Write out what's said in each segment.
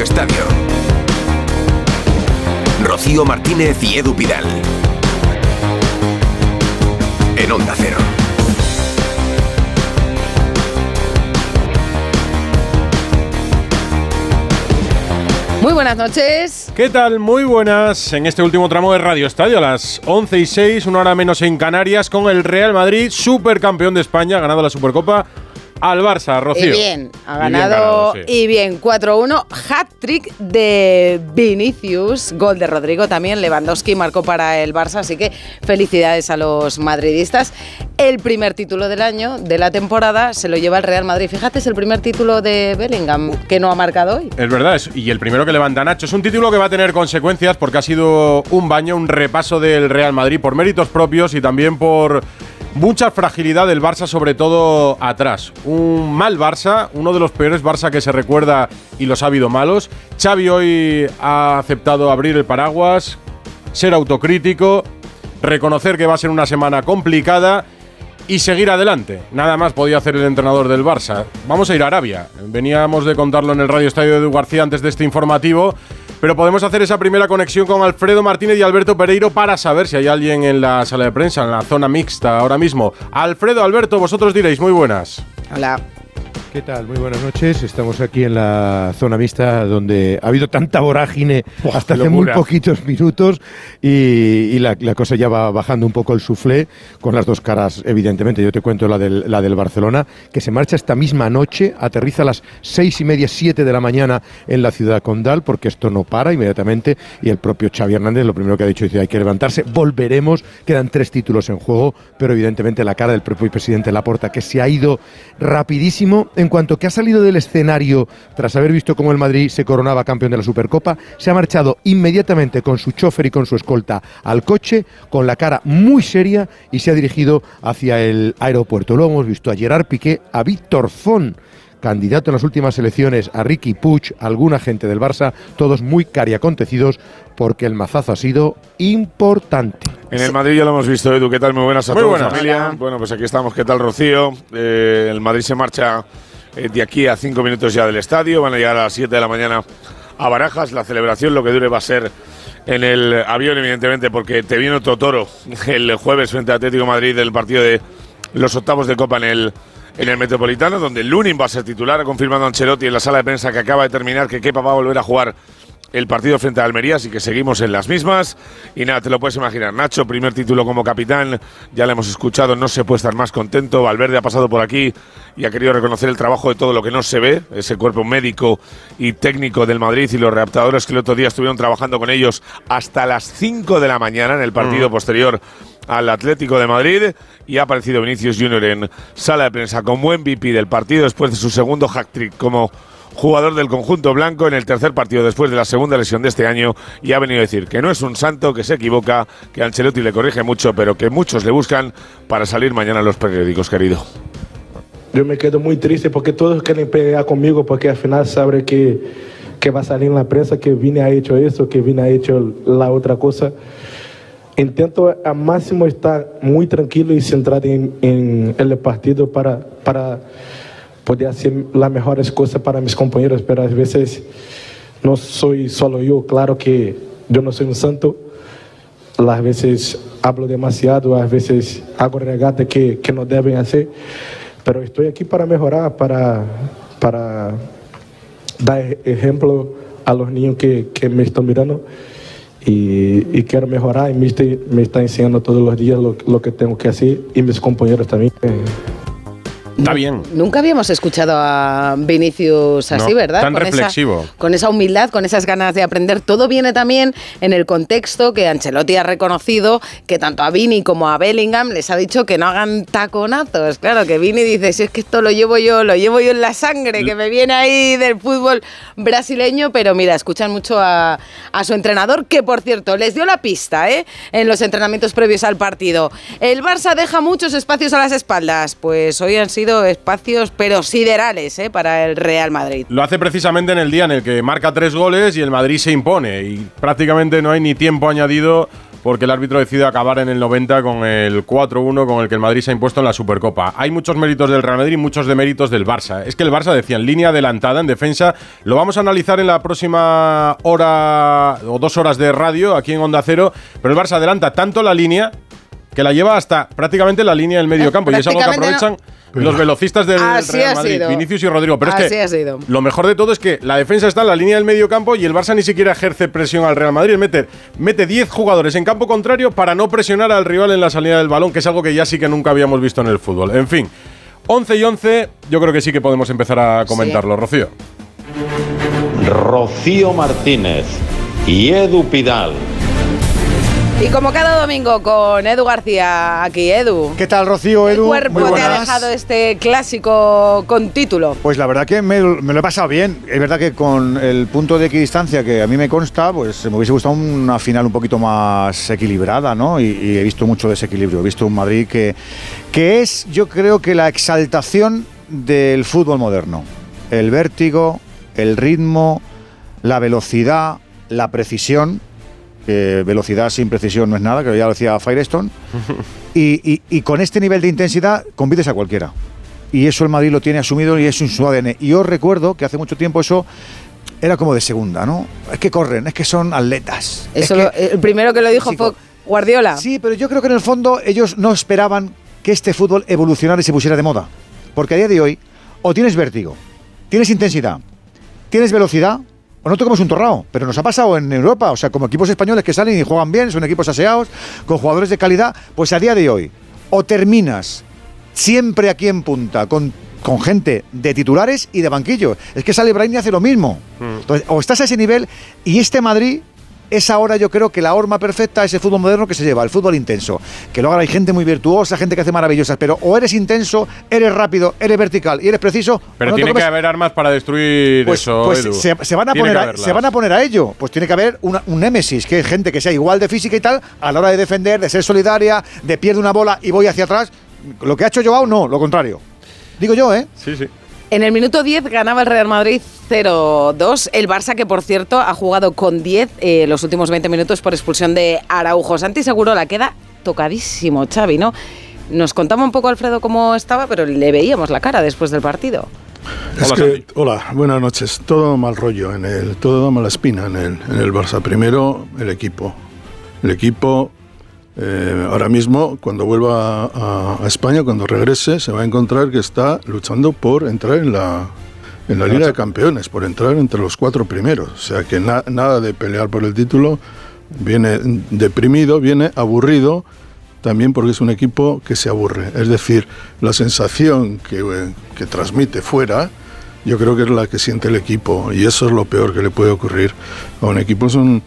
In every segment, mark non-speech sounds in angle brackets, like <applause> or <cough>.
Radio Estadio. Rocío Martínez y Edu Pidal. En Onda Cero. Muy buenas noches. ¿Qué tal? Muy buenas. En este último tramo de Radio Estadio, a las 11 y 6, una hora menos en Canarias, con el Real Madrid, supercampeón de España, ha ganado la Supercopa al Barça, Rocío. Y bien, ha ganado y bien, 4-1, hat-trick de Vinicius, gol de Rodrigo también, Lewandowski marcó para el Barça, así que felicidades a los madridistas. El primer título del año, de la temporada, se lo lleva el Real Madrid. Fíjate, es el primer título de Bellingham que no ha marcado hoy. Es verdad, y el primero que levanta Nacho. Es un título que va a tener consecuencias porque ha sido un baño, un repaso del Real Madrid por méritos propios y también por Mucha fragilidad del Barça, sobre todo atrás. Un mal Barça, uno de los peores Barça que se recuerda y los ha habido malos. Xavi hoy ha aceptado abrir el paraguas, ser autocrítico, reconocer que va a ser una semana complicada y seguir adelante. Nada más podía hacer el entrenador del Barça. Vamos a ir a Arabia. Veníamos de contarlo en el Radio Estadio de Edu García antes de este informativo pero podemos hacer esa primera conexión con Alfredo Martínez y Alberto Pereiro para saber si hay alguien en la sala de prensa, en la zona mixta ahora mismo. Alfredo, Alberto, vosotros diréis, muy buenas. Hola. ¿Qué tal? Muy buenas noches. Estamos aquí en la zona mixta donde ha habido tanta vorágine hasta hace muy poquitos minutos y, la, cosa ya va bajando un poco el suflé con las dos caras, evidentemente. Yo te cuento la del, la del Barcelona, que se marcha esta misma noche, aterriza a las seis y media, siete de la mañana en la ciudad condal, porque esto no para inmediatamente. Y el propio Xavi Hernández lo primero que ha dicho dice hay que levantarse, volveremos, quedan tres títulos en juego, pero evidentemente la cara del propio presidente Laporta, que se ha ido rapidísimo en cuanto que ha salido del escenario tras haber visto cómo el Madrid se coronaba campeón de la Supercopa, se ha marchado inmediatamente con su chofer y con su escolta al coche, con la cara muy seria y se ha dirigido hacia el aeropuerto. Lo hemos visto a Gerard Piqué, a Víctor Fon candidato en las últimas elecciones, a Ricky Puig, alguna gente del Barça, todos muy cariacontecidos porque el mazazo ha sido importante. En el Madrid ya lo hemos visto, Edu. ¿Qué tal? Muy buenas a todos, familia. Bueno, pues aquí estamos. ¿Qué tal, Rocío? Eh, el Madrid se marcha eh, de aquí a cinco minutos ya del estadio. Van a llegar a las 7 de la mañana a Barajas. La celebración, lo que dure, va a ser en el avión, evidentemente, porque te viene otro toro el jueves frente a Atlético Madrid del partido de los octavos de Copa en el, en el Metropolitano, donde Lunin va a ser titular. Ha confirmado Ancelotti en la sala de prensa que acaba de terminar que Kepa va a volver a jugar el partido frente a Almería, así que seguimos en las mismas. Y nada, te lo puedes imaginar. Nacho, primer título como capitán, ya le hemos escuchado, no se puede estar más contento. Valverde ha pasado por aquí y ha querido reconocer el trabajo de todo lo que no se ve, ese cuerpo médico y técnico del Madrid y los readaptadores que el otro día estuvieron trabajando con ellos hasta las 5 de la mañana en el partido mm. posterior al Atlético de Madrid y ha aparecido Vinicius Junior en sala de prensa como MVP del partido después de su segundo hat-trick como jugador del conjunto blanco en el tercer partido después de la segunda lesión de este año y ha venido a decir que no es un santo, que se equivoca, que Ancelotti le corrige mucho, pero que muchos le buscan para salir mañana a los periódicos, querido. Yo me quedo muy triste porque todos quieren pelear conmigo porque al final saben que, que va a salir en la prensa que Vini ha hecho eso, que Vini ha hecho la otra cosa. Intento al máximo estar muy tranquilo y centrado en, en el partido para, para poder hacer las mejores cosas para mis compañeros, pero a veces no soy solo yo, claro que yo no soy un santo, a veces hablo demasiado, a veces hago regatas que, que no deben hacer, pero estoy aquí para mejorar, para, para dar ejemplo a los niños que, que me están mirando. Y, y, quiero mejorar y me está, me está enseñando todos los días lo que tengo que hacer. Y mis compañeros también. Está bien. Nunca habíamos escuchado a Vinicius así, ¿verdad? Tan reflexivo. con esa humildad, con esas ganas de aprender. Todo viene también en el contexto que Ancelotti ha reconocido que tanto a Vini como a Bellingham les ha dicho que no hagan taconazos. Claro, que Vini dice, si es que esto lo llevo yo, lo llevo yo en la sangre, que me viene ahí del fútbol brasileño, pero mira, escuchan mucho a, a su entrenador, que por cierto, les dio la pista, ¿eh? En los entrenamientos previos al partido. El Barça deja muchos espacios a las espaldas, pues hoy han sido espacios, pero siderales, ¿eh? para el Real Madrid. Lo hace precisamente en el día en el que marca tres goles y el Madrid se impone. Y prácticamente no hay ni tiempo añadido porque el árbitro decide acabar en el 90 con el 4-1 con el que el Madrid se ha impuesto en la Supercopa. Hay muchos méritos del Real Madrid y muchos deméritos del Barça. Es que el Barça decía en línea adelantada, en defensa, lo vamos a analizar en la próxima hora o dos horas de radio aquí en Onda Cero, pero el Barça adelanta tanto la línea que la lleva hasta prácticamente la línea del medio eh, campo y es algo que aprovechan los velocistas del Real Madrid, Vinicius y Rodrigo. Pero es que lo mejor de todo es que la defensa está en la línea del medio campo y el Barça ni siquiera ejerce presión al Real Madrid. Mete, mete 10 jugadores en campo contrario para no presionar al rival en la salida del balón, que es algo que ya sí que nunca habíamos visto en el fútbol. En fin, 11 y 11, yo creo que sí que podemos empezar a comentarlo, Rocío. Rocío Martínez y Edu Pidal y como cada domingo con Edu García, aquí Edu. ¿Qué tal, Rocío, Edu? ¿Qué cuerpo te ha dejado este clásico con título? Pues la verdad que me, lo he pasado bien. Es verdad que con el punto de equidistancia que a mí me consta, pues me hubiese gustado una final un poquito más equilibrada, ¿no? Y, he visto mucho desequilibrio. He visto un Madrid que, que es, yo creo que la exaltación del fútbol moderno. El vértigo, el ritmo, la velocidad, la precisión velocidad sin precisión no es nada, que ya lo decía Firestone. <laughs> y, y, con este nivel de intensidad compites a cualquiera. Y eso el Madrid lo tiene asumido y es en su ADN. Y yo recuerdo que hace mucho tiempo eso era como de segunda, ¿no? Es que corren, es que son atletas. Eso el primero que lo dijo fue Guardiola. Sí, pero yo creo que en el fondo ellos no esperaban que este fútbol evolucionara y se pusiera de moda. Porque a día de hoy, o tienes vértigo, tienes intensidad, tienes velocidad, o no tocamos un torrao, pero nos ha pasado en Europa, o sea, como equipos españoles que salen y juegan bien, son equipos aseados, con jugadores de calidad, pues a día de hoy, o terminas siempre aquí en punta, con, con gente de titulares y de banquillo. Es que sale Brain y hace lo mismo. Mm. Entonces, o estás a ese nivel y este Madrid es ahora yo creo que la horma perfecta es el fútbol moderno que se lleva, el fútbol intenso. Que luego hay gente muy virtuosa, gente que hace maravillosas, pero o eres intenso, eres rápido, eres vertical y eres preciso. Pero tiene que haber armas para destruir pues, eso. Pues se, van a poner a, se van a poner a ello. Pues tiene que haber un némesis, que es gente que sea igual de física y tal, a la hora de defender, de ser solidaria, de pierde una bola y voy hacia atrás. Lo que ha hecho Joao, no, lo contrario. Digo yo, ¿eh? Sí, sí. En el minuto 10 ganaba el Real Madrid 0-2. El Barça, que por cierto ha jugado con 10 eh, los últimos 20 minutos por expulsión de Araujo. Santi seguro la queda tocadísimo, Xavi, ¿no? Nos contaba un poco Alfredo cómo estaba, pero le veíamos la cara después del partido. Es que, hola, buenas noches. Todo mal rollo, en el, todo mala espina en el, en el Barça. Primero, el equipo. El equipo eh, ahora mismo, cuando vuelva a, España, cuando regrese, se va a encontrar que está luchando por entrar en la, en la Liga de Campeones, por entrar entre los cuatro primeros. O sea que nada de pelear por el título, viene deprimido, viene aburrido, también porque es un equipo que se aburre. Es decir, la sensación que, que transmite fuera, yo creo que es la que siente el equipo, y eso es lo peor que le puede ocurrir a un equipo. Es un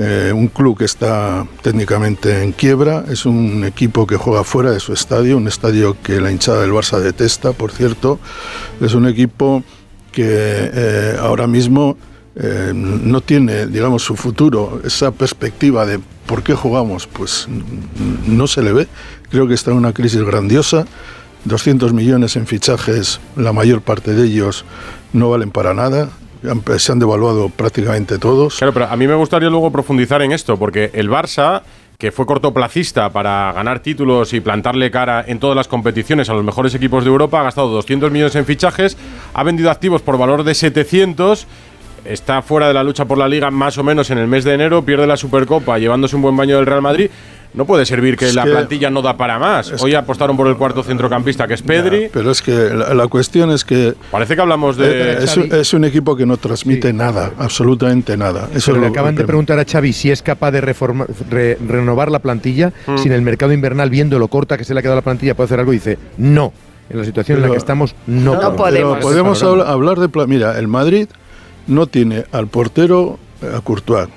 eh, un club que está técnicamente en quiebra, es un equipo que juega fuera de su estadio, un estadio que la hinchada del Barça detesta, por cierto, es un equipo que eh, ahora mismo eh, no tiene, digamos, su futuro, esa perspectiva de por qué jugamos, pues no se le ve. Creo que está en una crisis grandiosa. 200 millones en fichajes, la mayor parte de ellos no valen para nada se han devaluado prácticamente todos. Claro, pero a mí me gustaría luego profundizar en esto, porque el Barça que fue cortoplacista para ganar títulos y plantarle cara en todas las competiciones a los mejores equipos de Europa, ha gastado 200 millones en fichajes, ha vendido activos por valor de 700, está fuera de la lucha por la liga más o menos en el mes de enero, pierde la Supercopa llevándose un buen baño del Real Madrid no puede servir que la plantilla no da para más. Hoy apostaron por el cuarto centrocampista, que es Pedri. pero es que la, cuestión es que. Parece que hablamos de. Eh, es, un equipo que no transmite nada, absolutamente nada. Eso le acaban de preguntar a Xavi si es capaz de renovar la plantilla, mm. si en el mercado invernal, viendo lo corta que se le ha quedado la plantilla, puede hacer algo. Y dice, no. En la situación en la que estamos, no, no podemos. podemos hablar de. Mira, el Madrid no tiene al portero a Courtois,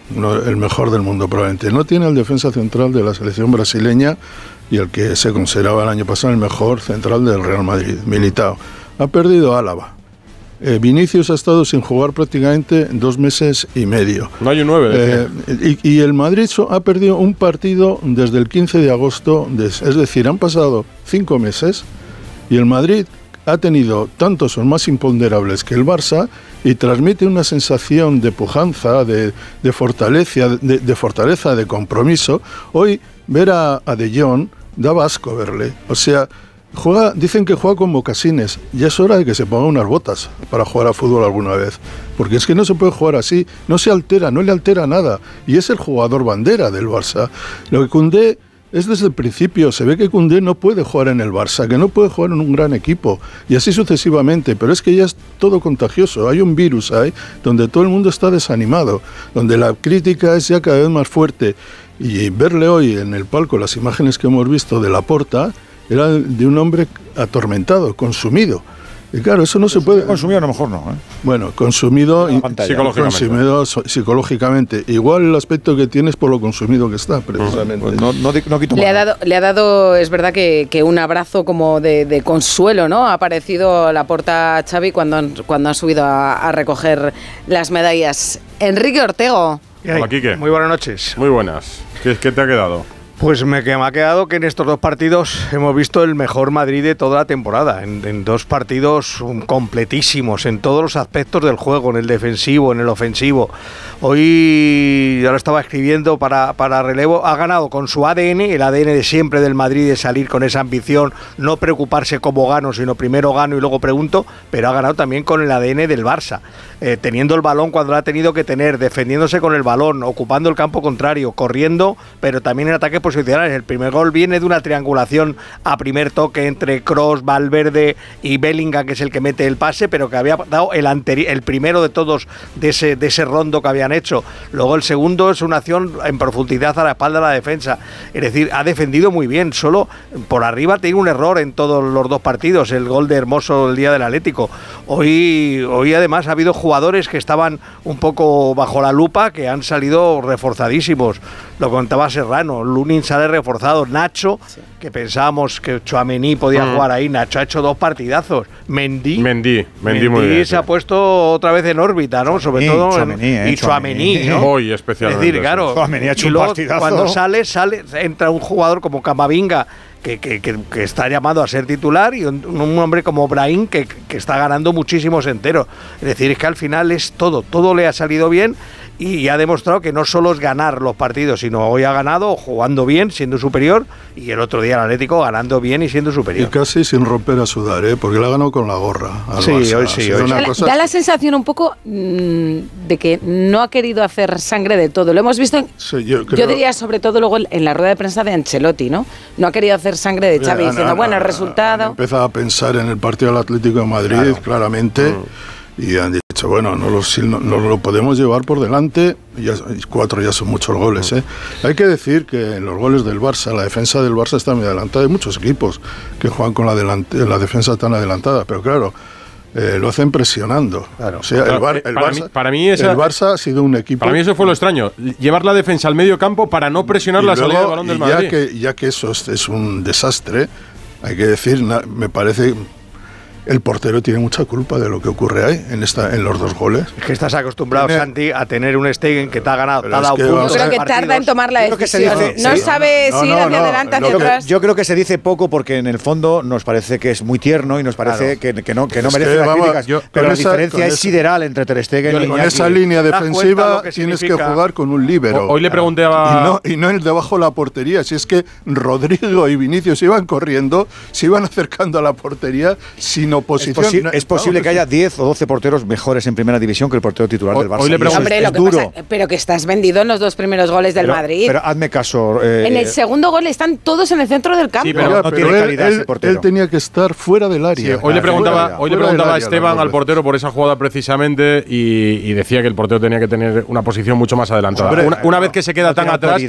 el mejor del mundo probablemente. No tiene el defensa central de la selección brasileña y el que se consideraba el año pasado el mejor central del Real Madrid, Militao. Ha perdido Álava. Eh, Vinicius ha estado sin jugar prácticamente dos meses y medio. No hay un nueve. Eh, y, el Madrid ha perdido un partido desde el 15 de agosto, es decir, han pasado cinco meses y el Madrid ha tenido tantos o más imponderables que el Barça y transmite una sensación de pujanza, de, fortaleza, de, fortaleza, de compromiso. Hoy ver a, a De Jong daba asco verle. O sea, Juega, dicen que juega con mocasines. Ya es hora de que se ponga unas botas para jugar a fútbol alguna vez. Porque es que no se puede jugar así. No se altera, no le altera nada. Y es el jugador bandera del Barça. Lo que Cundé es desde el principio. Se ve que Cundé no puede jugar en el Barça, que no puede jugar en un gran equipo. Y así sucesivamente. Pero es que ya es todo contagioso. Hay un virus ahí donde todo el mundo está desanimado. Donde la crítica es ya cada vez más fuerte. Y verle hoy en el palco las imágenes que hemos visto de la porta era de un hombre atormentado, consumido. Y claro, eso no se puede. Consumido a lo mejor no. ¿eh? Bueno, consumido, psicológicamente. consumido psicológicamente. Igual el aspecto que tiene es por lo consumido que está, precisamente. Pues no, no, quito le, ha dado, le ha dado, es verdad, que, que un abrazo como de, consuelo, ¿no? Ha aparecido la porta Xavi cuando, cuando ha subido a, recoger las medallas. Enrique Ortego. Hola, Quique. Muy buenas noches. Muy buenas. ¿Qué, qué te ha quedado? Pues me, ha quedado que en estos dos partidos hemos visto el mejor Madrid de toda la temporada, en, dos partidos completísimos en todos los aspectos del juego, en el defensivo, en el ofensivo. Hoy, ya lo estaba escribiendo para, para relevo, ha ganado con su ADN, el ADN de siempre del Madrid, de salir con esa ambición, no preocuparse cómo gano, sino primero gano y luego pregunto, pero ha ganado también con el ADN del Barça, eh, teniendo el balón cuando lo ha tenido que tener, defendiéndose con el balón, ocupando el campo contrario, corriendo, pero también en ataque el primer gol viene de una triangulación a primer toque entre Cross, Valverde y Bellingham, que es el que mete el pase, pero que había dado el, el primero de todos de ese, de ese rondo que habían hecho. Luego el segundo es una acción en profundidad a la espalda de la defensa. Es decir, ha defendido muy bien, solo por arriba tiene un error en todos los dos partidos, el gol de Hermoso el día del Atlético. Hoy, hoy además ha habido jugadores que estaban un poco bajo la lupa, que han salido reforzadísimos. Lo contaba Serrano, Lunin sale reforzado. Nacho, que pensábamos que Chuamení podía mm. jugar ahí, Nacho ha hecho dos partidazos. Mendy. Mendy, Mendy, muy bien, se ha puesto otra vez en órbita, ¿no? Sobre todo. Eh, y Chuamení, ¿no? Hoy especialmente. Es decir, claro. ha luego, Cuando sale, sale, entra un jugador como Camavinga. Que, que, que, está llamado a ser titular y un, hombre como Brahim que, que, está ganando muchísimos enteros. Es decir, es que al final es todo, todo le ha salido bien y ha demostrado que no solo es ganar los partidos, sino hoy ha ganado jugando bien, siendo superior, y el otro día el Atlético ganando bien y siendo superior. Y casi sin romper a sudar, ¿eh? porque le ha ganado con la gorra. sí, hoy sí. Hoy da, la sensación un poco mm, de que no ha querido hacer sangre de todo. Lo hemos visto, yo, diría sobre todo luego en la rueda de prensa de Ancelotti, ¿no? No ha querido hacer sangre de Xavi diciendo, bueno, el resultado... Empieza a pensar en el partido del Atlético de Madrid, claramente. Mm y han dicho, bueno, no lo, no, lo podemos llevar por delante, ya, cuatro ya son muchos goles. ¿eh? Hay que decir que en los goles del Barça, la defensa del Barça está muy adelantada, hay muchos equipos que juegan con la, la defensa tan adelantada, pero claro, eh, lo hacen presionando. Claro. el, para, mí, el Barça ha sido un equipo. Para mí eso fue lo extraño. Llevar la defensa al medio campo para no presionar la salida del balón del Madrid. Ya que, ya que eso es un desastre, hay que decir, me parece el portero tiene mucha culpa de lo que ocurre ahí en esta en los dos goles. Es que estás acostumbrado, Santi, a tener un Stegen que te ha ganado, te ha dado Yo creo que tarda en tomar la decisión. no sabe si ir hacia adelante, hacia atrás. Yo creo que se dice poco porque en el fondo nos parece que es muy tierno y nos parece que, no, que no merece las críticas. pero la diferencia es sideral entre Ter Stegen y Con esa línea defensiva tienes que jugar con un líbero. Hoy le pregunté a... Y no, el debajo de la portería. Si es que Rodrigo y Vinicius iban corriendo, se iban acercando a la portería sin oposición es posible que haya 10 o 12 porteros mejores en primera división que el portero titular del Barça. Hoy le Hombre, lo que duro. pero que estás vendido en los dos primeros goles del Madrid. Pero hazme caso. Eh, en el segundo gol están todos en el centro del campo. Sí, pero, no tiene calidad él, ese portero. Él tenía que estar fuera del área. hoy le preguntaba, hoy le preguntaba a Esteban al portero por esa jugada precisamente y, decía que el portero tenía que tener una posición mucho más adelantada. una, vez que se queda tan atrás,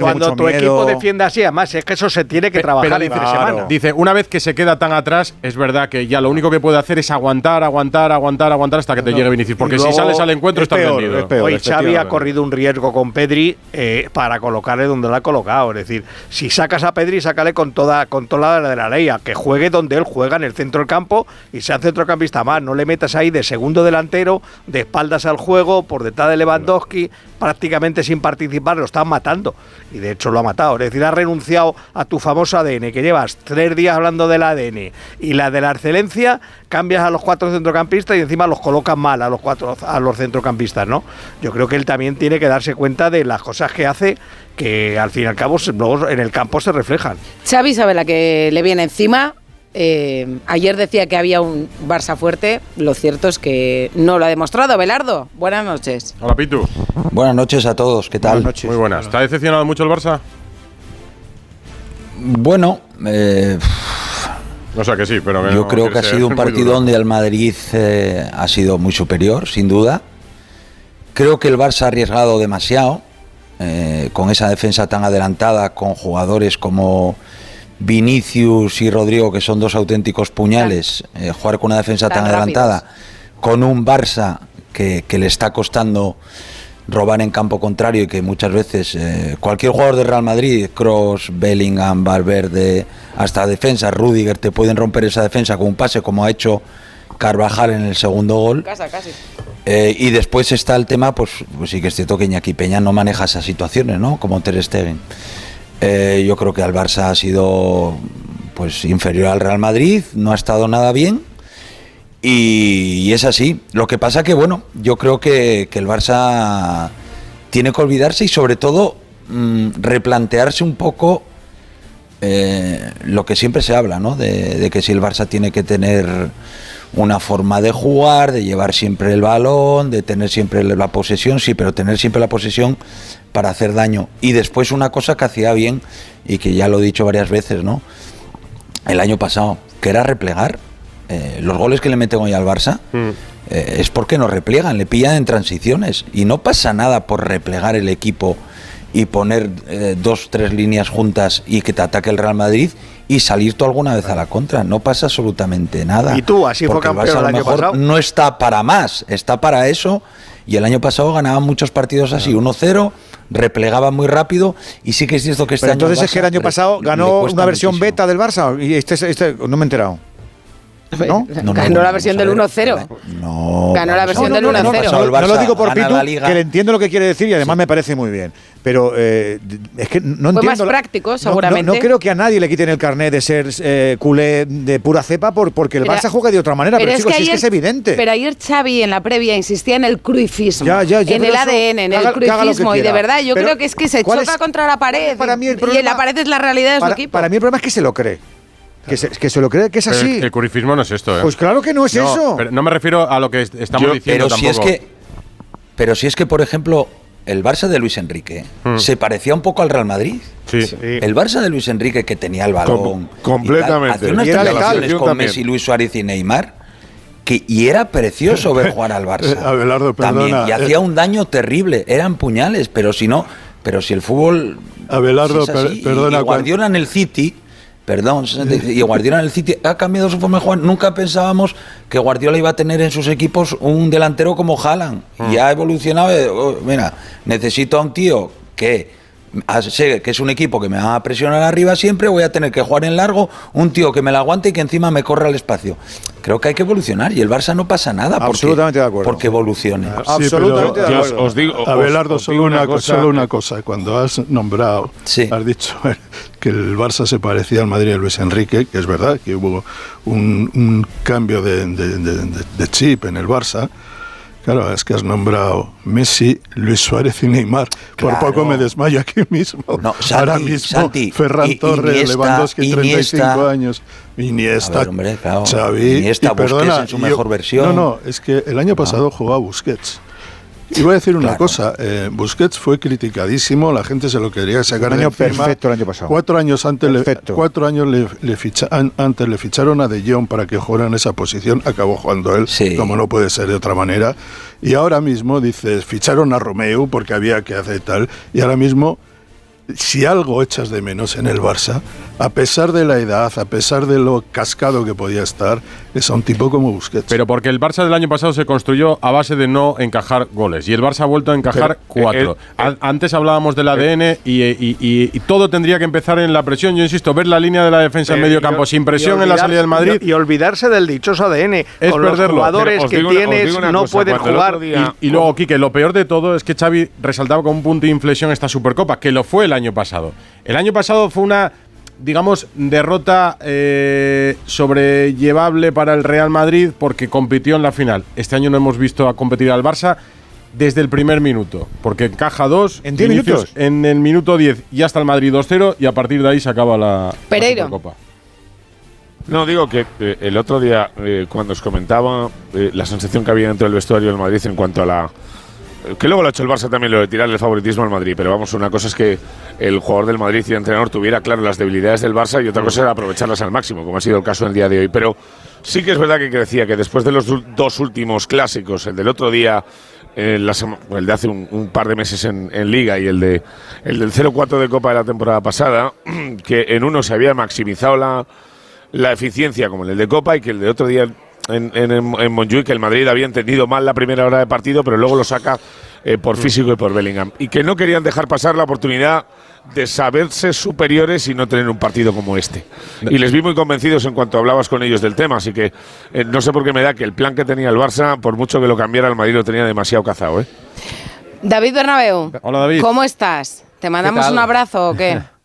cuando tu equipo defiende así, además es que eso se tiene que trabajar semana. Dice, una vez que se queda tan atrás, es verdad que ya lo único que puede hacer es aguantar, aguantar, aguantar, aguantar hasta que te llegue Vinicius. Porque si sales al encuentro estás vendido. Hoy Xavi ha corrido un riesgo con Pedri eh, para colocarle donde lo ha colocado. Es decir, si sacas a Pedri, sácale con toda, con toda la de la ley, a que juegue donde él juega, en el centro del campo, y sea centrocampista más. No le metas ahí de segundo delantero, de espaldas al juego, por detrás de Lewandowski, prácticamente sin participar, lo están matando. Y de hecho lo ha matado. Es decir, ha renunciado a tu famoso ADN, que llevas tres días hablando del ADN y la de la excelencia cambias a los cuatro centrocampistas y encima los colocas mal a los cuatro a los centrocampistas, ¿no? Yo creo que él también tiene que darse cuenta de las cosas que hace que al fin y al cabo luego en el campo se reflejan. Xavi sabe la que le viene encima. Eh, ayer decía que había un Barça fuerte, lo cierto es que no lo ha demostrado. Belardo, buenas noches. Hola Pitu. Buenas noches a todos, ¿qué tal? Muy buenas. ¿Está decepcionado mucho el Barça? Bueno, eh, o sea que sí, pero yo creo que ha sido <laughs> un partido donde el Madrid eh, ha sido muy superior, sin duda. Creo que el Barça ha arriesgado demasiado eh, con esa defensa tan adelantada, con jugadores como Vinicius y Rodrigo, que son dos auténticos puñales, eh, jugar con una defensa tan, adelantada, con un Barça que, que le está costando robar en campo contrario y que muchas veces eh, cualquier jugador de Real Madrid, Cross, Bellingham, Valverde, hasta defensa, Rudiger, te pueden romper esa defensa con un pase como ha hecho Carvajal en el segundo gol. Eh, y después está el tema, pues, pues, sí que es cierto que Iñaki Peña no maneja esas situaciones, ¿no? Como Ter Stegen. Eh, yo creo que al Barça ha sido pues inferior al Real Madrid, no ha estado nada bien y, es así. Lo que pasa que, bueno, yo creo que, el Barça tiene que olvidarse y sobre todo mm, replantearse un poco eh, lo que siempre se habla, ¿no? De, que si el Barça tiene que tener una forma de jugar, de llevar siempre el balón, de tener siempre la posesión, sí, pero tener siempre la posesión para hacer daño. Y después una cosa que hacía bien, y que ya lo he dicho varias veces, ¿no? El año pasado, que era replegar eh, los goles que le meten hoy al Barça mm. eh, es porque no repliegan, le pillan en transiciones. Y no pasa nada por replegar el equipo y poner eh, dos, tres líneas juntas y que te ataque el Real Madrid y salir tú alguna vez a la contra. No pasa absolutamente nada. Y tú, así fue campeón el, año pasado. No está para más, está para eso. Y el año pasado ganaban muchos partidos así, 1-0, replegaba muy rápido y sí que es cierto que este año. Entonces es que el año pasado ganó una versión beta del Barça y este, este no me he enterado. ¿No? Ganó la versión del 1-0. No. Ganó la versión del 1-0. No, lo digo por Pitu, que le entiendo lo que quiere decir y además me parece muy bien. Pero eh, es que no Fue más práctico, seguramente. No, creo que a nadie le quiten el carnet de ser eh, culé de pura cepa por, porque el Barça juega de otra manera. Pero, chicos, es que es evidente. Pero ayer Xavi en la previa insistía en el cruifismo. en el ADN, en el cruifismo. Y de verdad, yo creo que es que se choca contra la pared. y la pared es la realidad de su equipo. Para mí el problema es que se lo cree. Que se, que se, lo cree que es así. el curifismo no es esto, ¿eh? Pues claro que no es eso. Pero no me refiero a lo que estamos diciendo pero Si es que, pero si es que, por ejemplo, el Barça de Luis Enrique hmm. se parecía un poco al Real Madrid. Sí. El Barça de Luis Enrique que tenía el balón. completamente. Y hacía unas con Messi, Luis Suárez y Neymar. Que, y era precioso ver <laughs> jugar al Barça. Abelardo, perdona. Y hacía un daño terrible. Eran puñales, pero si no. Pero si el fútbol. Abelardo, perdona. Y Guardiola en el City Perdón, <laughs> y Guardiola en el City ha cambiado su forma de jugar. Nunca pensábamos que Guardiola iba a tener en sus equipos un delantero como Haaland. Y mm. ha evolucionado. Eh, oh, mira, necesito a un tío que sé que es un equipo que me va a presionar arriba siempre, voy a tener que jugar en largo, un tío que me la aguante y que encima me corra al espacio. Creo que hay que evolucionar y el Barça no pasa nada porque, Absolutamente de acuerdo. porque evolucione. Absolutamente de acuerdo. Os, digo, Abelardo, solo, una, cosa, solo una cosa. Cuando has nombrado, has dicho <laughs> que el Barça se parecía al Madrid de Luis Enrique, que es verdad que hubo un, cambio de chip en el Barça, Claro, es que has nombrado Messi, Luis Suárez y Neymar. Por poco me desmayo aquí <laughs> mismo. No, Ahora mismo, Ferran Torres, Lewandowski, 35 años. Iniesta, hombre, claro. Xavi. Iniesta, y perdona, en su mejor versión. No, no, es que el año pasado jugaba Busquets. Y voy a decir una cosa, eh, Busquets fue criticadísimo, la gente se lo quería sacar año perfecto el año pasado. Cuatro años antes, le, cuatro años le, antes le ficharon a De Jong para que jugara en esa posición, acabó jugando él, como no puede ser de otra manera. Y ahora mismo, dices, ficharon a Romeo porque había que hacer tal, y ahora mismo si algo echas de menos en el Barça, a pesar de la edad, a pesar de lo cascado que podía estar, es a un tipo como Busquets. Pero porque el Barça del año pasado se construyó a base de no encajar goles y el Barça ha vuelto a encajar cuatro. Eh, eh, antes hablábamos del ADN eh, y, todo tendría que empezar en la presión. Yo insisto, ver la línea de la defensa en medio campo sin presión en la salida del Madrid. Y, olvidarse del dichoso ADN. Es Con los jugadores que tienes no pueden jugar. Y, luego, Quique, lo peor de todo es que Xavi resaltaba como un punto de inflexión esta Supercopa, que lo fue el año pasado. El año pasado fue una digamos, derrota eh, sobrellevable para el Real Madrid porque compitió en la final. Este año no hemos visto a competir al Barça desde el primer minuto, porque encaja dos ¿En 10 minutos? En el minuto 10 ya está el Madrid 2-0 y a partir de ahí se acaba la, Pereiro. la Copa. No, digo que eh, el otro día, eh, cuando os comentaba eh, la sensación que había dentro del vestuario del Madrid en cuanto a la. Que luego lo ha hecho el Barça también, lo de tirarle el favoritismo al Madrid. Pero vamos, una cosa es que el jugador del Madrid y el entrenador tuviera claro las debilidades del Barça y otra cosa era aprovecharlas al máximo, como ha sido el caso el día de hoy. Pero sí que es verdad que decía que después de los dos últimos clásicos, el del otro día, el de hace un, par de meses en, en Liga y el, de, el del 0-4 de Copa de la temporada pasada, <clears throat> que en uno se había maximizado la la eficiencia como en el de Copa y que el de otro día en, en, en Montjuic, que el Madrid había entendido mal la primera hora de partido, pero luego lo saca eh, por físico y por Bellingham. Y que no querían dejar pasar la oportunidad de saberse superiores y no tener un partido como este. Y les vi muy convencidos en cuanto hablabas con ellos del tema, así que eh, no sé por qué me da que el plan que tenía el Barça, por mucho que lo cambiara el Madrid, lo tenía demasiado cazado. ¿eh? David Bernabeu. Hola, David. ¿Cómo estás? ¿Te mandamos un abrazo o qué? <laughs>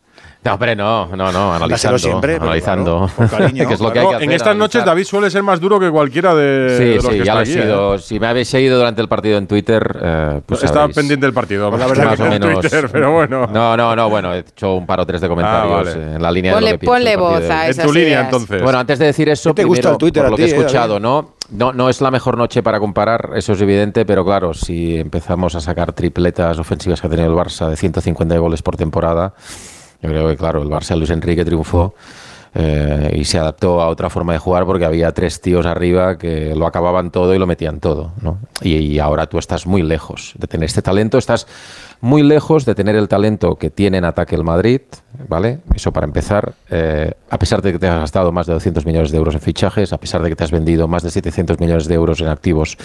No, hombre, no, no, no, analizando. siempre, analizando. claro, con <laughs> cariño, que es lo que hay No, que hacer. en estas analizar. noches David suele ser más duro que cualquiera de, de Sí, los sí, que ya está lo he aquí, ¿eh? sido. Si me habéis seguido durante el partido en Twitter, eh, pues Estaba sabréis. pendiente del partido, la verdad más que o en menos. Twitter, pero bueno. No, no, no, bueno, he hecho un par o tres de comentarios Ah, vale. eh, en la línea Ponle- de lo que ponle voz de a En tu línea, entonces. Bueno, antes de decir eso, ¿Qué te gusta primero, el Twitter por a lo ti, que he escuchado? ¿no? No, no es la mejor noche para comparar, eso es evidente, pero claro, si empezamos a sacar tripletas ofensivas que ha tenido el Barça de 150 goles por temporada, yo creo que, claro, el Barça Luis Enrique triunfó eh, y se adaptó a otra forma de jugar porque había tres tíos arriba que lo acababan todo y lo metían todo, ¿no? Y, y ahora tú estás muy lejos de tener este talento, estás muy lejos de tener el talento que tiene en ataque el Madrid, ¿vale? Eso para empezar, eh, a pesar de que te has gastado más de 200 millones de euros en fichajes, a pesar de que te has vendido más de 700 millones de euros en activos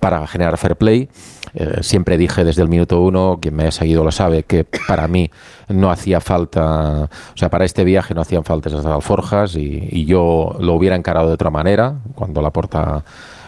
para generar fair play, eh, siempre dije desde el minuto uno, quien me ha seguido lo sabe, que para mí no hacía falta, o sea, para este viaje no hacían falta esas alforjas y, y yo lo hubiera encarado de otra manera cuando la porta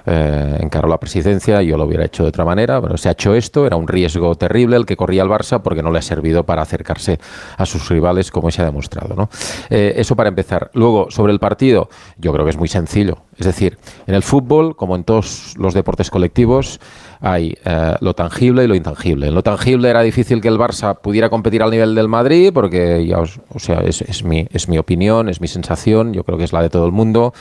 eh, encaró la presidencia, yo lo hubiera hecho de otra manera, pero se ha hecho esto, era un riesgo terrible el que corría el Barça porque no le ha servido para acercarse a sus rivales como se ha demostrado. ¿no? Eh, eso para empezar. Luego, sobre el partido, yo creo que es muy sencillo. Es decir, en el fútbol, como en todos los deportes colectivos, hay eh, lo tangible y lo intangible. En lo tangible era difícil que el Barça pudiera competir al nivel del Madrid, porque ya os- o sea, es, mi, es mi opinión, es mi sensación, yo creo que es la de todo el mundo.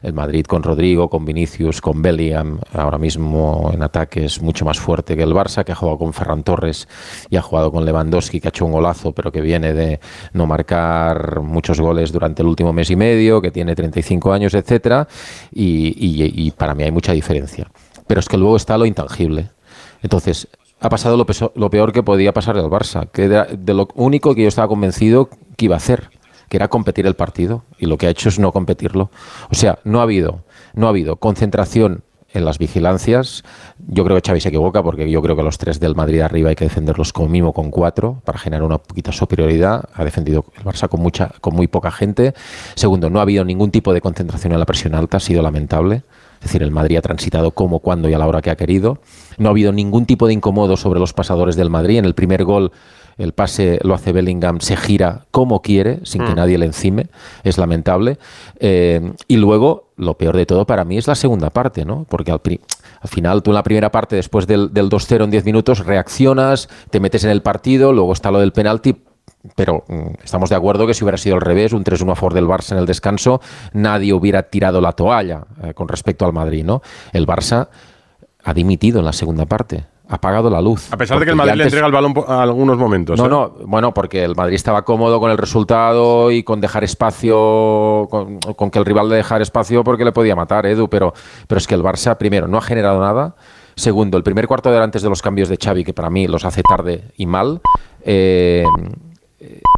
El Madrid con Rodrigo, con Vinicius, con Bellingham, ahora mismo en ataque es mucho más fuerte que el Barça, que ha jugado con Ferran Torres y ha jugado con Lewandowski, que ha hecho un golazo, pero que viene de no marcar muchos goles durante el último mes y medio, que tiene 35 años, etcétera, y, y- y para mí hay mucha diferencia. Pero es que luego está lo intangible. Entonces, ha pasado lo, peor que podía pasar al Barça, que era de lo único que yo estaba convencido que iba a hacer, que era competir el partido, y lo que ha hecho es no competirlo. O sea, no ha habido, no ha habido concentración en las vigilancias. Yo creo que Xavi se equivoca porque yo creo que los tres del Madrid arriba hay que defenderlos como mínimo con cuatro para generar una poquita superioridad. Ha defendido el Barça con mucha, con muy poca gente. Segundo, no ha habido ningún tipo de concentración en la presión alta, ha sido lamentable. Es decir, el Madrid ha transitado como, cuando y a la hora que ha querido. No ha habido ningún tipo de incomodo sobre los pasadores del Madrid. En el primer gol, el pase lo hace Bellingham, se gira como quiere, sin que Mm. nadie le encime. Es lamentable. Eh, y luego, lo peor de todo para mí es la segunda parte, ¿no? Porque al, al final tú en la primera parte, después del, del 2-0 en 10 minutos, reaccionas, te metes en el partido, luego está lo del penalti, pero mm, estamos de acuerdo que si hubiera sido al revés, un 3-1 a favor del Barça en el descanso, nadie hubiera tirado la toalla eh, con respecto al Madrid, ¿no? El Barça ha dimitido en la segunda parte, apagado la luz. A pesar de que el Madrid le entrega el balón a algunos momentos. no, ¿eh? no, bueno, porque el Madrid estaba cómodo con el resultado y con dejar espacio, con, con que el rival le dejara espacio porque le podía matar, Edu, pero, pero es que el Barça, primero, no ha generado nada. Segundo, el primer cuarto de hora antes de los cambios de Xavi, que para mí los hace tarde y mal, eh,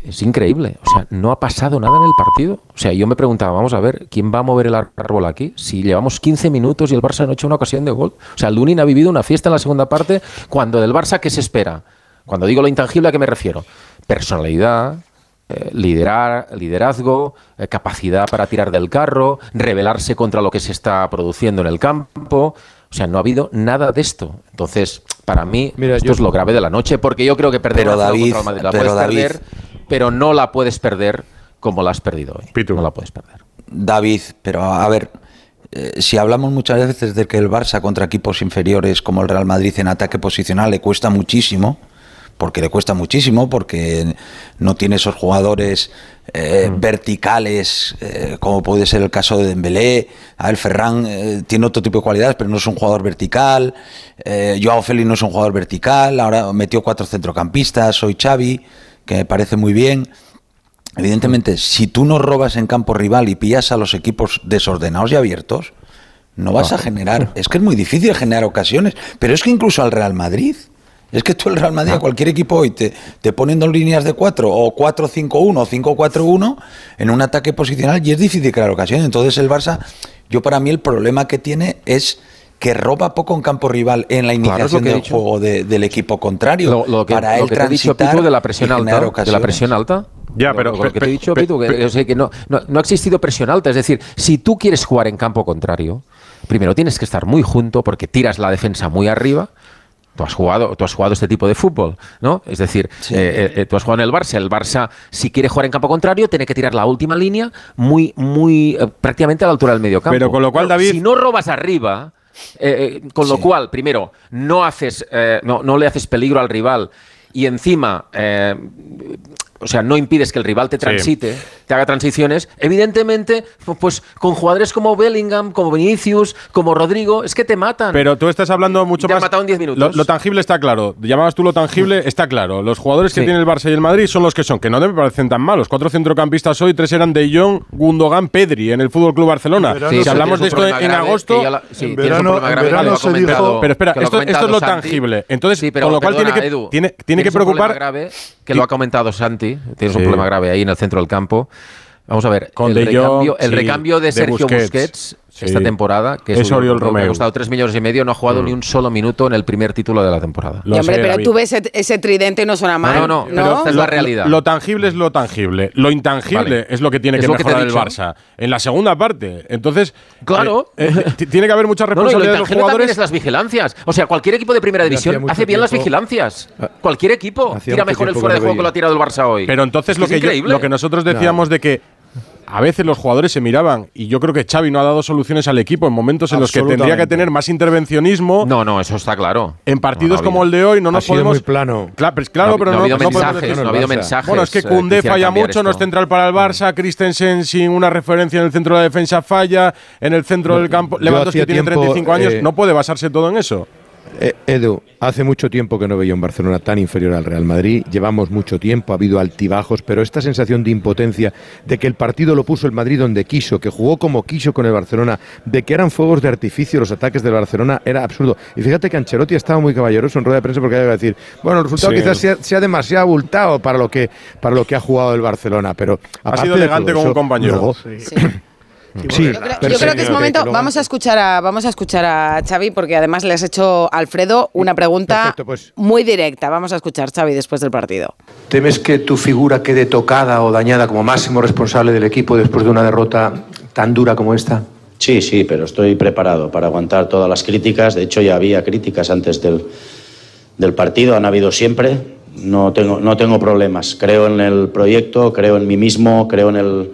es increíble. O sea, no ha pasado nada en el partido. O sea, yo me preguntaba, vamos a ver, ¿quién va a mover el árbol aquí? Si llevamos 15 minutos y el Barça no ha hecho una ocasión de gol. O sea, Lunin ha vivido una fiesta en la segunda parte cuando del Barça, ¿qué se espera? Cuando digo lo intangible, ¿a qué me refiero? Personalidad, eh, liderar, liderazgo, eh, capacidad para tirar del carro, rebelarse contra lo que se está produciendo en el campo. O sea, no ha habido nada de esto. Entonces, para mí, esto yo- es lo grave de la noche, porque yo creo que perder Pero, David, contra el Madrid la pero, puedes David. perder, pero no la puedes perder como la has perdido hoy. No la puedes perder. David, pero a ver, eh, si hablamos muchas veces de que el Barça contra equipos inferiores como el Real Madrid en ataque posicional le cuesta muchísimo, porque le cuesta muchísimo, porque no tiene esos jugadores eh, mm. verticales, eh, como puede ser el caso de Dembélé. A Ferran tiene otro tipo de cualidades, pero no es un jugador vertical. Joao Félix no es un jugador vertical. Ahora metió cuatro centrocampistas. Soy Xavi, que me parece muy bien. Evidentemente, si tú no robas en campo rival y pillas a los equipos desordenados y abiertos, no vas a generar. <laughs> Es que es muy difícil generar ocasiones. Pero es que incluso al Real Madrid. Es que tú el Real Madrid, a cualquier equipo hoy, te, te ponen dos líneas de cuatro, o 4-5-1, o 5-4-1, en un ataque posicional, y es difícil crear ocasiones. Entonces el Barça, yo para mí el problema que tiene es que roba poco en campo rival en la iniciación del juego del equipo contrario. Lo, que, para él que de la presión alta, de la presión alta. Ya, pero lo, que te he dicho, Pitu, que, que no, no, ha existido presión alta. Es decir, si tú quieres jugar en campo contrario, primero tienes que estar muy junto porque tiras la defensa muy arriba. Tú has jugado, tú has jugado este tipo de fútbol, ¿no? Es decir, eh, eh, eh, tú has jugado en el Barça. El Barça, si quiere jugar en campo contrario, tiene que tirar la última línea muy, muy prácticamente a la altura del medio campo. Pero con lo cual, David, si no robas arriba, con lo cual, primero, no haces, no, no le haces peligro al rival y encima o sea, no impides que el rival te transite, te haga transiciones, evidentemente, pues con jugadores como Bellingham, como Vinicius, como Rodrigo, es que te matan. Pero tú estás hablando mucho te más. matado en 10 minutos. Lo, tangible está claro. Llamabas tú lo tangible, está claro. Los jugadores que tiene el Barça y el Madrid son los que son, que no me parecen tan malos. Cuatro centrocampistas hoy, tres eran De Jong, Gundogan, Pedri en el Fútbol Club Barcelona. si hablamos de esto en, agosto. en verano, se dijo. Pero espera, esto, es lo tangible. Entonces, con lo cual tiene que, tiene, tiene que preocupar. grave que lo ha comentado Santi tienes un problema grave ahí en el centro del campo. Vamos a ver, Con el, recambio, el recambio de, Sergio Busquets esta temporada, que es, Oriol Romeo. ha costado 3 millones y medio, no ha jugado mm. ni un solo minuto en el primer título de la temporada. hombre, pero tú ves ese, tridente y no suena mal. No, no, es la realidad. Lo tangible es lo tangible. Lo intangible es lo que tiene que mejorar el Barça. En la segunda parte. Entonces, claro. Eh, eh, tiene que haber mucha <laughs> responsabilidad de los jugadores. es las vigilancias. O sea, cualquier equipo de primera división hace bien las vigilancias. Ah, cualquier equipo tira mejor el fuera de juego que lo ha tirado el Barça hoy. Pero entonces lo, que lo que nosotros decíamos de que a veces los jugadores se miraban y yo creo que Xavi no ha dado soluciones al equipo en momentos en los que tendría que tener más intervencionismo. No, no, eso está claro. En partidos como el de hoy no nos podemos muy plano. Claro, pues claro, pero no, ha habido mensajes, no ha habido mensajes. Bueno, es que Koundé eh, falla mucho, no es central para el Barça, Christensen sin una referencia en el centro de la defensa falla, en el centro del campo, Lewandowski tiene 35 años, eh, no puede basarse todo en eso. Eh, Edu, hace mucho tiempo que no veía un Barcelona tan inferior al Real Madrid. Llevamos mucho tiempo, ha habido altibajos, pero esta sensación de impotencia, de que el partido lo puso el Madrid donde quiso, que jugó como quiso con el Barcelona, de que eran fuegos de artificio los ataques del Barcelona, era absurdo. Y fíjate que Ancelotti estaba muy caballeroso en rueda de prensa porque iba a decir, bueno, el resultado quizás sea, demasiado abultado para lo que para lo que ha jugado el Barcelona, pero ha sido elegante como un compañero. Sí. Yo, creo, que es momento. Vamos a escuchar a vamos a escuchar a Xavi porque además le has hecho Alfredo una pregunta pues. muy directa. Vamos a escuchar Xavi después del partido. ¿Temes que tu figura quede tocada o dañada como máximo responsable del equipo después de una derrota tan dura como esta? Sí, sí, pero estoy preparado para aguantar todas las críticas. De hecho, ya había críticas antes del, del partido, han habido siempre. No tengo, no tengo problemas. Creo en el proyecto, creo en mí mismo, creo en el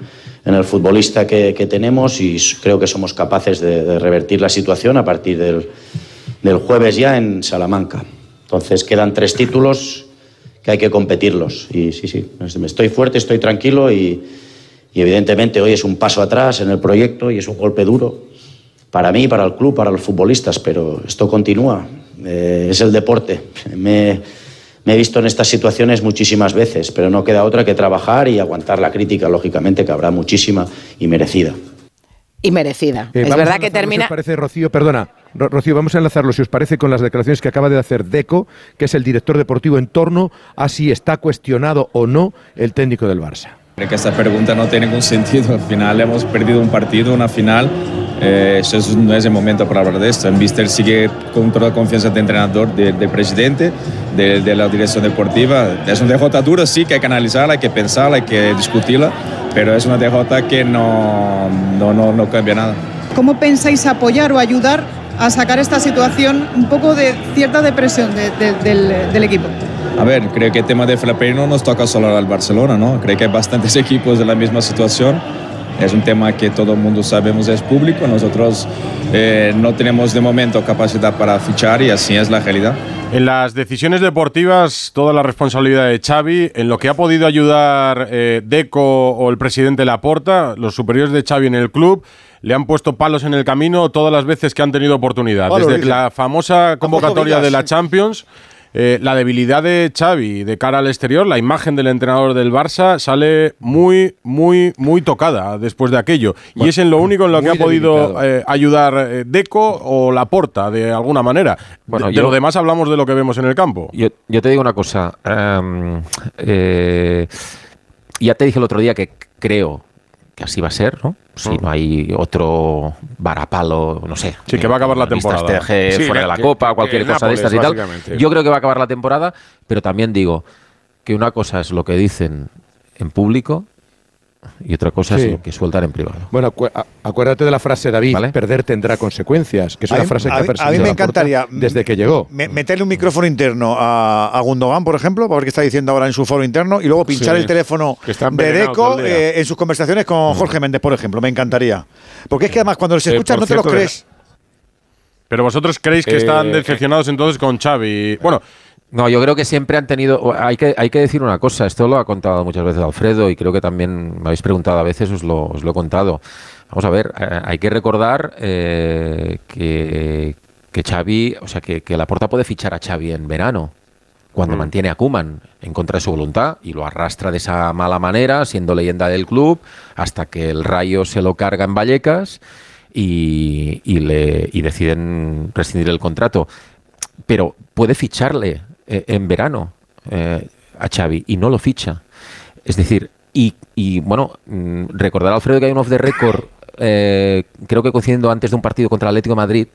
en el futbolista que, tenemos y creo que somos capaces de, revertir la situación a partir del, jueves ya en Salamanca. Entonces quedan tres títulos que hay que competirlos. Y sí, sí, estoy fuerte, estoy tranquilo y, evidentemente hoy es un paso atrás en el proyecto y es un golpe duro para mí, para el club, para los futbolistas, pero esto continúa. Eh, es el deporte. <laughs> Me, me he visto en estas situaciones muchísimas veces, pero no queda otra que trabajar y aguantar la crítica, lógicamente, que habrá muchísima y merecida. Y merecida. Eh, es verdad que termina. Si parece, Rocío, perdona, Rocío, vamos a enlazarlo, si os parece, con las declaraciones que acaba de hacer Deco, que es el director deportivo en torno a si está cuestionado o no el técnico del Barça. Creo que esta pregunta no tiene ningún <laughs> sentido. Al final hemos perdido un partido, una final. Eh, eso no es el momento para hablar de esto. En Mister sigue con toda la confianza de entrenador, del de presidente, de, la dirección deportiva. Es una derrota dura, sí, que hay que analizarla, hay que pensarla, hay que discutirla, pero es una derrota que no, no, no, no cambia nada. ¿Cómo pensáis apoyar o ayudar a sacar esta situación un poco de cierta depresión del, del equipo? A ver, creo que el tema de Felipe no nos toca solo al Barcelona, ¿no? Creo que hay bastantes <laughs> equipos de la misma situación. Es un tema que todo el mundo sabemos es público. Nosotros eh, no tenemos de momento capacidad para fichar y así es la realidad. En las decisiones deportivas, toda la responsabilidad de Xavi. En lo que ha podido ayudar eh, Deco o el presidente Laporta, los superiores de Xavi en el club, le han puesto palos en el camino todas las veces que han tenido oportunidad. Desde la famosa convocatoria de la Champions. Eh, la debilidad de Xavi de cara al exterior, la imagen del entrenador del Barça sale muy, muy, muy tocada después de aquello. y es en lo único en lo que ha podido eh, ayudar eh, Deco o Laporta de alguna manera. Bueno, de, lo demás hablamos de lo que vemos en el campo. Yo, te digo una cosa. Em, ya te dije el otro día que creo que así va a ser, ¿no? Si mm. no hay otro varapalo, no sé. Sí, que va a acabar la temporada. fuera de la Copa, cualquier cosa de estas y tal. Yo creo que va a acabar la temporada, pero también digo que una cosa es lo que dicen en público y otra cosa es lo que sueltan en privado. Bueno, acuérdate de la frase, David, perder tendrá consecuencias, que es una frase que ha perseguido A mí me encantaría desde que llegó. meterle un micrófono interno a, Gundogan, por ejemplo, para ver qué está diciendo ahora en su foro interno, y luego pinchar el teléfono de Deco eh, en sus conversaciones con mm. Jorge Méndez, por ejemplo. Me encantaría. Porque es que además cuando los eh, escuchas no te lo crees. Pero vosotros creéis que están eh, decepcionados entonces con Xavi. Bueno, no, yo creo que siempre han tenido. Hay que, hay que decir una cosa, esto lo ha contado muchas veces Alfredo y creo que también me habéis preguntado a veces, os lo, os lo he contado. Vamos a ver, eh, hay que recordar eh, que, que Xavi, o sea, que, que Laporta puede fichar a Xavi en verano, cuando mm. mantiene a Kuman en contra de su voluntad y lo arrastra de esa mala manera, siendo leyenda del club, hasta que el Rayo se lo carga en Vallecas y, y, le, y deciden rescindir el contrato. Pero puede ficharle eh, en verano eh, a Xavi y no lo ficha. Es decir, y, y bueno, mm, recordar a Alfredo que hay un off the record, eh, creo que coincidiendo antes de un partido contra el Atlético Madrid,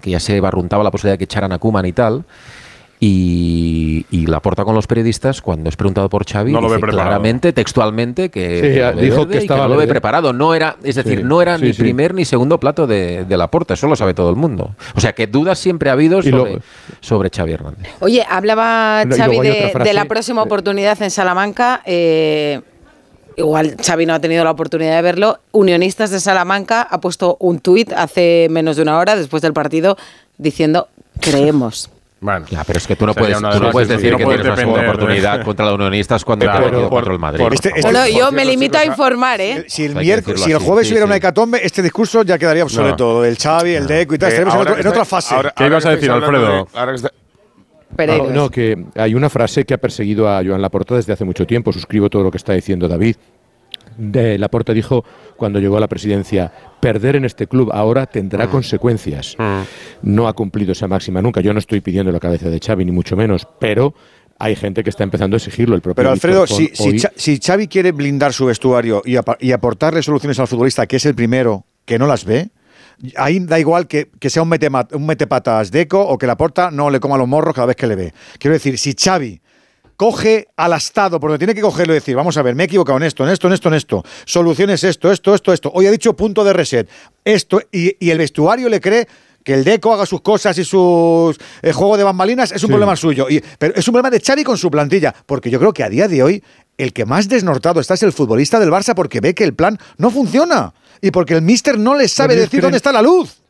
que ya se barruntaba la posibilidad de que echaran a Kuman y tal, y, la porta con los periodistas cuando es preguntado por Xavi no dice claramente textualmente que, dijo que, estaba no lo ve preparado. No era es decir no era ni primer ni segundo plato de, la porta eso lo sabe todo el mundo. O sea que dudas siempre ha habido sobre, sobre Xavi Hernández. Oye hablaba Xavi de, la próxima oportunidad en Salamanca eh, Igual Xavi no ha tenido la oportunidad de verlo. Unionistas de Salamanca ha puesto un tuit hace menos de una hora después del partido diciendo creemos. <laughs> Bueno, pero es que tú no puedes, decir que tienes una oportunidad contra los unionistas cuando te ha metido contra el Madrid. Este, este yo me limito a informar, ¿eh? Si el, miércoles, si el jueves hubiera una hecatombe, este discurso ya quedaría obsoleto. El Xavi, el Deco y tal. Estaremos en, otra fase. ¿Qué ibas a decir, Alfredo? no, que hay una frase que ha perseguido a Joan Laporta desde hace mucho tiempo. Suscribo todo lo que está diciendo David de Laporta dijo cuando llegó a la presidencia, perder en este club ahora tendrá mm. consecuencias. Mm. No ha cumplido esa máxima nunca. Yo no estoy pidiendo la cabeza de Xavi, ni mucho menos, pero hay gente que está empezando a exigirlo. El propio pero Alfredo, si, si, Xavi quiere blindar su vestuario y, y aportarle soluciones al futbolista, que es el primero que no las ve, ahí da igual que, sea un, un metepatas deco o que la porta no le coma los morros cada vez que le ve. Quiero decir, si Xavi coge al astado, porque tiene que cogerlo y decir, vamos a ver, me he equivocado en esto, en esto, en esto, en esto. Soluciones esto, esto, esto, esto. Hoy ha dicho punto de reset. Esto, y, el vestuario le cree que el Deco haga sus cosas y su eh, juego de bambalinas es un problema suyo. Y, pero es un problema de Xavi con su plantilla, porque yo creo que a día de hoy el que más desnortado está es el futbolista del Barça porque ve que el plan no funciona y porque el míster no le sabe decir dónde está la luz.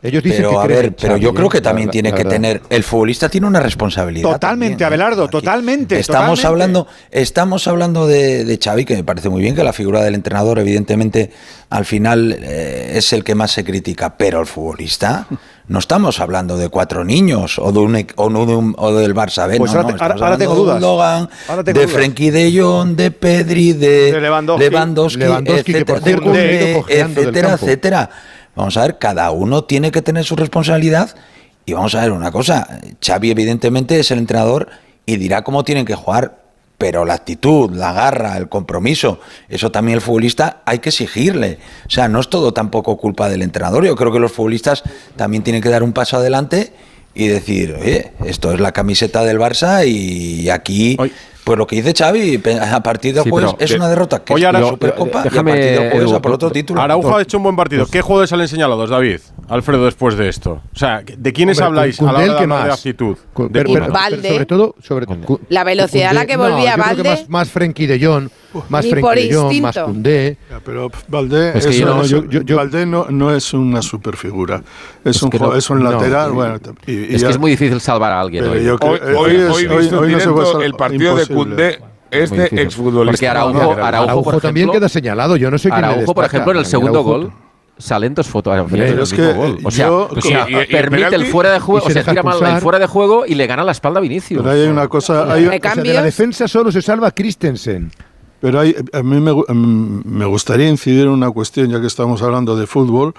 Ellos dicen pero, a ver, pero yo creo que también tiene que tener. El futbolista tiene una responsabilidad. Totalmente, Abelardo, totalmente. Estamos hablando, estamos hablando de, de, Xavi, que me parece muy bien que la figura del entrenador, evidentemente, al final eh, es el que más se critica. Pero el futbolista, <laughs> no estamos hablando de cuatro niños o de un, o, del Barça B. Pues no, ahora, tengo dudas. De, de Frenkie de Jong, de Pedri, de, Lewandowski, etcétera, etcétera. Vamos a ver, cada uno tiene que tener su responsabilidad y vamos a ver una cosa, Xavi evidentemente es el entrenador y dirá cómo tienen que jugar, pero la actitud, la garra, el compromiso, eso también el futbolista hay que exigirle. O sea, no es todo tampoco culpa del entrenador, yo creo que los futbolistas también tienen que dar un paso adelante y decir, oye, esto es la camiseta del Barça y aquí pues lo que dice Xavi, a partir del jueves es una derrota que hoy es la Supercopa y a partir del jueves por otro título. Araujo ha hecho un buen partido. ¿Qué jugadores salen señalados, David? Alfredo, después de esto? O sea, ¿de quiénes habláis a la hora de, hablar de actitud? De Valde. sobre todo, sobre la velocidad a la que volvía no, Valde. más, más Frenkie de Jong, más Frenkie de Jong, más Cundé. pero Valde, es que no, yo, yo, Valde no, no, es una superfigura. Es, es un, no, es un lateral. bueno, y, y es ya, que es muy difícil salvar a alguien. Hoy, hoy, hoy, hoy, hoy, no se puede el partido imposible. de Cundé este exfutbolista. Porque Araujo, Araujo, Araujo por también ejemplo, queda señalado. Yo no sé quién Araujo, por ejemplo, en el segundo Araujo. gol salen dos fotografías Pero del es mismo que, gol. O sea, yo- o sea, y- y- y el permite el penalti- fuera de juego, y se o sea, tira mal el fuera de juego y le gana la espalda a Vinicius. Pero hay una cosa. Hay, O sea, de la defensa solo se salva Christensen. Pero hay, a mí me, mm, me gustaría incidir en una cuestión, ya que estamos hablando de fútbol.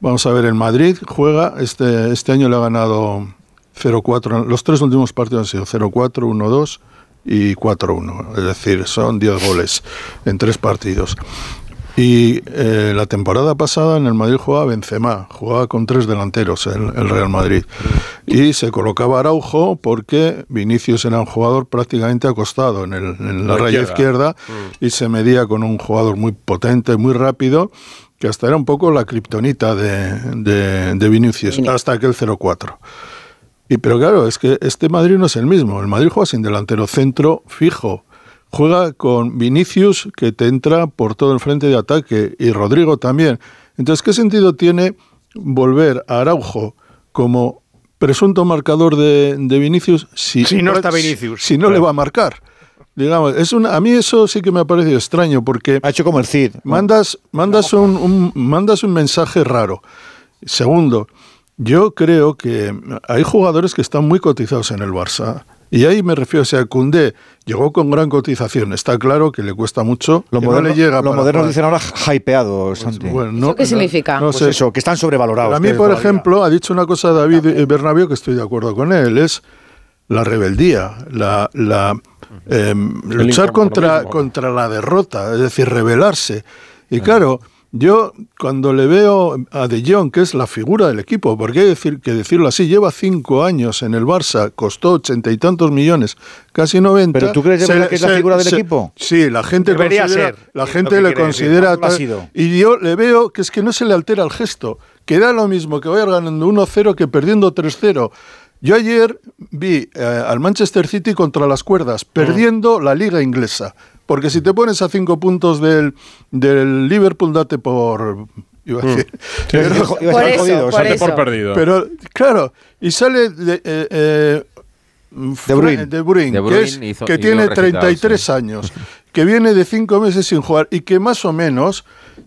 Vamos a ver, el Madrid juega, este, este año le ha ganado 0-4. Los tres últimos partidos han sido 0-4, 1-2 y 4-1. Es decir, son 10 goles en tres partidos. Y eh, la temporada pasada en el Madrid jugaba Benzema, jugaba con tres delanteros el, el Real Madrid. Y se colocaba Araujo porque Vinicius era un jugador prácticamente acostado en, el- en la La raya izquierda. izquierda y se medía con un jugador muy potente, muy rápido, que hasta era un poco la kriptonita de, de, de Vinicius, hasta aquel 0-4. Y pero claro, es que este Madrid no es el mismo. El Madrid juega sin delantero centro fijo. Juega con Vinicius que te entra por todo el frente de ataque y Rodrigo también. Entonces, ¿qué sentido tiene volver a Araujo como presunto marcador de, de Vinicius si, Si no está Vinicius. Si no le va a marcar. Digamos, es una, a mí eso sí que me ha parecido extraño porque Ha hecho como el Cid. mandas, mandas, un, un- mandas un mensaje raro. Segundo, yo creo que hay jugadores que están muy cotizados en el Barça. Y ahí me refiero, o sea, Cundé llegó con gran cotización. Está claro que le cuesta mucho. Lo que moderno, no le llega lo moderno dicen ahora hypeado, Santi. Bueno, no- ¿Eso qué no- significa? no Pues sé. eso, que están sobrevalorados. Para mí, por ejemplo, ha dicho una cosa David eh, Bernabéu que estoy de acuerdo con él, es la rebeldía, la, la eh, luchar contra, contra la derrota, es decir, rebelarse. Y claro, yo cuando le veo a De Jong, que es la figura del equipo, porque hay decir, que decirlo así, lleva cinco años en el Barça, costó ochenta y tantos millones, casi noventa. ¿Pero tú crees se que es la figura del se- equipo? Sí, la gente Debería considera, ser, la gente le decir. considera ¿Cuándo lo ha tal- sido? y yo le veo que es que no se le altera el gesto, que da lo mismo que vaya ganando 1-0 que perdiendo 3-0. Yo ayer vi eh, al Manchester City contra las cuerdas, perdiendo la liga inglesa. Porque si te pones a cinco puntos del, del Liverpool, date por... Iba a decir. Pero- Iba a estar Por eso, jodido, por Santi. eso. por perdido. pero, claro, y sale de, eh, eh. De Bruyne, De que, Bruyne es- hizo- que hizo tiene recitado, 33 sí. años, <laughs> que viene de cinco meses sin jugar y que más o menos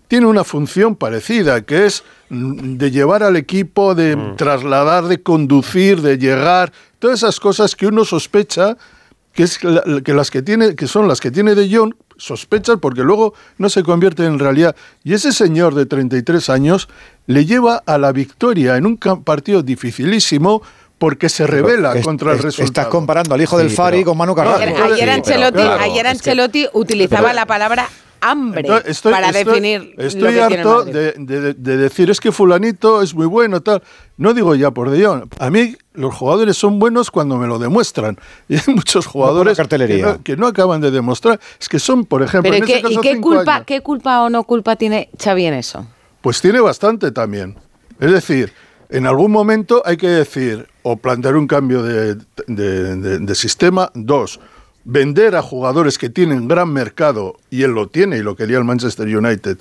tiene una función parecida, que es mm, de llevar al equipo, de trasladar, de conducir, de llegar, todas esas cosas que uno sospecha que es la- que las que tiene que son las que tiene de John sospechas porque luego no se convierte en realidad y ese señor de 33 años le lleva a la victoria en un partido dificilísimo porque se revela Es- contra el es- resultado. Estás comparando al hijo del Sí, Fari pero- con Manu Carrasco. Ayer, ayer sí, Ancelotti, pero claro, ayer es que- Ancelotti utilizaba la palabra hambre Entonces, estoy- para estoy- definir Estoy lo que harto de, de- de decir es que fulanito es muy bueno, tal. No digo ya por De Jong. A mí los jugadores son buenos cuando me lo demuestran. <laughs> Y hay muchos jugadores que, no, que no acaban de demostrar. Es que son, por ejemplo, Pero en ¿y qué, ese caso, y qué cinco culpa, años. qué culpa o no culpa tiene Xavi en eso? Pues tiene bastante también. Es decir, en algún momento hay que decir o plantear un cambio de, de- de- de sistema. Dos, vender a jugadores que tienen gran mercado, y él lo tiene y lo quería el Manchester United,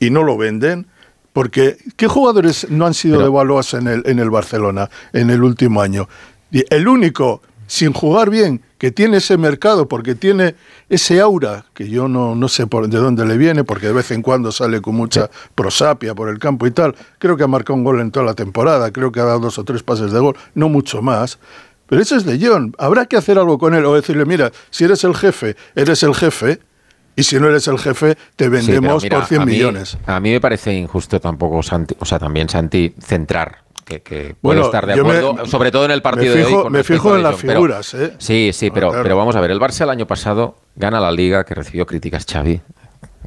y no lo venden. Porque, ¿qué jugadores no han sido Pero- devaluados en el, en el Barcelona en el último año? Y el único, sin jugar bien, que tiene ese mercado, porque tiene ese aura, que yo no, no sé por, de dónde le viene, porque de vez en cuando sale con mucha prosapia por el campo y tal. Creo que ha marcado un gol en toda la temporada, creo que ha dado dos o tres pases de gol, no mucho más. Pero eso es de John. Habrá que hacer algo con él o decirle, mira, si eres el jefe, eres el jefe, y si no eres el jefe, te Sí, vendemos mira, por 100 a mí- millones. A mí me parece injusto tampoco, Santi, o sea, también Santi, centrar. Que, Bueno, estar de me- acuerdo, sobre todo en el partido de hoy. con me fijo en las pero- figuras, ¿eh? Sí, sí, pero, claro. pero vamos a ver, el Barça el año pasado gana la Liga, que recibió críticas Xavi,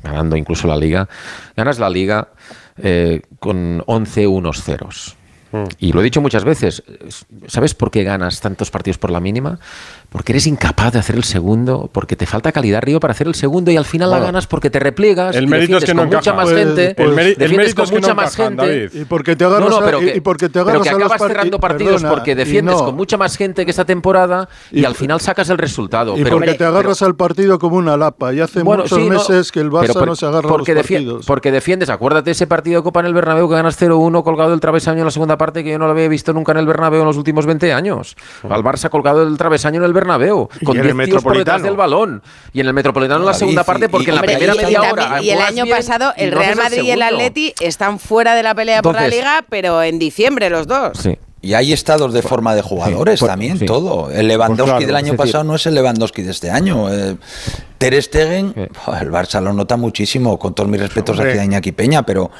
ganando incluso la Liga. Ganas la Liga eh, con 11 unos ceros. Mm. Y lo he dicho muchas veces, ¿sabes por qué ganas tantos partidos por la mínima? porque eres incapaz de hacer el segundo, porque te falta calidad arriba para hacer el segundo y al final bueno, la ganas porque te repliegas. El mérito con mucha más pues, gente. Pues, y porque te agarras no, no, pero que, porque te pero que acabas cerrando partidos porque defiendes con mucha más gente que esta temporada y, al final sacas el resultado. Y porque te agarras al partido como una lapa. Y hace muchos meses que el Barça no se agarra porque los partidos. Porque defiendes, acuérdate ese partido de Copa en el Bernabéu que ganas 0-1 colgado del travesaño en la segunda parte que yo no lo había visto nunca en el Bernabéu en los últimos 20 años. Al Barça colgado del travesaño en el Bernabéu, con 10 tíos por del balón. Y en el Metropolitano la, la segunda parte, porque en la primera y, media hora... Y el año pasado el Real Madrid y el Atleti están fuera de la pelea por la Liga, pero en diciembre los dos. Y hay estados de pues, forma de jugadores pues, también, todo. El pues Lewandowski del año pasado no es el Lewandowski de este año. Eh, Ter Stegen, el Barça lo nota muchísimo, con todos mis respetos hacia Iñaki Peña, pero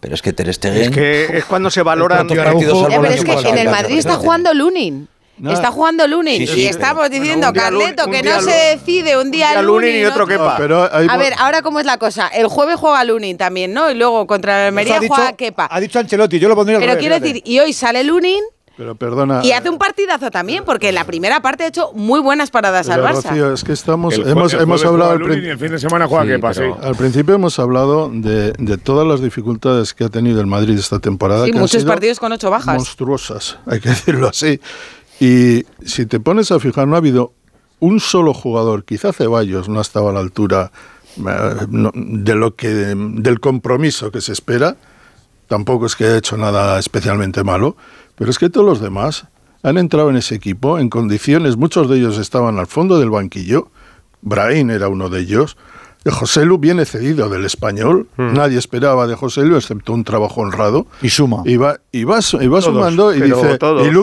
pero es que Ter Stegen... Es que es cuando se valoran... Partidos Araujo, es que en el Madrid está jugando Lunin. No. Está jugando Lunin sí, sí, y estamos diciendo, bueno, Carleto, que no se decide un día, un Lunin, y otro. Kepa. A ver, ahora cómo es la cosa. El jueves juega Lunin también, ¿no? Y luego contra el Almería juega dicho, Kepa. Ha dicho Ancelotti, yo lo pondría Pero quiero decir, y hoy sale Lunin pero perdona. Y hace un partidazo también, porque en la primera parte ha hecho muy buenas paradas al Barça. Rocío, es que estamos. El, hemos el hemos hablado. Al el, el fin de semana juega sí, que. Al principio hemos hablado de, de, todas las dificultades que ha tenido el Madrid esta temporada. Sí, que muchos han sido partidos con ocho bajas. Monstruosas, hay que decirlo así. Y si te pones a fijar, no ha habido un solo jugador, quizá Ceballos no ha estado a la altura eh, de lo que, del compromiso que se espera, tampoco es que haya hecho nada especialmente malo, pero es que todos los demás han entrado en ese equipo en condiciones, muchos de ellos estaban al fondo del banquillo, Brain era uno de ellos, eh, José Lu viene cedido del español. Mm. Nadie esperaba de José Lu, excepto un trabajo honrado. Y suma. Y va, y va, sumando y dice.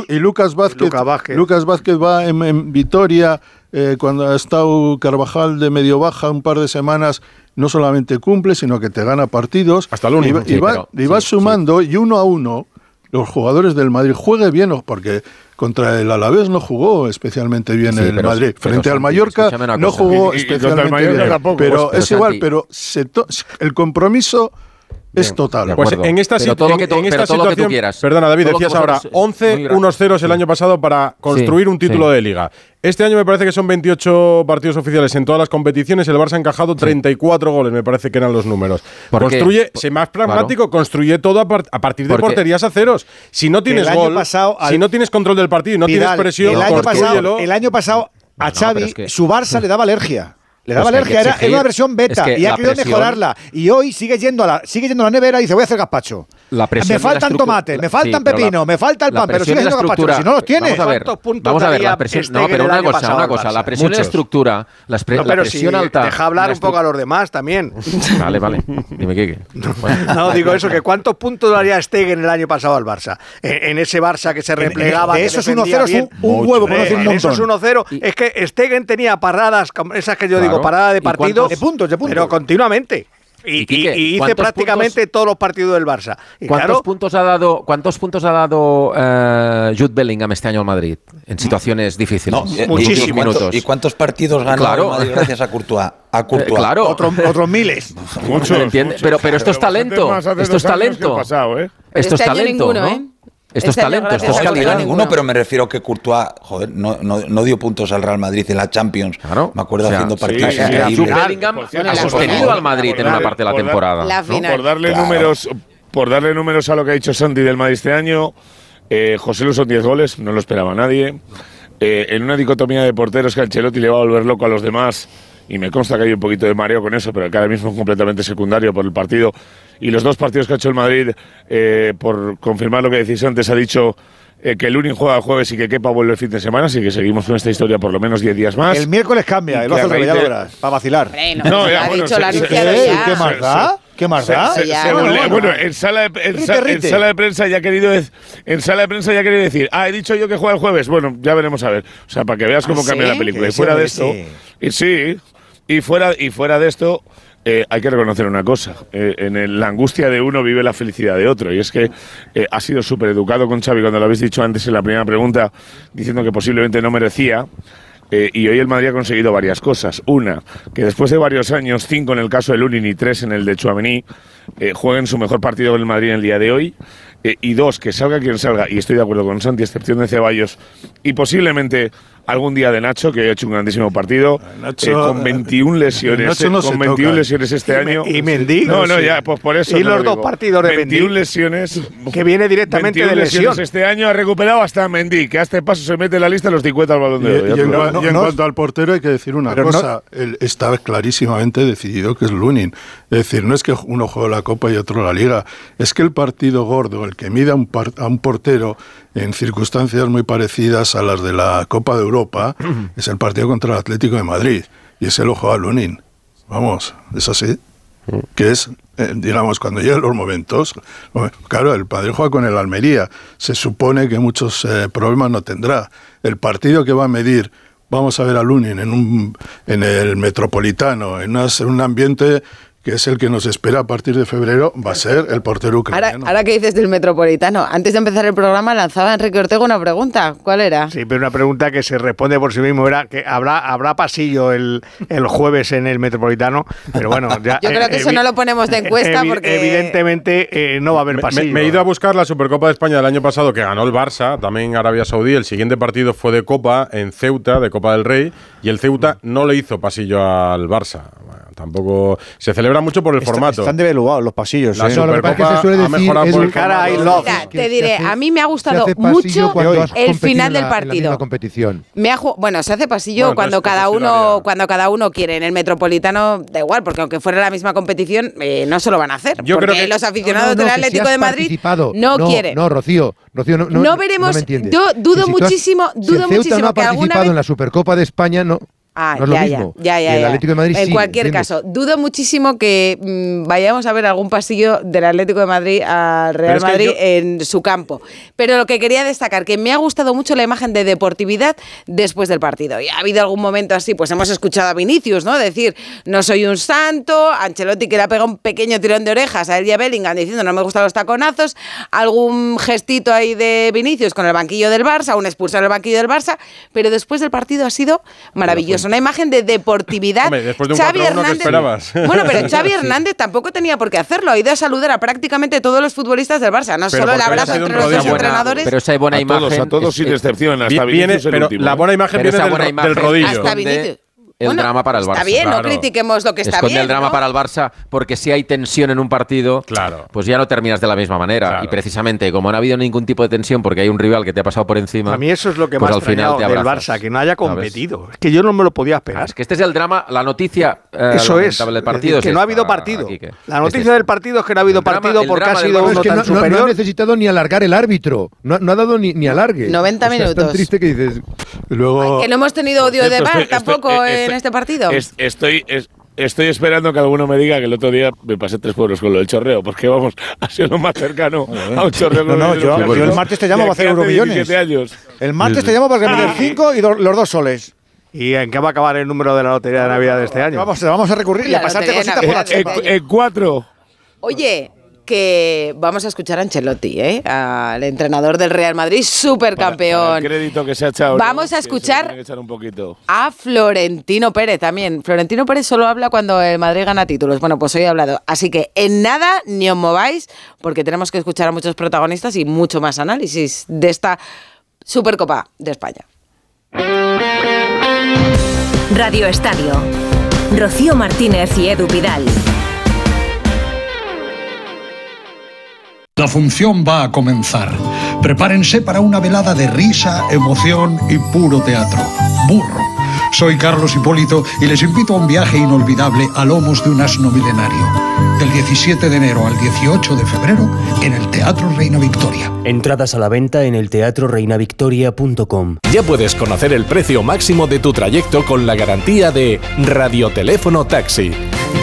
Y, y, Lucas Vázquez. Lucas Vázquez va en, Vitoria. Eh, cuando ha estado Carvajal de medio baja un par de semanas, no solamente cumple, sino que te gana partidos. Hasta el único. Y, va, y sumando y uno a uno los jugadores del Madrid juegue bien, porque contra el Alavés no jugó especialmente bien el Madrid. Frente al Mallorca no jugó especialmente bien. Pero pero es igual, pero se el compromiso es total. Pues en esta, en, esta situación. Perdona, David, decías ahora 11 unos ceros el año pasado para construir un título de liga. Este año me parece que son 28 partidos oficiales en todas las competiciones. El Barça ha encajado 34 sí. goles, me parece que eran los números. construye, sé más pragmático, construye todo a, partir de porterías a ceros. Si no tienes gol, pasado, si no tienes control del partido y no tienes presión, el año, pasado, el año pasado a Xavi su Barça <laughs> le daba alergia. Le daba pues alergia, era, era, una versión beta es que y ha querido presión, mejorarla. Y hoy sigue yendo, a la, sigue yendo a la nevera y dice, voy a hacer gazpacho. La presión me faltan tomates, me faltan sí, pepino, la, me falta el pan, pero sigue haciendo gazpacho, si no los tienes. Vamos a ver, vamos a ver la presión, este no, pero una cosa, pasado, una cosa, la presión Muchos. la estructura, la, no, la presión si alta. deja hablar un poco a los demás también. <laughs> Vale, vale, dime qué. Bueno. <laughs> No, digo eso, que ¿cuántos puntos daría Stegen el año pasado al Barça? En, en ese Barça que se replegaba. De esos 1-0 es un huevo, por decir un montón. 1-0, es que Stegen tenía parradas, esas que yo digo, parada de partidos. De puntos, de puntos. Pero continuamente. Y, hice prácticamente todos los partidos del Barça. ¿Cuántos puntos ha dado, cuántos puntos ha dado eh, Jude Bellingham este año al Madrid en situaciones difíciles? No, eh, muchísimos minutos. ¿Y cuántos partidos ganó gracias a Courtois? A eh, Courtois. Claro. Otro, otros miles. <laughs> muchos, muchos, pero, pero esto es talento. Esto es talento. Esto es este talento. ¿no? Esto es, talento, esto es calidad. No ninguno, pero me refiero que Courtois, joder, no, no, no, dio puntos al Real Madrid en la Champions. Claro. Me acuerdo o sea, haciendo partidos sí, increíbles. Bellingham ha sostenido al Madrid en una parte de la temporada. La por darle claro. números, por darle números a lo que ha dicho Santi del Madrid este año, eh, José Luis son 10 goles, no lo esperaba nadie. Eh, en una dicotomía de porteros que Ancelotti le va a volver loco a los demás y me consta que hay un poquito de mareo con eso, pero que ahora mismo es completamente secundario por el partido. Y los dos partidos que ha hecho el Madrid, eh, por confirmar lo que decís antes, ha dicho eh, que el Unin juega jueves y que Kepa vuelve el fin de semana, así que seguimos con esta historia por lo menos 10 días más. El miércoles cambia, el otro ya verás, para vacilar. Bueno, no, ¿Eh? ya, ¿Qué más da? ¿Qué más da? bueno, en sala, de, prensa ya ha querido en sala de prensa ya decir, ah, he dicho yo que juega el jueves. Bueno, ya veremos a ver. O sea, para que veas cómo cambia la película. Y fuera de esto, sí. y sí, y fuera y fuera de esto, eh, hay que reconocer una cosa, eh, en el, la angustia de uno vive la felicidad de otro, y es que eh, ha sido súper educado con Xavi cuando lo habéis dicho antes en la primera pregunta, diciendo que posiblemente no merecía. Y hoy el Madrid ha conseguido varias cosas. Una, que después de varios años, cinco en el caso de Lunin y tres en el de Chuamení, eh, jueguen su mejor partido con el Madrid en el día de hoy. Y dos, que salga quien salga, y estoy de acuerdo con Santi, excepción de Ceballos, y posiblemente algún día de Nacho, que ha hecho un grandísimo partido, Nacho, eh, con 21 lesiones, Nacho no eh, con se 21 toca. lesiones este Y Me- año. y Mendy. No, no, Sí. ya, pues por eso. Y lo los dos digo. partidos de 21 Mendy, lesiones. que viene directamente 21 de lesiones lesión. este año ha recuperado hasta Mendy, que a este paso se mete en la lista de los 50 al balón de oro. y en, y en cuanto al portero hay que decir una cosa, él está clarísimamente decidido que es Lunin. Es decir, no es que uno juegue la Copa y otro la Liga, es que el partido gordo, el que mida un par- a un portero en circunstancias muy parecidas a las de la Copa de Europa, es el partido contra el Atlético de Madrid. Y ese lo juega Lunin. Vamos, es así. Que es, eh, digamos, cuando lleguen los momentos. Claro, el Madrid juega con el Almería. Se supone que muchos eh, problemas no tendrá. El partido que va a medir, vamos a ver a Lunin en, un, en el Metropolitano, en un ambiente que es el que nos espera a partir de febrero, va a ser el portero Ahora, ucraniano. ahora que dices del Metropolitano, antes de empezar el programa lanzaba Enrique Ortega una pregunta. ¿Cuál era? Sí, pero una pregunta que se responde por sí mismo era que habrá habrá pasillo el, el jueves en el Metropolitano, pero bueno, ya Yo creo que eso no lo ponemos de encuesta evi- porque- evidentemente eh, no va a haber Me- pasillo. Me, me he ido a buscar la Supercopa de España del año pasado que ganó el Barça, también Arabia Saudí. El siguiente partido fue de Copa en Ceuta, de Copa del Rey, y el Ceuta no le hizo pasillo al Barça. Bueno, tampoco se celebra mucho por el Está- formato. Están devaluados los pasillos. La ¿eh? No, lo que pasa es que se Supercopa suele ha decir, el Cara hay love. Mira, te diré, hace- a mí me ha gustado mucho el final del en la partido. competición. Me ha bueno, se hace pasillo Bueno, cuando cada uno cuando cada uno quiere. En el Metropolitano da igual, porque aunque fuera la misma competición, eh, no se lo van a hacer. Yo porque creo que- los aficionados No, no, del si Atlético de Madrid no, quieren. No, Rocío, Rocío, no, no, No no veremos- yo dudo muchísimo- si el dudo Ceuta muchísimo no ha que alguna participado vez- en la Supercopa de España, no. Ah, no es lo ya, mismo. ya, ya, el. Atlético de Madrid En sí, cualquier ¿entiendes? caso, dudo muchísimo que mm, vayamos a ver algún pasillo del Atlético de Madrid al Real Madrid yo- en su campo. Pero lo que quería destacar, que me ha gustado mucho la imagen de deportividad después del partido. Y ha habido algún momento así, pues hemos escuchado a Vinicius, ¿no? Decir, no soy un santo, Ancelotti que le ha pegado un pequeño tirón de orejas a él y a Bellingham diciendo no me gustan los taconazos, algún gestito ahí de Vinicius con el banquillo del Barça, un expulsado en el banquillo del Barça, pero después del partido ha sido maravilloso. Una imagen de deportividad. Hombre, después de un Xavi 4-1, ¿qué Hernández- esperabas? <laughs> Bueno, pero <laughs> Xavi Hernández tampoco tenía por qué hacerlo. Ha ido a saludar a prácticamente todos los futbolistas del Barça, no Pero solo el abrazo entre los dos Buena- entrenadores. Pero esa buena a imagen. todos, a todos es- sin excepción, hasta Vi- Vinicius viene- el pero último. la buena imagen pero viene del, imagen del rodillo. Hasta Vinicius. El Bueno, drama para el Barça. Está bien, claro. no critiquemos lo que está Esconde bien. el drama ¿no? para el Barça porque si hay tensión en un partido, Claro. pues ya no terminas de la misma manera. Claro. Y precisamente, como no ha habido ningún tipo de tensión porque hay un rival que te ha pasado por encima. A mí eso es lo que pues más al final del Barça, que no haya ¿sabes? competido. Es que yo no me lo podía esperar. Ah, es que este es el drama, la noticia eh, Eso es. del Es partido. decir, que es no ha habido partido. La Es noticia del partido es que no ha habido El partido porque ha sido uno es que tan no, ha necesitado ni alargar el árbitro. No, no ha dado ni, ni alargue. 90 O sea, Es minutos. tan triste que dices. Luego, Que no hemos tenido odio de bar tampoco en este partido. es- Estoy, es- estoy esperando que alguno me diga que el otro día me pasé tres pueblos con lo del chorreo, porque vamos, <laughs> ha sido lo más cercano a un chorreo. No, con no, el yo, el martes te llamo para hacer euromillones. 17 años. El martes te llamo para que me den 5 y do- los dos soles. ¿Y en qué va a acabar el número de la lotería de Navidad de este año? Vamos, vamos a recurrir y a pasarte cositas por la Navidad. chepa. En, en cuatro. Oye, que vamos a escuchar a Ancelotti, ¿eh? al entrenador del Real Madrid, Para supercampeón. el crédito que se ha echado. Vamos ¿no? a escuchar- tiene que echar un poquito. A Florentino Pérez también. Florentino Pérez solo habla cuando el Madrid gana títulos. Bueno, pues hoy he hablado. Así que en nada ni os mováis, porque tenemos que escuchar a muchos protagonistas y mucho más análisis de esta Supercopa de España. Radio Estadio. Rocío Martínez y Edu Pidal. La función va a comenzar. Prepárense para una velada de risa, emoción y puro teatro. Burro. Soy Carlos Hipólito y les invito a un viaje inolvidable a lomos de un asno milenario. Del 17 de enero al 18 de febrero en el Teatro Reina Victoria. Entradas a la venta en el teatroreinavictoria.com. Ya puedes conocer el precio máximo de tu trayecto con la garantía de Radioteléfono Taxi.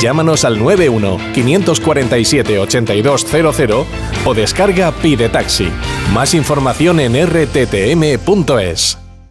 Llámanos al 91 547 8200 o descarga Pide Taxi. Más información en rttm.es.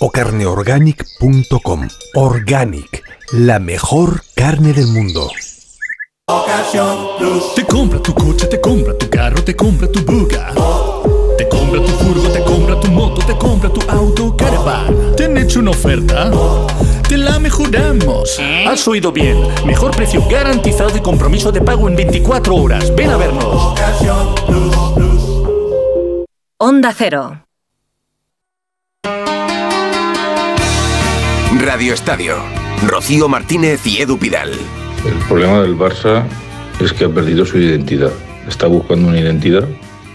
o carneorganic.com. Organic, la mejor carne del mundo. Te compra tu coche, te compra tu carro, te compra tu buga. Te compra tu furgo, te compra tu moto, te compra tu auto, caravan. ¿Te han hecho una oferta? Te la mejoramos. Has oído bien. Mejor precio garantizado y compromiso de pago en 24 horas. Ven a vernos. Onda Cero. Radio Estadio. Rocío Martínez y Edu Pidal. El problema del Barça es que ha perdido su identidad. Está buscando una identidad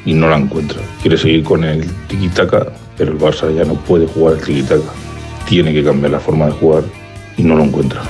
y no la encuentra. Quiere seguir con el tiki-taka, pero el Barça ya no puede jugar el tiki-taka. Tiene que cambiar la forma de jugar y no lo encuentra.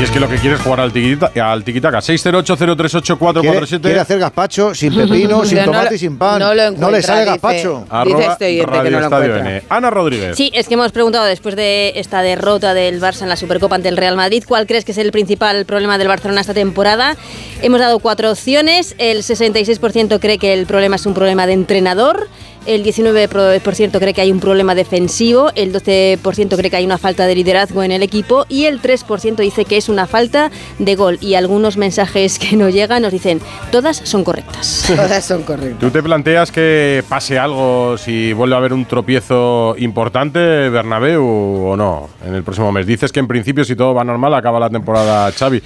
Si es que lo que quieres es jugar al tiquitaca, al tiquitaca. 608038447. Quiere hacer gazpacho sin pepino, <laughs> sin tomate y sin pan. No, lo no le sale gazpacho. Dice este que no lo encuentra. Ana Rodríguez. Sí, es que hemos preguntado después de esta derrota del Barça en la Supercopa ante el Real Madrid, ¿cuál crees que es el principal problema del Barcelona esta temporada? Hemos dado cuatro opciones. El 66% cree que el problema es un problema de entrenador. El 19% cree que hay un problema defensivo, el 12% cree que hay una falta de liderazgo en el equipo y el 3% dice que es una falta de gol. Y algunos mensajes que nos llegan nos dicen, todas son correctas. <laughs> Todas son correctas. ¿Tú te planteas que pase algo si vuelve a haber un tropiezo importante, Bernabéu, o no, en el próximo mes? Dices que en principio, si todo va normal, acaba la temporada Xavi.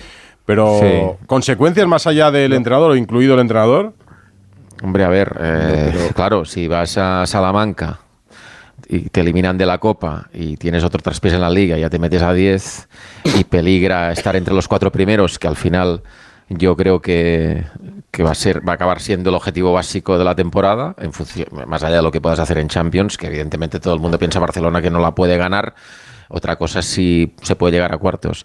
Pero, ¿consecuencias más allá del entrenador o incluido el entrenador? Hombre, a ver, eh, <laughs> claro, si vas a Salamanca y te eliminan de la Copa y tienes otro traspiés en la Liga, ya te metes a 10 y peligra estar entre los cuatro primeros, que al final yo creo que, que va a ser va a acabar siendo el objetivo básico de la temporada, en función, más allá de lo que puedas hacer en Champions, que evidentemente todo el mundo piensa Barcelona que no la puede ganar. Otra cosa es si se puede llegar a cuartos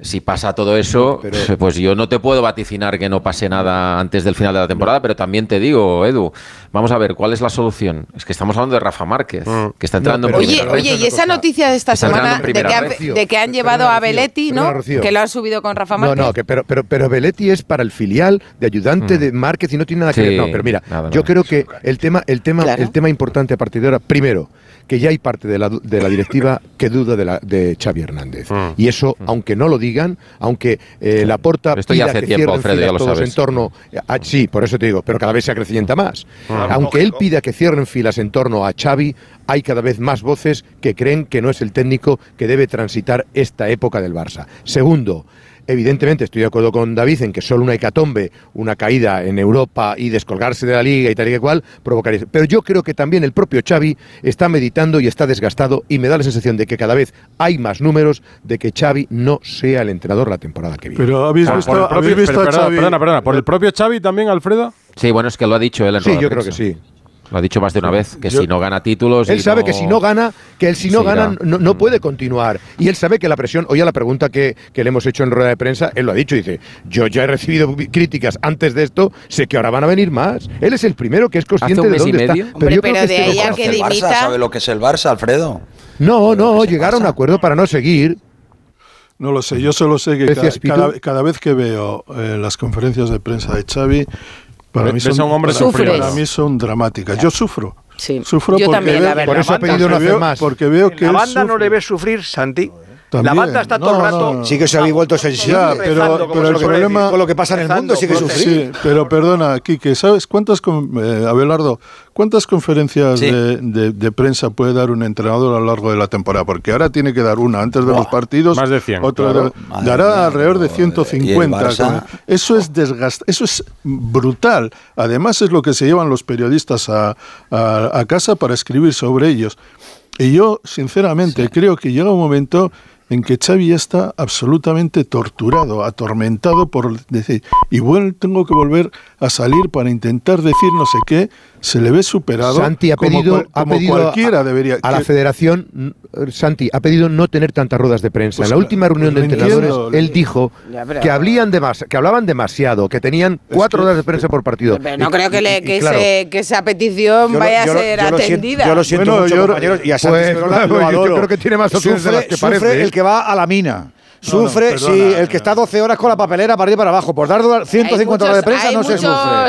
si pasa todo eso, <laughs> pues yo no te puedo vaticinar que no pase nada antes del final de la temporada, pero también te digo, Edu, vamos a ver, ¿cuál es la solución? Es que estamos hablando de Rafa Márquez, Mm. que está entrando en Oye, primera oye, y esa noticia de esta semana de que, red. de que han llevado a perdona, ¿no? Rocío. Que lo han subido con Rafa No, Márquez. no, que, pero, pero, pero Belletti es para el filial de ayudante de Márquez y no tiene nada que Sí, ver. No, pero mira, nada, yo creo que el tema, el tema, Claro. el tema importante a partir de ahora, primero, que ya hay parte de la, de la directiva que duda de, la, de Xavi Hernández. Y eso, aunque no lo digan, aunque eh, la porta Pero esto ya pida hace que tiempo, ya lo todos sabes. en torno a- sí, por eso te digo, pero cada vez se acrecienta más. Aunque él pida que cierren filas en torno a Xavi, hay cada vez más voces que creen que no es el técnico que debe transitar esta época del Barça. Segundo, Evidentemente estoy de acuerdo con David en que solo una hecatombe, una caída en Europa y descolgarse de la liga y tal y que cual provocaría. Pero yo creo que también el propio Xavi está meditando y está desgastado y me da la sensación de que cada vez hay más números de que Xavi no sea el entrenador la temporada que viene. Pero habéis Por- visto, por el propio- habéis visto pero a perdona, Xavi. perdona, perdona, ¿por el propio Xavi también, Alfredo? Sí, bueno, es que lo ha dicho él en Sí, yo creo que sí. Lo ha dicho más de una vez, que Yo- si no gana títulos... Él y sabe no- que si no gana, que él si no Sí, gana no, no puede continuar. Y él sabe que la presión, oye, la pregunta que, que le hemos hecho en rueda de prensa, él lo ha dicho, dice, yo ya he recibido críticas antes de esto, sé que ahora van a venir más. Él es el primero que es consciente de dónde está. Hombre, yo creo pero que de este no que. El Barça sabe lo que es el Barça, Alfredo. No, no, llegaron a un acuerdo para no seguir. No lo sé, yo solo sé que cada vez que veo eh, las conferencias de prensa de Xavi, para mí son, un hombre para, mí son dramáticas. Yo sufro. Sí. Sufro Yo porque también, veo, la verdad. Por eso ha porque pedido no hacer veo- más. Porque veo que la banda no le ve sufrir, Santi. La banda está todo el rato. no, no. Sí que se había vuelto sensible. Ya, pero, el problema decir. Con lo que pasa en el mundo sigue sufriendo. Sí, pero perdona, Quique, ¿sabes cuántas, eh, Abelardo, cuántas conferencias Sí. de, de- de prensa puede dar un entrenador a lo largo de la temporada? Porque ahora tiene que dar una antes de los partidos. Más de 100, otra claro. dará mía, alrededor de pero, 150. ¿y el Barça? con- eso es desgast, eso es brutal. Además es lo que se llevan los periodistas a, a- a casa para escribir sobre ellos. Y yo, sinceramente, creo que llega un momento en que Xavi ya está absolutamente torturado, atormentado por decir, igual tengo que volver a salir para intentar decir no sé qué, se le ve superado. Santi ha como pedido, cual- ha como pedido cualquiera a, debería. a la que- federación, Santi, ha pedido no tener tantas ruedas de prensa. Pues en la última reunión de lo entrenadores, entiendo. él dijo que, hablaban demas- que hablaban demasiado, que tenían cuatro que- ruedas de prensa por partido. Pero no Y- creo que, y- le- y que, claro, ese- que esa petición Yo lo- vaya yo a lo- ser yo lo siento- atendida. yo lo siento Bueno, mucho, yo- compañeros, y a Santi pues, lo <laughs> yo adoro. creo que tiene más opciones de sufre, las que sufre parece, ¿eh? el que va a la mina. No, no, Sufre, perdona, sí, el no. que está 12 horas con la papelera para arriba y para abajo. Por dar 150 Hay horas de muchos- prensa hay no se muchos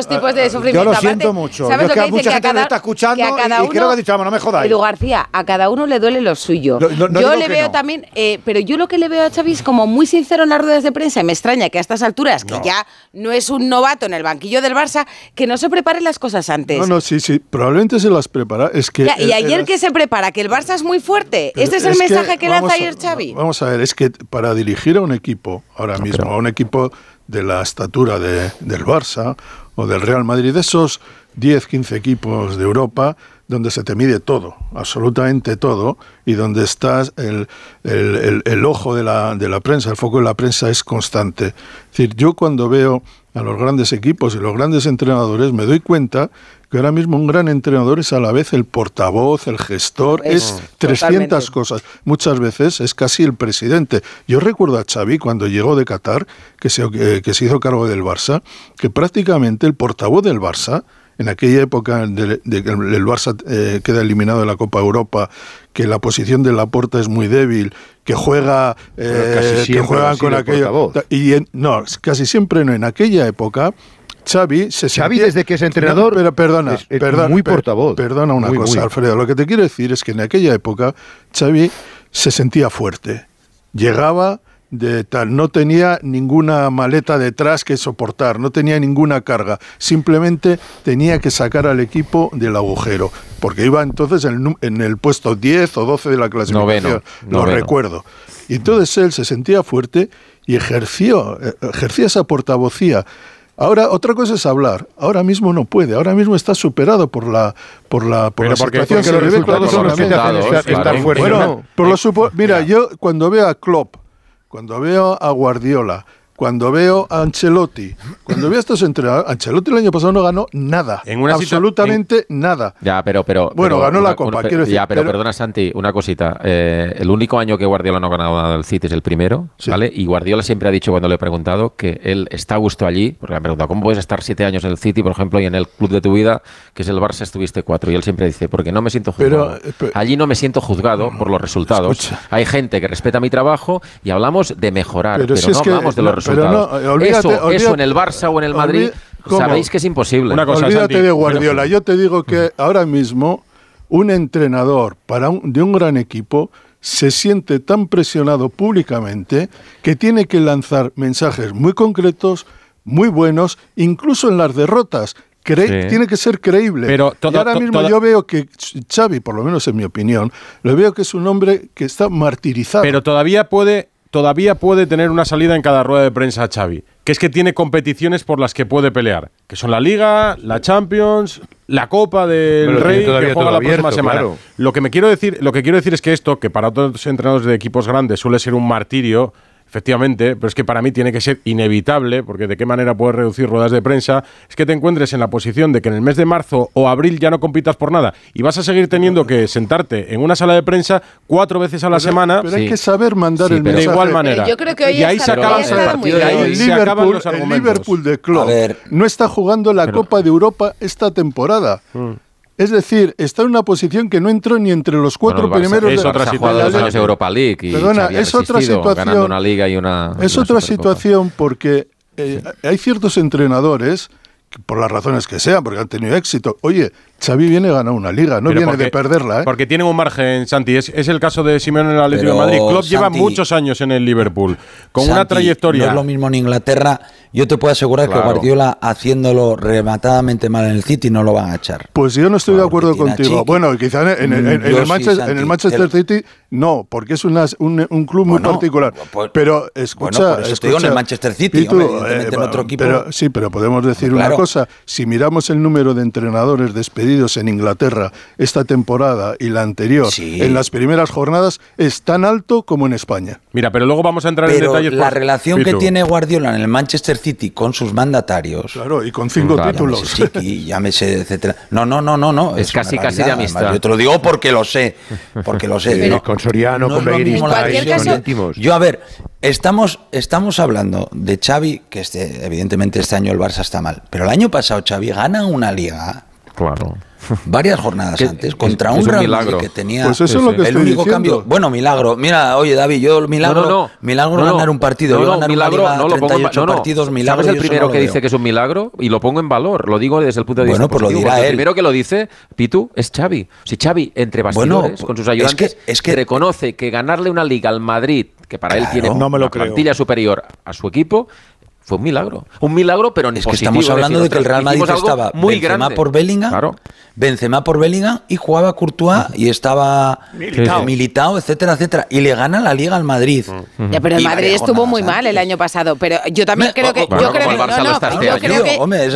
sufre. tipos de Yo sufrimiento. lo Aparte, siento mucho. ¿sabes Yo lo que que a mucha gente cada- está escuchando que a cada y, y creo que uno- ha dicho, "Vamos, no me jodáis. Edu García, a cada uno le duele lo suyo. No, no, no yo le veo no. también, eh, pero yo lo que le veo a Xavi es como muy sincero en las ruedas de prensa y me extraña que a estas alturas, que ya no es un novato en el banquillo del Barça, que no se preparen las cosas antes. No, no, sí, sí, probablemente se las prepara. Es que Ya, y ayer el- que se prepara, que el Barça es muy fuerte. Pero este es el es mensaje que, lanza ayer Xavi. Vamos a ver, es que para dirigir a un equipo, ahora mismo, a un equipo de la estatura de- del Barça o del Real Madrid, de esos 10, 15 equipos de Europa, donde se te mide todo, absolutamente todo, y donde estás, el, el- el- el ojo de la, de la prensa, el foco de la prensa es constante. Es decir, yo cuando veo a los grandes equipos y los grandes entrenadores, me doy cuenta que ahora mismo un gran entrenador es a la vez el portavoz, el gestor, Es, es 300 totalmente. cosas. Muchas veces es casi el presidente. Yo recuerdo a Xavi cuando llegó de Qatar, que se, eh, que se hizo cargo del Barça, que prácticamente el portavoz del Barça, en aquella época de, de que el Barça eh, queda eliminado de la Copa Europa, que la posición de Laporta es muy débil, que juega, eh, casi que juegan con aquello. Y en- no, casi siempre no. En aquella época, Xavi se Xavi, sentía- desde que es entrenador, No, pero perdona, es- es perdona, muy per- portavoz. Perdona una Muy, cosa, muy. Alfredo. Lo que te quiero decir es que en aquella época Xavi se sentía fuerte. Llegaba de tal, no tenía ninguna maleta detrás que soportar, no tenía ninguna carga, simplemente tenía que sacar al equipo del agujero, porque iba entonces en el, nu- en el puesto 10 o 12 de la clasificación, Noveno, lo noveno. recuerdo. Y entonces él se sentía fuerte y ejerció, eh, ejercía esa portavocía. Ahora, otra cosa es hablar. Ahora mismo no puede. Ahora mismo está superado por la, por la, por Pero la porque- situación. porque los le ve resultados son los que estar fuerte, Bueno, ¿no? por lo supo- mira, yo cuando veo a Klopp, cuando veo a Guardiola, cuando veo a Ancelotti, cuando veo a estos entrenadores, Ancelotti el año pasado no ganó nada. En una absolutamente nada. Ya, pero, pero. Bueno, pero ganó la Copa, una- quiero decir, Ya, pero, pero- perdona, Santi, una cosita. Eh, el único año que Guardiola no ha ganado nada del City es el primero, ¿vale? Y Guardiola siempre ha dicho cuando le he preguntado que él está a gusto allí, porque le han preguntado, ¿cómo puedes estar siete años en el City, por ejemplo, y en el club de tu vida, que es el Barça, estuviste cuatro? Y él siempre dice, porque no me siento juzgado. Pero, eh, pero- allí no me siento juzgado por los resultados. Hay gente que respeta mi trabajo y hablamos de mejorar, Pero es no que- hablamos de los pero no, eh, olvídate- eso, eso olvídate- en el Barça o en el Madrid, sabéis que es imposible. Olvídate de Guardiola. Yo te digo que ahora mismo un entrenador para un- de un gran equipo se siente tan presionado públicamente que tiene que lanzar mensajes muy concretos, muy buenos, incluso en las derrotas. Cre- Sí. Tiene que ser creíble. Pero y toda- ahora mismo yo veo que Xavi, por lo menos en mi opinión, lo veo que es un hombre que está martirizado. Pero todavía puede, todavía puede tener una salida en cada rueda de prensa Xavi, que es que tiene competiciones por las que puede pelear, que son la Liga, la Champions, la Copa del Pero Rey que juega la próxima semana. claro. Lo que me quiero decir, lo que quiero decir es que esto, que para otros entrenadores de equipos grandes suele ser un martirio, efectivamente, pero es que para mí tiene que ser inevitable, porque de qué manera puedes reducir ruedas de prensa, es que te encuentres en la posición de que en el mes de marzo o abril ya no compitas por nada y vas a seguir teniendo que sentarte en una sala de prensa cuatro veces a la semana. pero hay que saber mandar el de mensaje. igual manera. Yo creo que hoy y ahí se acaban, ahí bien. el Liverpool, los el argumentos. Liverpool de Klopp no está jugando la Copa de Europa esta temporada. Mm. Es decir, está en una posición que no entró ni entre los cuatro Bueno, Barça- primeros es de otra situación. Europa League y Perdona, es otra situación. ganando una liga y una- Es una otra situación porque eh, hay ciertos entrenadores por las razones que sean, porque han tenido éxito. Oye, Xavi viene a ganar una liga, no Pero viene porque- de perderla, ¿eh? Porque tienen un margen, Santi. Es, es el caso de Simeone en el Atlético Pero, de Madrid. Klopp lleva Santi, muchos años en el Liverpool, con una trayectoria. No es lo mismo en Inglaterra. Yo te puedo asegurar Claro. que Guardiola haciéndolo rematadamente mal en el City no lo van a echar. Pues yo no estoy de acuerdo contigo. Chiqui. Bueno, quizá en, en- en- en Yo el, sí, Manchester, Santi. en el Manchester no, porque es una, un, club muy particular. Pues, pero escucha, bueno, por eso en el Manchester City, en eh, otro equipo. Pero, sí, pero podemos decir una cosa. Si miramos el número de entrenadores despedidos en Inglaterra esta temporada y la anterior, en las primeras jornadas, es tan alto como en España. Mira, pero luego vamos a entrar en detalles. La relación que tiene Guardiola en el Manchester City con sus mandatarios. Claro, y con cinco títulos. Llámese Chiqui, <laughs> etcétera. No, no, no, no, no. Es, casi, casi de amistad. Yo te lo digo porque lo sé. Porque lo sé con Soriano, no con Beguín, Yo, a ver, estamos, estamos hablando de Xavi, que este, evidentemente este año el Barça está mal, pero el año pasado Xavi gana una liga. Claro varias jornadas antes contra un, Real que tenía el único cambio. Bueno milagro mira oye David yo milagro no, milagro ganar un partido yo milagro, no, lo pongo en, partidos milagro ¿sabes el primero que dice que es un milagro y lo pongo en valor lo digo desde el punto de vista pues bueno, positivo, lo el primero que lo dice Pitu es Xavi. Si sea, Xavi entre bastidores con sus ayudantes es que, reconoce que ganarle una liga al Madrid que para él tiene una plantilla superior a su equipo fue un milagro. Un milagro, pero en Es que estamos hablando de que el Real Madrid estaba muy Benzema por Bellingham, claro. Benzema por Bellingham y jugaba Courtois y estaba militado. Eh, etcétera, etcétera. Y le gana la Liga al Madrid. Mm. Ya, pero el Madrid estuvo muy mal el año pasado, pero yo también creo que...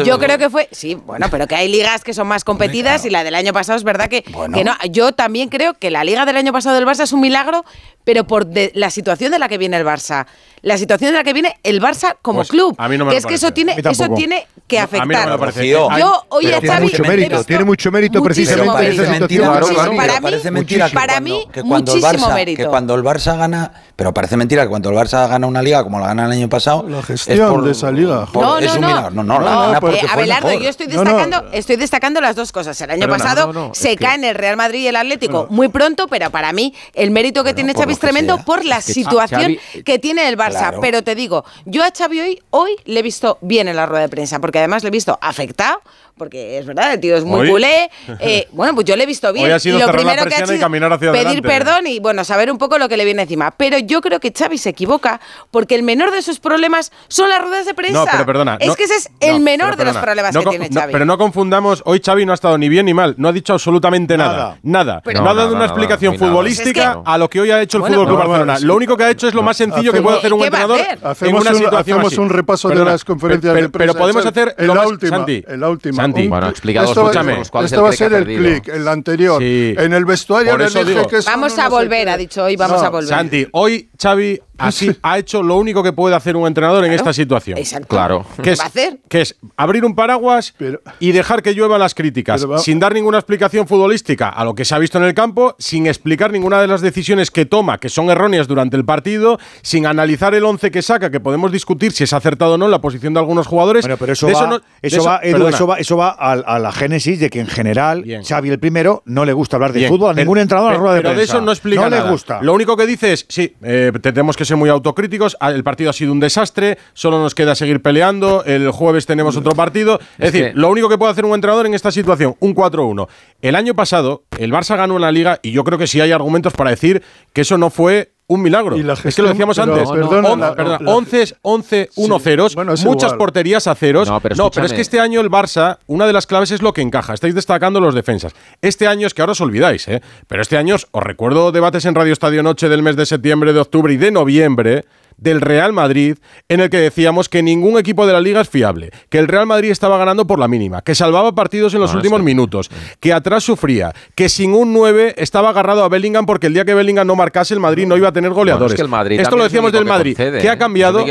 Yo creo que, fue... Sí, bueno, pero que hay ligas que son más competidas y la del año pasado es verdad que, bueno. que no. Yo también creo que la Liga del año pasado del Barça es un milagro, pero por la situación de la que viene el Barça la situación en la que viene el Barça como pues, club. A mí no me que es que eso tiene, eso tiene que afectar. Yo hoy a tiene, mucho mérito, tiene mucho mérito, precisamente mérito. esa para mí, mentira para mí que cuando muchísimo Barça, mérito. Que cuando el Barça gana, pero parece mentira que cuando el Barça gana una liga como la gana el año pasado, la gestión es por, de esa liga. Por, no, es un no, no, no, la gana eh, Abelardo, yo estoy destacando, estoy destacando las dos cosas. El año pasado se caen el Real Madrid y el Atlético muy pronto, pero para mí el mérito que tiene Xavi es tremendo por la situación que tiene el Barça. Pero te digo, yo a Xavi hoy, hoy le he visto bien en la rueda de prensa, porque además le he visto afectado porque es verdad, el tío es muy ¿Hoy? culé. <laughs> Eh, bueno, pues yo le he visto bien. Hoy sido y lo primero que ha hecho pedir perdón y bueno, saber un poco lo que le viene encima. Pero yo creo que Xavi se equivoca porque el menor de sus problemas son las ruedas de prensa. No, perdona. Es que ese es el menor de los problemas que tiene Xavi. pero no confundamos, hoy Xavi no ha estado ni bien ni mal, no ha dicho absolutamente nada. Nada. Pero, no, ha dado una explicación futbolística a lo que hoy ha hecho el bueno, Fútbol Club Barcelona. Lo único que ha hecho es lo más sencillo que puede hacer un entrenador en una situación Hacemos un repaso de las conferencias de prensa. Pero podemos hacer en la última. Santi. bueno, explicados esto, escúchame, esto va a ser el clic, el anterior. Sí. En el vestuario le dije que Vamos a volver, ha dicho hoy, vamos no. a volver. Santi, hoy Xavi Así <laughs> ha hecho lo único que puede hacer un entrenador en esta situación. Exacto. Claro. ¿Qué, va a hacer? Que es abrir un paraguas y dejar que llueva las críticas, sin dar ninguna explicación futbolística a lo que se ha visto en el campo, sin explicar ninguna de las decisiones que toma, que son erróneas durante el partido, sin analizar el once que saca, que podemos discutir si es acertado o no la posición de algunos jugadores. Pero eso, va, eso, no, eso, va, Edu, eso, va, a, la génesis de que en general Xavi el primero no le gusta hablar de fútbol a ningún entrenador la rueda de pero de eso no explica no nada. le gusta. Lo único que dice es, sí, eh, tenemos que muy autocríticos. Ah, el partido ha sido un desastre, solo nos queda seguir peleando. El jueves tenemos otro partido. Es, decir, lo único que puede hacer un entrenador en esta situación, un 4-1. El año pasado, el Barça ganó la liga y yo creo que sí hay argumentos para decir que eso no fue un milagro. Es que lo decíamos antes. Perdona, perdona, 11, 11 1 sí. ceros, muchas porterías a ceros. No pero, no pero, es que este año el Barça, una de las claves es lo que encaja. Estáis destacando los defensas. Este año es que ahora os olvidáis, ¿eh? pero este año os recuerdo debates en Radio Estadio Noche del mes de septiembre, de octubre y de noviembre del Real Madrid en el que decíamos que ningún equipo de la liga es fiable, que el Real Madrid estaba ganando por la mínima, que salvaba partidos en los últimos minutos, que atrás sufría, que sin un 9 estaba agarrado a Bellingham porque el día que Bellingham no marcase el Madrid no iba a tener goleadores. Que el Madrid Esto lo decíamos del Madrid. Que ¿Qué ha cambiado?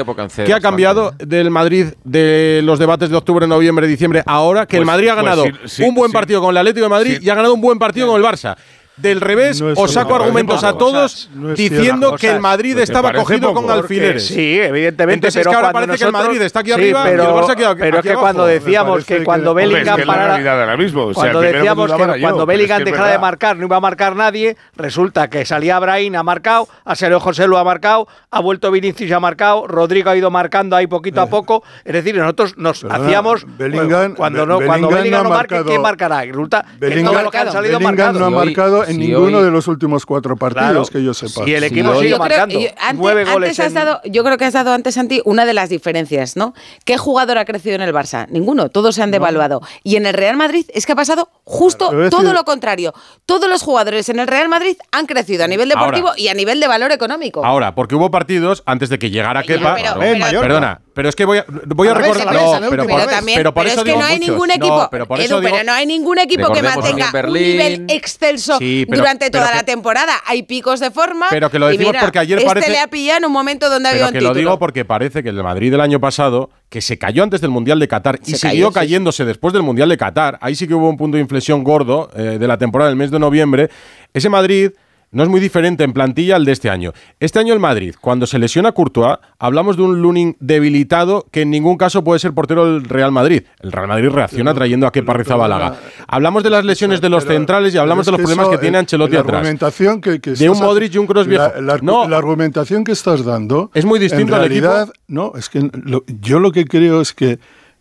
¿Qué ha cambiado del Madrid de los debates de octubre, noviembre, diciembre ahora que el Madrid ha ganado un buen partido con el Atlético de Madrid y ha ganado un buen partido con el Barça? del revés, os saco argumentos a todos diciendo que el Madrid estaba cogido con alfileres. Sí, evidentemente. Entonces, pero es que ahora parece que el Madrid está aquí arriba pero, Pero es que cuando decíamos que, cuando Bellingham es que parara, ahora mismo. Cuando decíamos que cuando Bellingham dejara de marcar no iba a marcar nadie, resulta que salía Brahim ha marcado, a Sergio José lo ha marcado, ha vuelto Vinicius y ha marcado, Rodrigo ha ido marcando ahí poquito a eh. poco. Es decir, nosotros nos Perdona, hacíamos Bellingham, cuando no cuando Bellingham no marque, ¿quién marcará? Resulta que todos los que han salido marcados. no ha marcado en si ninguno hoy- de los últimos cuatro partidos que yo sepa. Si el equipo sigue creo- marcando yo- antes- nueve antes goles has en- dado- yo creo que has dado antes, Santi, una de las diferencias, ¿no? ¿Qué jugador ha crecido en el Barça? Ninguno, todos se han devaluado. Y en el Real Madrid es que ha pasado justo todo decir- lo contrario. Todos los jugadores en el Real Madrid han crecido a nivel deportivo Ahora. y a nivel de valor económico. Ahora, porque hubo partidos antes de que llegara Kepa. pero- No, pero- Mallorca. perdona, pero es que voy a, voy a A la vez, recordar. no, pero, por, también, pero por pero eso es que digo no hay muchos. ningún No, equipo, pero por Edu, eso digo- pero no hay ningún equipo que mantenga un nivel excelso Sí, pero- durante pero toda que- la temporada. Hay picos de forma. Pero que lo decimos mira, porque ayer este parece- le ha pillado en un momento donde había un que lo digo porque parece que el Madrid del año pasado, que se cayó antes del Mundial de Qatar y siguió sí, cayéndose después del Mundial de Qatar, ahí sí que hubo un punto de inflexión gordo eh, de la temporada del mes de noviembre. Ese Madrid no es muy diferente en plantilla al de este año. Este año el Madrid, cuando se lesiona Courtois, hablamos de un Lunin debilitado que en ningún caso puede ser portero del Real Madrid. El Real Madrid reacciona trayendo a Kepa Rizabalaga. Hablamos de las lesiones de los centrales y hablamos de los problemas que tiene Ancelotti la atrás. argumentación que, que De un Modric y un Kroos viejo. La, la- No. la argumentación que estás dando Es muy distinto en al equipo. realidad, No, es que lo- yo lo que creo es que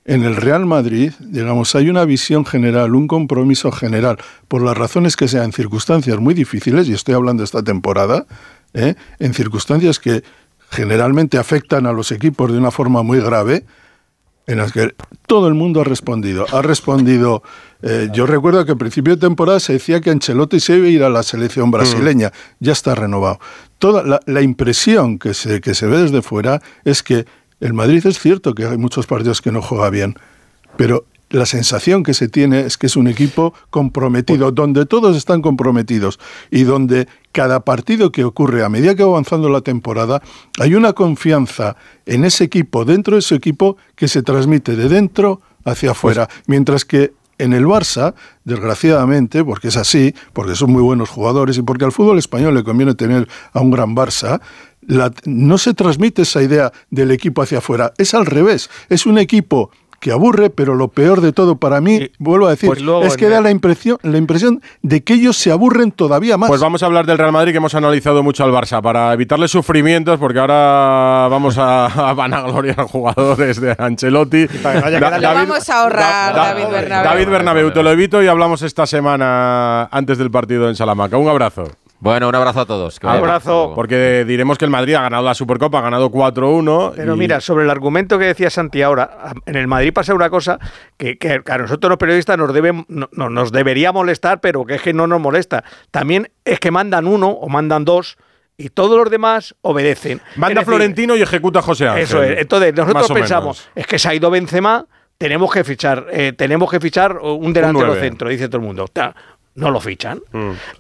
en el Real Madrid, digamos, hay una visión general, un compromiso general, por las razones que sean, circunstancias muy difíciles, y estoy hablando de esta temporada, ¿eh? en circunstancias que generalmente afectan a los equipos de una forma muy grave, en las que todo el mundo ha respondido. Ha respondido. eh, yo recuerdo que al principio de temporada se decía que Ancelotti se iba a ir a la selección brasileña. Ya está renovado. Toda la, la impresión que se, que se ve desde fuera es que el Madrid es cierto que hay muchos partidos que no juega bien, pero la sensación que se tiene es que es un equipo comprometido, donde todos están comprometidos y donde cada partido que ocurre a medida que va avanzando la temporada, hay una confianza en ese equipo, dentro de ese equipo, que se transmite de dentro hacia afuera, mientras que en el Barça, desgraciadamente, porque es así, porque son muy buenos jugadores y porque al fútbol español le conviene tener a un gran Barça, la- no se transmite esa idea del equipo hacia afuera, es al revés, es un equipo que aburre, pero lo peor de todo para mí, vuelvo a decir, pues luego es que da la impresión, la impresión de que ellos se aburren todavía más. Pues vamos a hablar del Real Madrid que hemos analizado mucho al Barça para evitarle sufrimientos porque ahora vamos a, <laughs> a vanagloriar jugadores de Ancelotti. Da- Lo vamos a ahorrar, David Bernabéu. David Bernabéu, te lo evito y hablamos esta semana antes del partido en Salamanca. Un abrazo. Bueno, un abrazo a todos. que. Abrazo. Porque diremos que el Madrid ha ganado la Supercopa, ha ganado 4-1. Pero y- mira, sobre el argumento que decía Santi ahora, en el Madrid pasa una cosa que, que a nosotros los periodistas nos debe, no- no- nos debería molestar, pero que es que no nos molesta. También es que mandan uno o mandan dos y todos los demás obedecen. Manda decir, Florentino y ejecuta José Ángel. Eso es. Entonces, nosotros pensamos, menos. es que se ha ido Benzema, tenemos que fichar, eh, tenemos que fichar un delantero centro, dice todo el mundo. No lo fichan.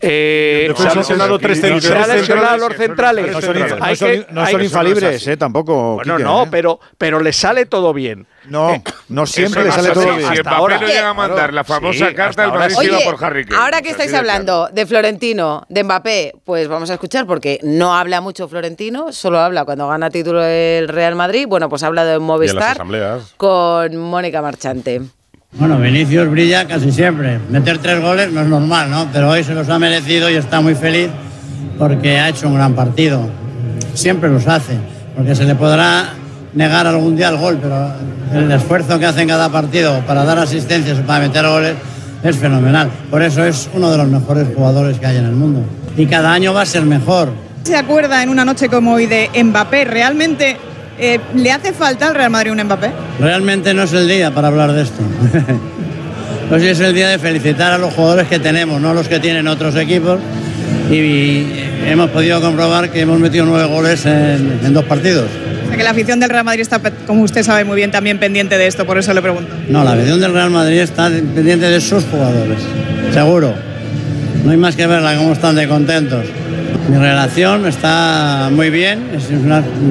Eh, El se defensa ha lesionado es- tres centrales. los centrales. No son, no son- que- no hay son que- infalibles, eh, tampoco. Bueno, Quique, no, eh. pero, pero le sale todo bien. No, no siempre le sale todo sí, bien. hasta Mbappé ahora. no llega a mandar la famosa Sí, carta hasta del ahora Madrid Oye, por Harry Kane. ahora que estáis de hablando de Florentino, de Mbappé, pues vamos a escuchar porque no habla mucho Florentino, solo habla cuando gana título el Real Madrid. Bueno, pues ha hablado en Y en las Movistar con Mónica Marchante. Bueno, Vinicius brilla casi siempre. Meter tres goles no es normal, ¿no? Pero hoy se los ha merecido y está muy feliz porque ha hecho un gran partido. Siempre los hace, porque se le podrá negar algún día el gol, pero el esfuerzo que hace en cada partido para dar asistencias o para meter goles es fenomenal. Por eso es uno de los mejores jugadores que hay en el mundo. Y cada año va a ser mejor. ¿Se acuerda en una noche como hoy de Mbappé? ¿Realmente eh, le hace falta al Real Madrid un Mbappé? Realmente no es el día para hablar de esto. <laughs> Hoy es el día de felicitar a los jugadores que tenemos, no los que tienen otros equipos. Y hemos podido comprobar que hemos metido nueve goles en, en dos partidos. O sea que la afición del Real Madrid está, como usted sabe muy bien, también pendiente de esto, por eso le pregunto. No, la afición del Real Madrid está pendiente de sus jugadores, seguro. No hay más que verla cómo están de contentos. Mi relación está muy bien.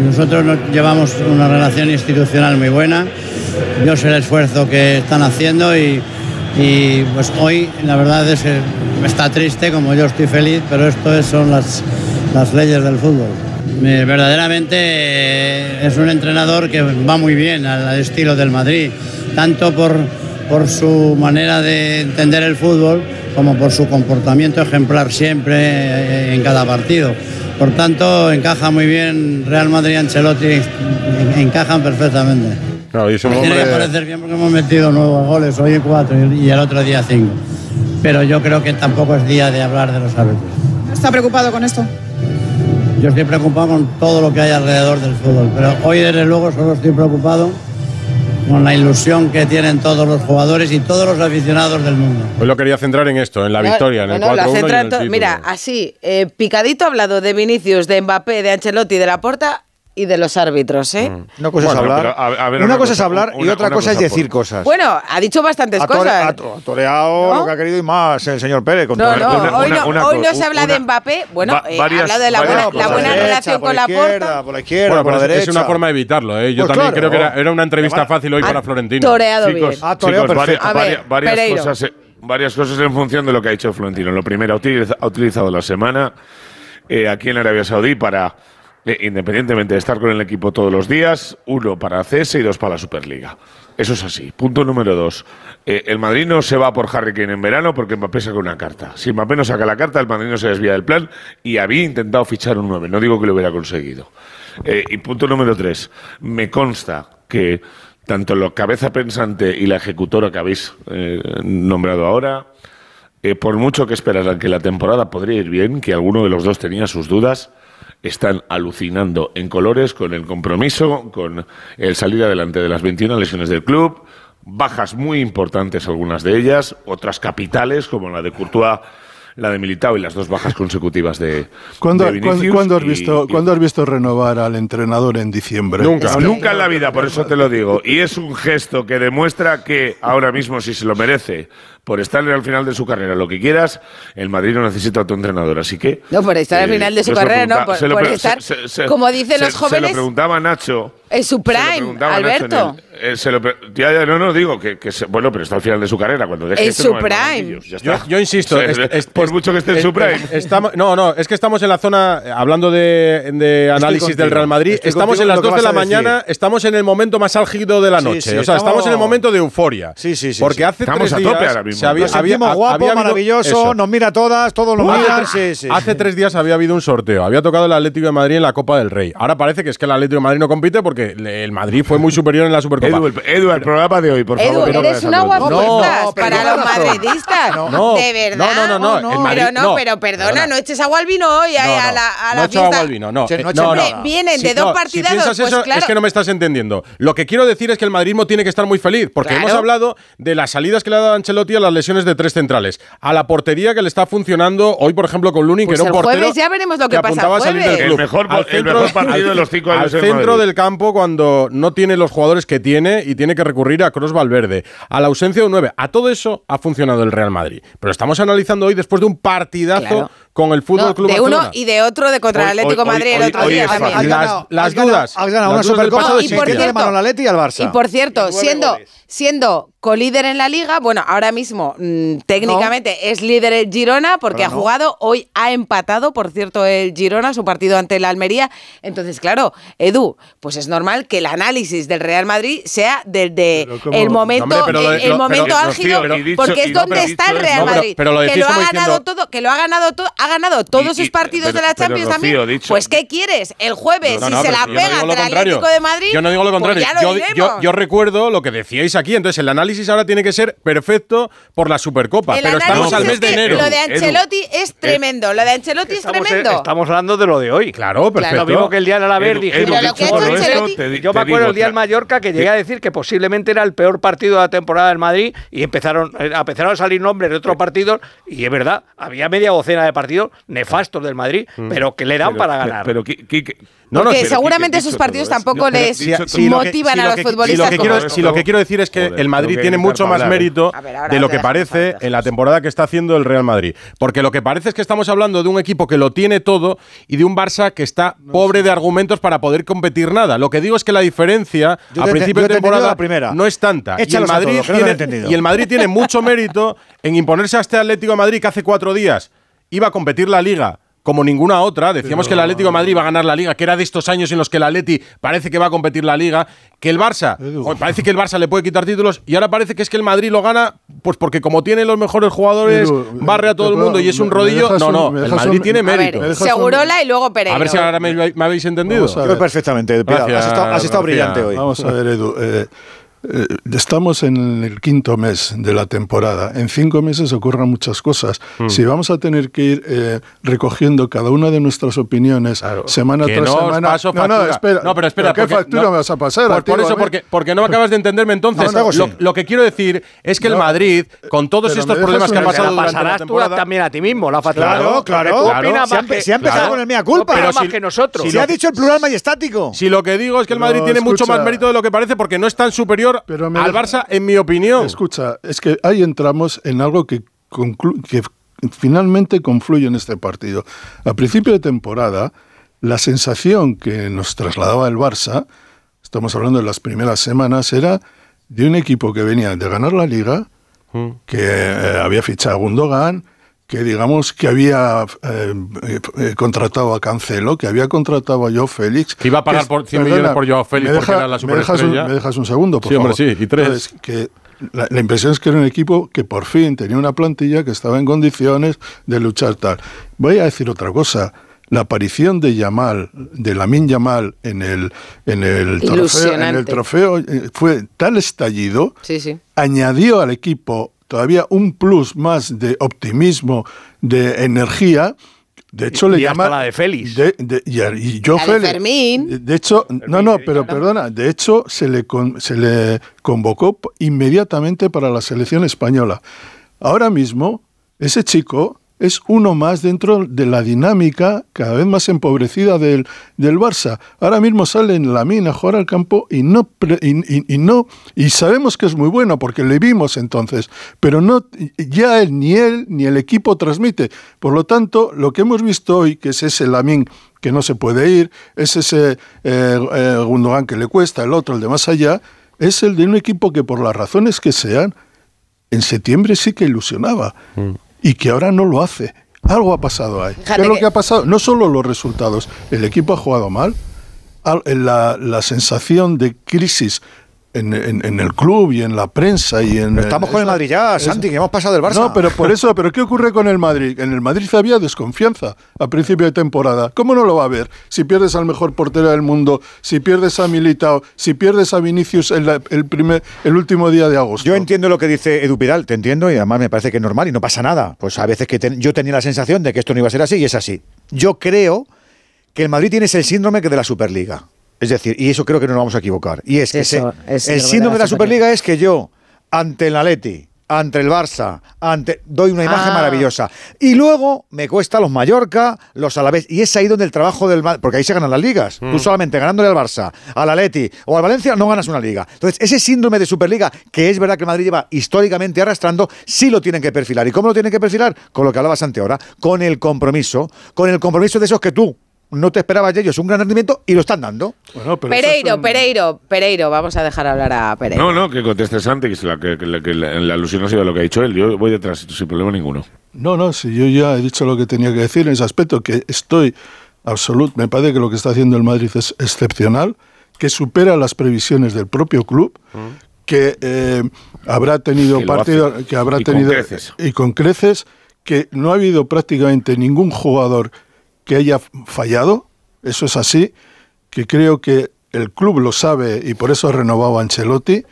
nosotros nos llevamos una relación institucional muy buena. Yo sé el esfuerzo que están haciendo y, pues hoy la verdad es que está triste como yo estoy feliz, pero esto es- son las, leyes del fútbol. Verdaderamente eh, es un entrenador que va muy bien al estilo del Madrid, tanto por, por su manera de entender el fútbol como por su comportamiento ejemplar siempre eh, en cada partido. Por tanto, encaja muy bien Real Madrid y Ancelotti, encajan perfectamente. Claro, y hombre... Tiene que parecer bien porque hemos metido nuevos goles, hoy cuatro y el otro día cinco. Pero yo creo que tampoco es día de hablar de los árbitros. ¿Está preocupado con esto? Yo estoy preocupado con todo lo que hay alrededor del fútbol, pero hoy desde luego solo estoy preocupado con la ilusión que tienen todos los jugadores y todos los aficionados del mundo. Pues lo quería centrar en esto, en la victoria, en el no, Mira, así, eh, picadito hablado de Vinicius, de Mbappé, de Ancelotti, de la Laporta, y de los árbitros, ¿eh? Mm. Una cosa es hablar, una, cosa, es hablar y otra cosa, es decir cosas. Bueno, ha dicho bastantes cosas. Ha toreado lo que ha querido y más el señor Pérez. Con no, no, una, hoy, no hoy no, se habla de Mbappé. Bueno, eh, ha hablado de la buena, relación con la puerta. Por la izquierda, por la pues derecha. Es una forma de evitarlo, ¿eh? Yo pues también creo que era, era una entrevista fácil hoy para Florentino. Toreado bien. Ha ah, toreado perfecto. Varias cosas varias cosas en función de lo que ha dicho Florentino. Lo primero, ha utilizado la semana eh, aquí en Arabia Saudí para eh, independientemente de estar con el equipo todos los días, uno para CS y dos para la Superliga. Eso es así. Punto número dos. Eh, el Madrid no se va por Harry Kane en verano porque Mbappé saca una carta. Si Mbappé no saca la carta, el Madrid no se desvía del plan y había intentado fichar un 9. No digo que lo hubiera conseguido. Eh, y punto número tres. Me consta que tanto la cabeza pensante y la ejecutora que habéis nombrado ahora, por mucho que esperaran que la temporada podría ir bien, que alguno de los dos tenía sus dudas, están alucinando en colores con el compromiso, con el salir adelante de las 21 lesiones del club, bajas muy importantes algunas de ellas, otras capitales como la de Courtois la de Militao y las dos bajas consecutivas de, ¿Cuándo, de ¿cuándo has visto, y, y... ¿Cuándo has visto renovar al entrenador en diciembre? Nunca, nunca en la vida, por eso te lo digo. Y es un gesto que demuestra que ahora mismo, si se lo merece, por estar al final de su carrera, lo que quieras, el Madrid no necesita a tu entrenador. Así que. No, por estar eh, al final de su carrera, no, por, por estar. Se, se, como dicen se, los jóvenes. Se lo preguntaba Nacho. Es su prime, se Alberto. El, eh, se lo, ya, ya, no, no, digo que, que bueno, pero está al final de su carrera. cuando deje Es este su no prime. Ya. Yo, yo, insisto. <laughs> Es, es, por es, mucho que esté en su prime. Estamos, no, no, es que estamos en la zona, hablando de, de análisis contigo, del Real Madrid, estamos en las 2 de la mañana, estamos en el momento más álgido de la noche. Sí, sí, o sea, estamos, estamos, en el momento de euforia. Sí, sí, sí. Porque hace estamos tres días, a tope ahora mismo. Se había, nos había, sentimos guapo, maravilloso, nos mira todas, todos nos miran. Sí, sí. Hace tres días había habido un sorteo, había tocado el Atlético de Madrid en la Copa del Rey. Ahora parece que es que el Atlético de Madrid no compite porque el Madrid fue muy superior en la Supercopa. Edu, el, Edu, el programa de hoy, por favor. Edu, eres un aguapuestas no, para los madridistas. No, de verdad. No, no, no. pero no, pero perdona, no eches agua al vino hoy a la, a la fiesta. Vino, no, eh, no, no. Vienen de dos partidas. Si pues eso, es que no me estás entendiendo. Lo que quiero decir es que el madridismo tiene que estar muy feliz, porque hemos hablado de las salidas que le ha dado Ancelotti a la las lesiones de tres centrales. A la portería que le está funcionando hoy, por ejemplo, con Lunin, que pues era un portero. ya veremos lo que, pasa el mejor, al centro, el mejor partido de los cinco años Al centro del campo, cuando no tiene los jugadores que tiene y tiene que recurrir a Cross Valverde, a la ausencia de un 9. A todo eso ha funcionado el Real Madrid. Pero estamos analizando hoy, después de un partidazo con el Fútbol Club de uno y de otro de contra el Atlético Madrid el otro día. Las, dudas. Has ganado una Supercopa no, y, por cierto, y al Barça. Y por cierto, siendo siendo colíder en la liga, bueno, ahora mismo mm, técnicamente es líder el Girona porque ha jugado, hoy ha empatado, por cierto, el Girona su partido ante el Almería. Entonces, claro, Edu, pues es normal que el análisis del Real Madrid sea desde el momento el momento álgido porque es donde está el Real Madrid, que lo ha ganado todo, que lo ha ganado todo ganado todos sus partidos de la Champions también. Pues ¿qué quieres? El jueves, si se la pega no el Atlético de Madrid. Yo no digo lo pues contrario. Pues yo, yo, yo, recuerdo lo que decíais aquí. Entonces, el análisis ahora tiene que ser perfecto por la Supercopa. El pero estamos al mes de enero. Lo de Ancelotti es eh, tremendo. Lo de Ancelotti es eh, tremendo. Estamos hablando de lo de hoy. Claro, perfecto. Lo mismo que el día de la Verdi. Yo me acuerdo el día del Mallorca que llegué a decir que posiblemente era el peor partido de la temporada del Madrid y empezaron, eh, empezaron a salir nombres de otros partidos y es verdad, había media docena de partidos nefastos del Madrid, mm. pero que le dan para ganar. Que, Porque seguramente esos partidos tampoco les motivan a los futbolistas. Quiero, si lo que, quiero, decir es que el Madrid tiene mucho más mérito de lo que parece en la temporada que está haciendo el Real Madrid. Porque lo que parece es que estamos hablando de un equipo que lo tiene todo y de un Barça que está pobre de argumentos para poder competir nada. Lo que digo es que la diferencia a principio de temporada primera. no es tanta. Y el, Madrid tiene, mucho mérito en imponerse a este Atlético Madrid que hace cuatro días iba a competir la liga como ninguna otra. Decíamos que el Atlético de Madrid iba a ganar la liga, que era de estos años en los que el Atleti parece que va a competir la liga, que el Barça, parece que el Barça le puede quitar títulos y ahora parece que es que el Madrid lo gana pues porque como tiene los mejores jugadores, barre a todo el mundo y es un rodillo. No, no, el Madrid tiene mérito. Ver, Segurola y luego Pereiro. A ver si ahora me, habéis entendido. Perfectamente, has estado, brillante hoy. Vamos a ver, Edu estamos en el quinto mes de la temporada. En cinco meses ocurren muchas cosas. Mm. Si vamos a tener que ir eh, recogiendo cada una de nuestras opiniones semana Que tras no os semana. paso no, no, espera. No, pero espera, ¿Qué porque- factura no, me vas a pasar? Por, a ti por eso, porque, porque no acabas de entenderme entonces. No, no, lo, sí. lo que quiero decir es que el Madrid, con todos pero estos problemas que ha pasado la durante la pasarás tú temporada. también a ti mismo, la factura. Claro, claro. Opinas Si si ha empezado claro. con el mea culpa. Pero más si- que nosotros. Se ha dicho el plural majestático. Si lo que digo es que el Madrid tiene mucho más mérito de lo que parece porque no es tan superior Pero me al Barça, en mi opinión. Escucha, es que ahí entramos en algo que, finalmente confluye en este partido. A principio de temporada, la sensación que nos trasladaba el Barça, estamos hablando de las primeras semanas, era de un equipo que venía de ganar la liga, que eh, había fichado a Gundogan, que digamos que había eh, eh, contratado a Cancelo, que había contratado a Joe Félix. Que iba a pagar es- por 100 millones por Joao Félix me porque deja- era la me dejas, un, superestrella. me dejas un segundo, por Sí, hombre, favor. sí, y tres. Entonces, que la, la impresión es que era un equipo que por fin tenía una plantilla que estaba en condiciones de luchar tal. Voy a decir otra cosa. La aparición de Yamal, de Lamin Yamal en el, en el trofeo, en el trofeo eh, fue tal estallido, Sí, sí. añadió al equipo todavía un plus más de optimismo, de energía. De hecho, Y- le y hasta llama. la de Félix. de- de- y, yo La de Félix. Fermín. De- De hecho, no, no, pero perdona, de hecho se le, con- se le convocó inmediatamente para la selección española. Ahora mismo, ese chico es uno más dentro de la dinámica cada vez más empobrecida del, del Barça. Ahora mismo sale en la mina a jugar al campo y no, y, y- no y sabemos que es muy bueno porque le vimos entonces, pero no ya él ni él ni el equipo transmite. Por lo tanto, lo que hemos visto hoy, que es ese Lamin que no se puede ir, es ese eh, eh, Gundogan que le cuesta, el otro, el de más allá, es el de un equipo que por las razones que sean, en septiembre sí que ilusionaba y que ahora no lo hace. Algo ha pasado ahí. ¿Qué es lo que- que ha pasado? No solo los resultados, el equipo ha jugado mal, al- la, la sensación de crisis en, en- en el club y en la prensa y en... Pero estamos en- con el Madrid ya, es- Santi, que hemos pasado del Barça. No, pero por eso, ¿pero qué ocurre con el Madrid? En el Madrid había desconfianza a principio de temporada. ¿Cómo no lo va a haber? Si pierdes al mejor portero del mundo, si pierdes a Militao, si pierdes a Vinicius en la- el, primer, el último día de agosto. Yo entiendo lo que dice Edu Pidal, te entiendo y además me parece que es normal y no pasa nada. Pues a veces que ten- yo tenía la sensación de que esto no iba a ser así y es así. Yo creo que el Madrid tiene ese síndrome que de la Superliga. Es decir, y eso creo que no nos vamos a equivocar. Y es que Eso, se- es el síndrome de la Superliga es que yo, ante el Atleti, ante el Barça, ante doy una imagen Ah. maravillosa. Y luego me cuesta los Mallorca, los Alavés. Y es ahí donde el trabajo del Madrid, porque ahí se ganan las ligas. Mm. Tú solamente ganándole al Barça, al Atleti o al Valencia no ganas una liga. Entonces, ese síndrome de Superliga, que es verdad que el Madrid lleva históricamente arrastrando, sí lo tienen que perfilar. ¿Y cómo lo tienen que perfilar? Con lo que hablabas ante ahora, con el compromiso, con el compromiso de esos que tú no te esperabas de ellos un gran rendimiento y lo están dando. Pereiro, Pereiro, Pereiro. Vamos a dejar hablar a Pereiro. No, no, que conteste Santi, que, es la, que, que la- que la, la alusión ha sido lo que ha dicho él. Yo voy detrás, sin problema ninguno. No, no, si yo ya he dicho lo que tenía que decir en ese aspecto, que estoy absoluto, me parece que lo que está haciendo el Madrid es excepcional, que supera las previsiones del propio club, que eh, habrá tenido Que partido, que habrá Y con tenido creces. y con creces, que no ha habido prácticamente ningún jugador que haya fallado, eso es así, que creo que el club lo sabe y por eso ha renovado a Ancelotti,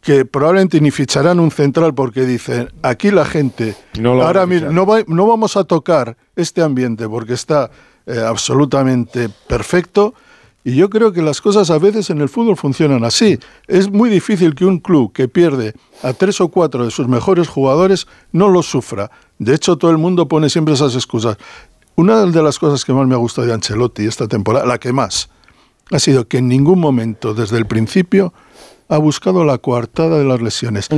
que probablemente ni ficharán un central porque dicen, aquí la gente, No ahora mismo, no, va- no vamos a tocar este ambiente porque está eh, absolutamente perfecto. Y yo creo que las cosas a veces en el fútbol funcionan así. Es muy difícil que un club que pierde a tres o cuatro de sus mejores jugadores no lo sufra. De hecho, todo el mundo pone siempre esas excusas. Una de las cosas que más me ha gustado de Ancelotti esta temporada, la que más, ha sido que en ningún momento, desde el principio, ha buscado la coartada de las lesiones.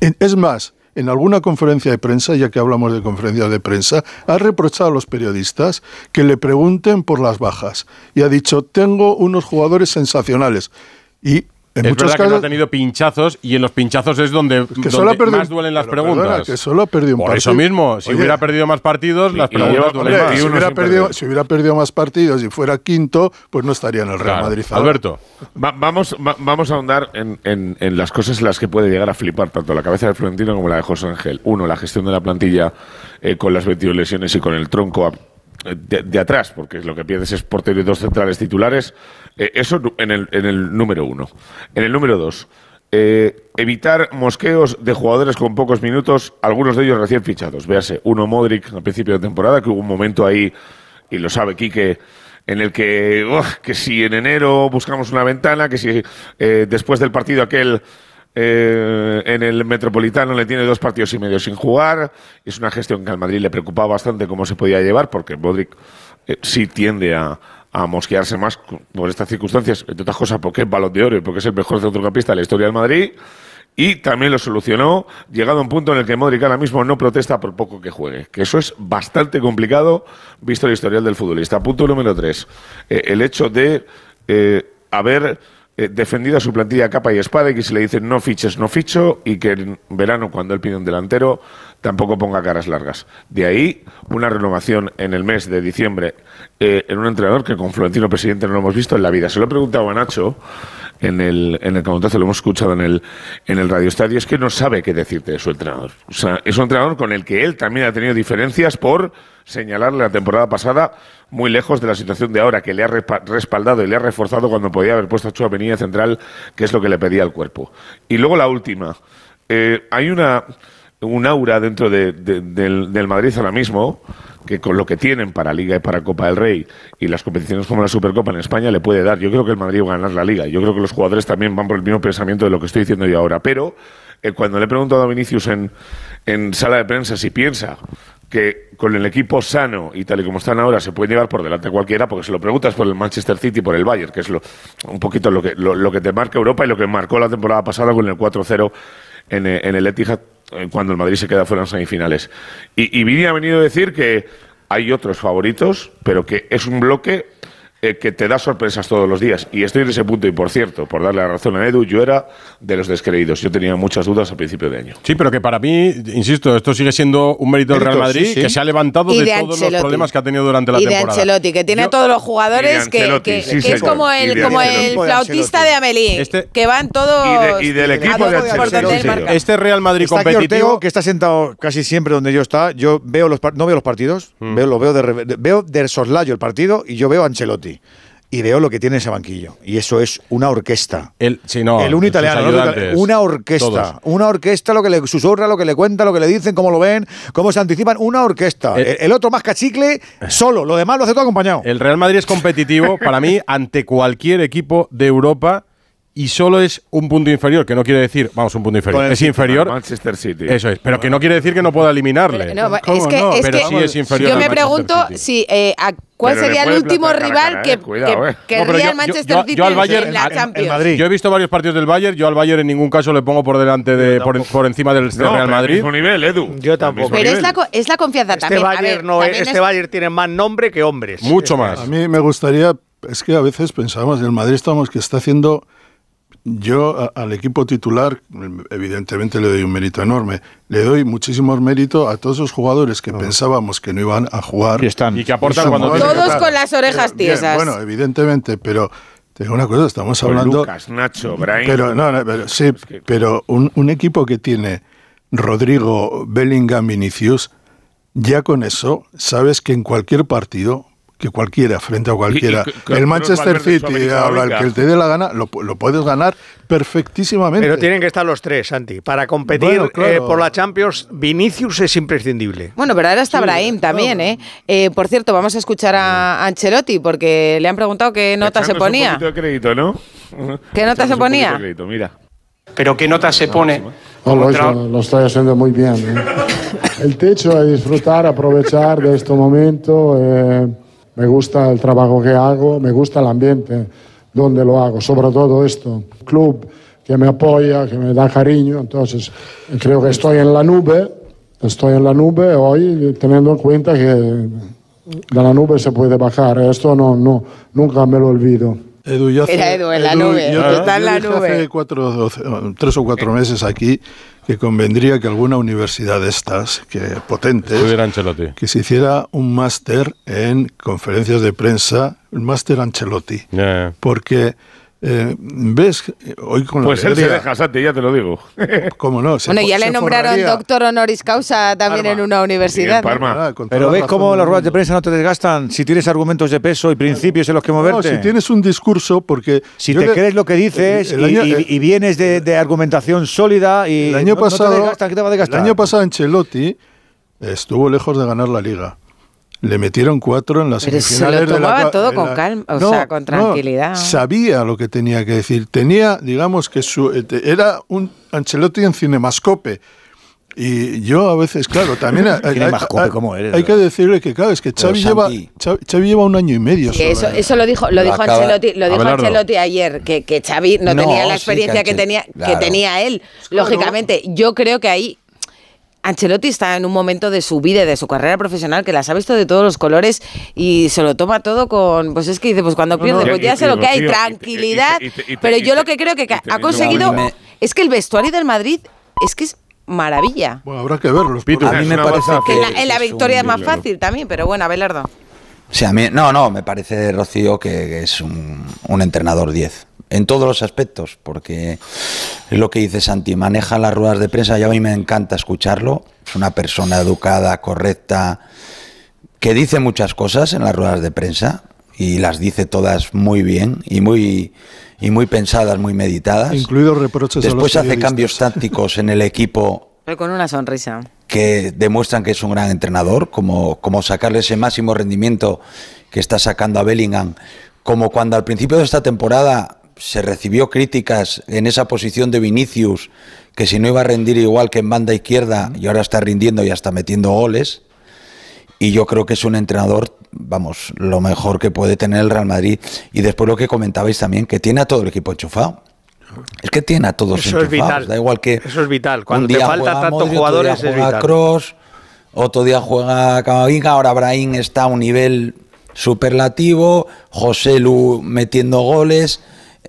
Es más, en alguna conferencia de prensa, ya que hablamos de conferencias de prensa, ha reprochado a los periodistas que le pregunten por las bajas. Y ha dicho, tengo unos jugadores sensacionales. Y en es muchos verdad que no ha tenido pinchazos y en los pinchazos es donde, que solo donde ha perdido- más duelen las preguntas. perdona, que solo ha perdido un Por partido. eso mismo, si Oye, hubiera perdido más partidos, las preguntas duelen Hombre, más. si, hubiera perdido, si hubiera perdido más partidos y fuera quinto, pues no estaría en el Real Claro. Madrid. ahora. Alberto, Va- vamos, va- vamos a ahondar en, en- en las cosas en las que puede llegar a flipar tanto la cabeza de Florentino como la de José Ángel. Uno, la gestión de la plantilla eh, con las 22 lesiones y con el tronco a- de, de atrás, porque lo que pierdes es portero y dos centrales titulares. Eh, eso en el, en el número uno. En el número dos, eh, evitar mosqueos de jugadores con pocos minutos, algunos de ellos recién fichados. Véase, uno Modric al principio de temporada, que hubo un momento ahí, y lo sabe Quique, en el que, uf, que si en enero buscamos una ventana, que si eh, después del partido aquel eh, en el Metropolitano le tiene dos partidos y medio sin jugar. Es una gestión que al Madrid le preocupaba bastante cómo se podía llevar, porque Modric eh, sí tiende a, mosquearse más por estas circunstancias, entre otras cosas porque es balón de oro y porque es el mejor centrocampista de la historia del Madrid. Y también lo solucionó, llegado a un punto en el que Modric ahora mismo no protesta por poco que juegue. Que eso es bastante complicado, visto el historial del futbolista. Punto número tres. Eh, el hecho de haber eh, defendido a su plantilla capa y espada y que se le dicen no fiches, no ficho y que en verano, cuando él pide un delantero, tampoco ponga caras largas. De ahí una renovación en el mes de diciembre eh, en un entrenador que con Florentino Presidente no lo hemos visto en la vida. Se lo he preguntado a Nacho en el, en el lo hemos escuchado en el, en el Radio Estadio, es que no sabe qué decirte de su entrenador. O sea, es un entrenador con el que él también ha tenido diferencias por señalarle la temporada pasada muy lejos de la situación de ahora, que le ha respa- respaldado y le ha reforzado cuando podía haber puesto a Chouameni central, que es lo que le pedía el cuerpo. Y luego la última. Eh, hay una un aura dentro de- de- del, del Madrid ahora mismo que con lo que tienen para Liga y para Copa del Rey y las competiciones como la Supercopa en España le puede dar. Yo creo que el Madrid va a ganar la Liga. Yo creo que los jugadores también van por el mismo pensamiento de lo que estoy diciendo yo ahora. Pero eh, cuando le he preguntado a Vinicius en, en sala de prensa si piensa que con el equipo sano y tal y como están ahora se puede llevar por delante cualquiera, porque se lo preguntas por el Manchester City y por el Bayern, que es lo, un poquito lo que, lo, lo que te marca Europa y lo que marcó la temporada pasada con el 4-0 en, eh, en el Etihad eh, cuando el Madrid se queda fuera en semifinales. Y, y Vini ha venido a decir que hay otros favoritos, pero que es un bloque eh, que te da sorpresas todos los días. Y estoy en ese punto. Y por cierto, por darle la razón a Edu, yo era de los descreídos. Yo tenía muchas dudas a principio de año. Sí, pero que para mí, insisto, esto sigue siendo un mérito del Real Madrid sí, sí. que se ha levantado de, de todos los problemas que ha tenido durante la y de temporada. Ancelotti, que tiene a todos los jugadores que, Ancelotti, que- sí, que es como el, como flautista de Amelie, Este- que van todos Y de- y del equipo de Ancelotti. Este Real Madrid Está competitivo. Ortego, que está sentado casi siempre donde yo está. Yo veo los par- no veo los partidos, Mm. veo, lo veo de, veo de soslayo el partido y yo veo a Ancelotti. Y veo lo que tiene ese banquillo. Y eso es una orquesta. El, sí, no, el uno italiano, el una orquesta. todos. Una orquesta, lo que le susurra, lo que le cuenta, lo que le dicen, cómo lo ven, cómo se anticipan. Una orquesta. El- El, el otro más cachicle, solo. Lo demás lo hace todo acompañado. El Real Madrid es competitivo <laughs> para mí ante cualquier equipo de Europa y solo es un punto inferior, que no quiere decir, vamos, un punto inferior, es City, inferior. Manchester City. Eso es, pero que no quiere decir que no pueda eliminarle. No, ¿Cómo es que, no? es pero que sí es inferior yo me pregunto City. si eh, a- cuál Pero sería el último rival cara, que, eh, cuidado, que eh. querría yo- el Manchester yo- yo- City yo en la Champions. Yo he visto varios partidos del Bayern, yo al Bayern en ningún caso le pongo por delante de por, por encima del, No, Real Madrid. mismo nivel, Edu. Yo tampoco. Pero es la, co- es la confianza Este también. Ver, Bayern, no, también este es- Bayern tiene más nombre que hombres. Mucho más. A mí me gustaría, es que a veces pensamos, el Madrid estamos que está haciendo, yo a- al equipo titular, evidentemente le doy un mérito enorme, le doy muchísimo mérito a todos esos jugadores que pensábamos que no iban a jugar. Y están. Y que aportan cuando Todos con las orejas tiesas. bueno, evidentemente, pero te digo una cosa, estamos hablando... Lucas, Nacho, Brahim. Pero, no, no, pero, sí, pero un, un equipo que tiene Rodrigo, Bellingham, Vinicius, ya con eso sabes que en cualquier partido, que cualquiera, frente a cualquiera, Y- y con- el Manchester City, habla el que te dé la gana, lo, lo puedes ganar perfectísimamente. Pero tienen que estar los tres, Santi. Para competir Bueno, claro. eh, por la Champions, Vinicius es imprescindible. Bueno, pero ahora está Brahim también, ¿eh? Eh, Por cierto, vamos a escuchar a Ancelotti porque le han preguntado qué nota se ponía. Un poquito de crédito, ¿no? ¿Qué nota se ponía? de crédito, mira. Pero ¿qué nota se pone? No, lo, hizo- lo estoy haciendo muy bien. ¿eh? El techo es disfrutar, aprovechar de este momento. Me gusta el trabajo que hago, me gusta el ambiente donde lo hago, sobre todo esto. Club que me apoya, que me da cariño, entonces creo que estoy en la nube, estoy en la nube hoy teniendo en cuenta que de la nube se puede bajar. Esto no, no, nunca me lo olvido. Edu, yo Mira, Edu, en la nube, yo está en yo la dije nube. hace cuatro, doce- tres o cuatro meses aquí que convendría que alguna universidad de estas, que potentes, que se hiciera un máster en conferencias de prensa, el máster Ancelotti, porque eh, ves, hoy con la Pues él se deja, Santi, ya te lo digo. <laughs> ¿Cómo no? Se Bueno, ya le nombraron forraría. doctor honoris causa también en una universidad. ¿no? Pero ves cómo las ruedas de prensa no te desgastan si tienes argumentos de peso y principios en los que moverte. No, si tienes un discurso, porque. Si te le- crees lo que dices el y, año- y- y vienes de, de argumentación sólida y El año no- no te pasado, desgastan, ¿qué te va a desgastar? el año pasado Ancelotti estuvo lejos de ganar la liga. Le metieron cuatro en las Pero se semifinales lo de la tomaba todo de con la- calma, o No, sea, con no, tranquilidad. sabía lo que tenía que decir. Tenía, digamos que su eh, era un Ancelotti en cinemascope. Y yo a veces, claro, también <laughs> hay, hay- Cinemascope, hay- ¿cómo eres? hay que decirle que, claro, es que Xavi lleva. Xavi, Xavi lleva un año y medio. Sí, eso, eso lo dijo, lo Lo dijo acaba- Ancelotti, lo dijo. Ancelotti ayer, que, que Xavi no, No, tenía la sí, experiencia que que, tenía, que tenía él. Lógicamente, yo creo que ahí Ancelotti está en un momento de su vida y de su carrera profesional que las ha visto de todos los colores y se lo toma todo con, pues es que dice, pues cuando pierde, no, pues ya sé lo que hay, Rocío, y te- tranquilidad. y te- y te- Pero yo te- lo que creo que ha conseguido me- es que el vestuario del Madrid es que es maravilla. Bueno, habrá que porque- A mí me parece Que en la, en victoria es más fácil también, pero bueno, Abelardo. Sí, a mí, no, no, me parece, Rocío, que, que es un, un entrenador 10. En todos los aspectos, porque es lo que dice Santi, maneja las ruedas de prensa y a mí me encanta escucharlo. Es una persona educada, correcta, que dice muchas cosas en las ruedas de prensa y las dice todas muy bien y muy, y muy pensadas, muy meditadas. Incluidos reproches a los Después hace cambios tácticos en el equipo Pero con una sonrisa. que demuestran que es un gran entrenador, como, como sacarle ese máximo rendimiento que está sacando a Bellingham, como cuando al principio de esta temporada se recibió críticas en esa posición de Vinicius, que si no iba a rendir igual que en banda izquierda, y ahora está rindiendo y hasta metiendo goles. Y yo creo que es un entrenador, vamos, lo mejor que puede tener el Real Madrid. Y después lo que comentabais también, que tiene a todo el equipo enchufado. Es que tiene a todos Eso es enchufados. vital. Da igual que Eso es vital. Cuando te juega tantos jugadores, otro día es juega vital. Kroos, otro día juega Camavinga, ahora Brahim está a un nivel superlativo, José Lu metiendo goles,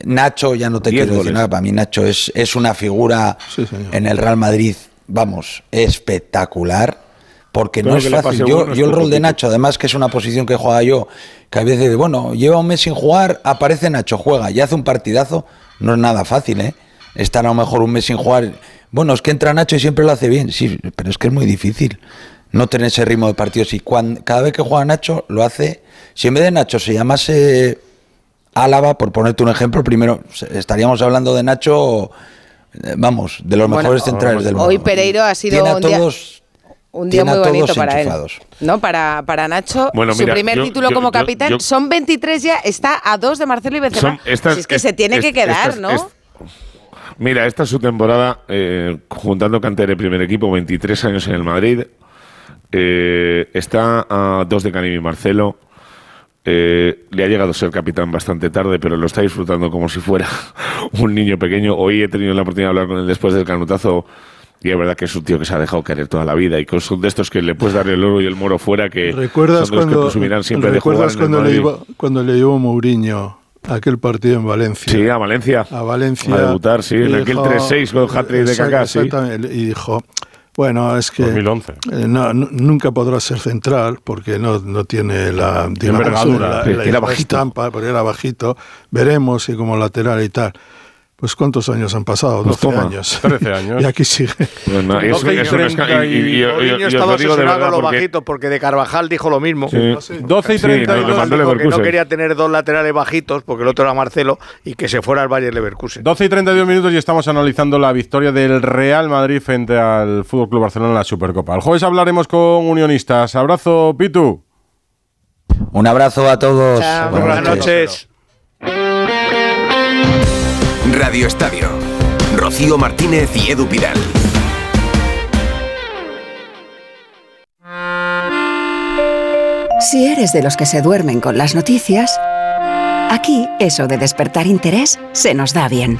Nacho, ya no te quiero decir goles. nada, para mí Nacho es, es una figura Sí, en el Real Madrid, vamos, espectacular. Porque no es fácil. Yo, bueno es yo el rol de. Nacho, además que es una posición que juega yo, que a veces, bueno, lleva un mes sin jugar, aparece Nacho, juega y hace un partidazo, no es nada fácil, ¿eh? Estar a lo mejor un mes sin jugar. Bueno, es que entra Nacho y siempre lo hace bien, sí, pero es que es muy difícil no tener ese ritmo de partidos. Y cuando, cada vez que juega Nacho, lo hace. Si en vez de Nacho se llamase Álava, por ponerte un ejemplo, primero estaríamos hablando de Nacho, eh, vamos, de los Bueno, mejores centrales del mundo. Hoy Pereiro ha sido Tiene a un día, todos un día tiene a muy bonito todos para enchufados. él. ¿No? Para, para Nacho, Bueno, su mira, primer yo- título yo- como yo- capitán, yo- son 23 ya, está a dos de Marcelo y Benzema. Son estas- Si es que es- se tiene que quedar, estas- ¿no? es- Mira, esta es su temporada, eh, juntando cantera y primer equipo, 23 años en el Madrid. Eh, está a dos de Canimi y Marcelo. Eh, le ha llegado a ser capitán bastante tarde, pero lo está disfrutando como si fuera <laughs> un niño pequeño. Hoy he tenido la oportunidad de hablar con él después del canutazo. Y es verdad que es un tío que se ha dejado querer toda la vida y que son de estos que le puedes dar el oro y el moro fuera que ¿Recuerdas son de los que cuando, presumirán siempre de jugar ¿recuerdas en el cuando, le, iba- cuando le llevó Mourinho aquel partido en Valencia? Sí, a Valencia. A Valencia. A debutar, sí, en aquel 3-6 con hat-trick de Kaká, sí. Y dijo, bueno, es que 2011. eh, no, nu- nunca podrá ser central porque no, no tiene la, Envergadura. la- la- era la bajito. estampa, porque era bajito. Veremos si como lateral y tal. Pues ¿cuántos años han pasado? Pues 12 toma, años. 13 años. <laughs> y aquí sigue. Pues no, es, Doce y es un esca- treinta y- y- y- y- y- y os estaba lo digo de verdad los porque- bajitos porque de Carvajal dijo lo mismo. Sí. 12 y Sí, 30 no, lo mandó Dijo que no quería tener dos laterales bajitos porque el otro era Marcelo y que se fuera al Bayern Leverkusen. 12 y 32 minutos y estamos analizando la victoria del Real Madrid frente al Fútbol Club Barcelona en la Supercopa. El jueves hablaremos con unionistas. Abrazo, Pitu. Un abrazo a todos. Chao. Buenas noches. Radio Estadio. Rocío Martínez y Edu Pidal. Si eres de los que se duermen con las noticias, aquí eso de despertar interés se nos da bien.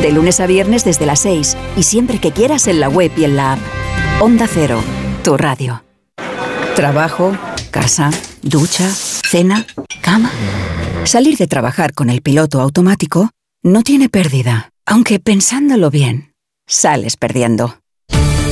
De lunes a viernes desde las 6 y siempre que quieras en la web y en la app. Onda Cero, tu radio. Trabajo, casa, ducha, cena, cama. Salir de trabajar con el piloto automático no tiene pérdida, aunque pensándolo bien, sales perdiendo.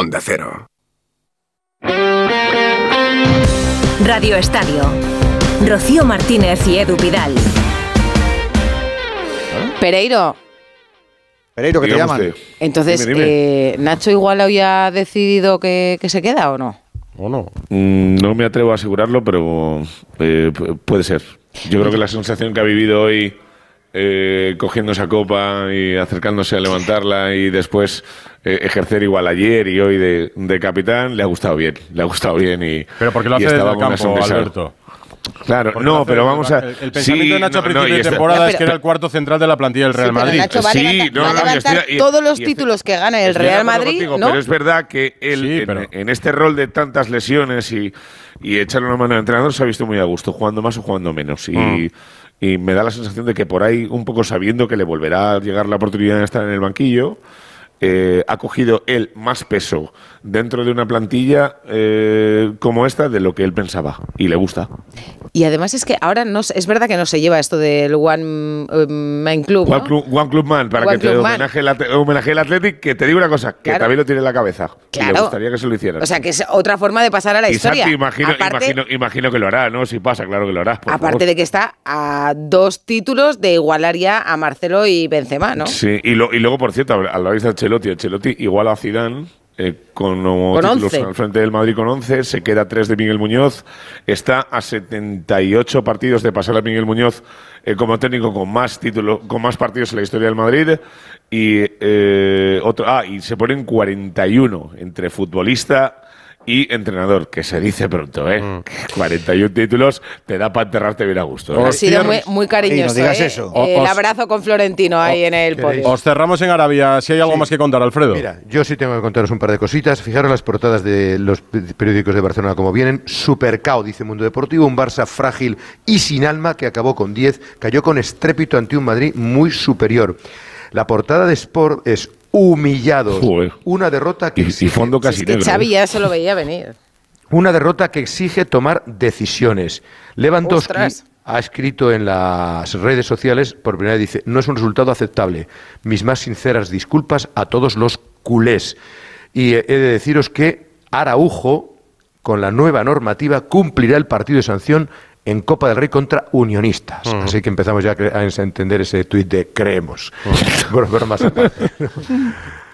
Onda Cero. Radio Estadio. Rocío Martínez y Edu Vidal. Pereiro. Pereiro, que te llaman. usted. Entonces, Dime, dime. eh, ¿Nacho igual hoy ha decidido que, que se queda o no? ¿O no? Mm, No me atrevo a asegurarlo, pero eh, pu- puede ser. Yo creo que la sensación que ha vivido hoy, eh, cogiendo esa copa y acercándose a levantarla y después eh, ejercer igual ayer y hoy de, de capitán, le ha gustado bien. Le ha gustado bien y. Pero porque lo hace desde el campo. Alberto. Claro, Porque no, pero vamos el- a. El, el pensamiento de Nacho a no, no, principio y de está- temporada es pero- que era el cuarto central de la plantilla del Real Sí, pero Madrid. Nacho va a Sí, levantar, no, va a no, levantar estoy- todos los títulos que gana el Real Madrid, contigo, ¿no? Pero es verdad que él, Sí, en- pero- en, este rol de tantas lesiones y, y echarle una mano al entrenador, se ha visto muy a gusto, jugando más o jugando menos. Y, Mm. y me da la sensación de que por ahí, un poco sabiendo que le volverá a llegar la oportunidad de estar en el banquillo, eh, ha cogido él más peso dentro de una plantilla eh, como esta de lo que él pensaba. Y le gusta. Y además es que ahora no es verdad que no se lleva esto del One eh, Man Club, ¿no? One, Club, One Club Man, para One que te Club homenaje el, homenaje el Athletic, que te digo una cosa, que Claro. también lo tiene en la cabeza. Y le Claro. gustaría que se lo hicieran. O sea, que es otra forma de pasar a la y historia. Santi, imagino, aparte, imagino, imagino que lo hará, ¿no? Si pasa, claro que lo hará. aparte favor. de que está a dos títulos de igualar ya a Marcelo y Benzema, ¿no? Sí, y, lo- y luego, por cierto, habláis de Ancelotti. Ancelotti igual a Zidane eh, con, Con títulos 11. al frente del Madrid con 11, se queda a 3 de Miguel Muñoz, está a 78 partidos de pasar a Miguel Muñoz eh, como técnico con más títulos, con más partidos en la historia del Madrid y eh, otro, ah, y se ponen 41 entre futbolista y entrenador, que se dice pronto, ¿eh? Mm. 41 títulos te da para enterrarte bien a gusto. ¿eh? Ha sido muy, muy cariñoso. Sí, no digas ¿eh? eso. Eh, El Os- abrazo con Florentino ahí en el podio. Os cerramos en Arabia. Si hay algo más que contar, Alfredo. Mira, yo sí tengo que contaros un par de cositas. Fijaros las portadas de los pe- periódicos de Barcelona como vienen. Supercao, dice Mundo Deportivo, un Barça frágil y sin alma que acabó con 10, cayó con estrépito ante un Madrid muy superior. La portada de Sport es humillados. Joder. Una derrota que Y, y exige- fondo casi Es que negro. Xavi ya se lo veía venir. una derrota que exige tomar decisiones. Lewandowski Ostras. ha escrito en las redes sociales, por primera vez dice, no es un resultado aceptable. Mis más sinceras disculpas a todos los culés. Y he de deciros que Araujo, con la nueva normativa, cumplirá el partido de sanción en Copa del Rey contra Unionistas. Así que empezamos ya a entender ese tuit de creemos. Bromas <laughs> aparte. <laughs>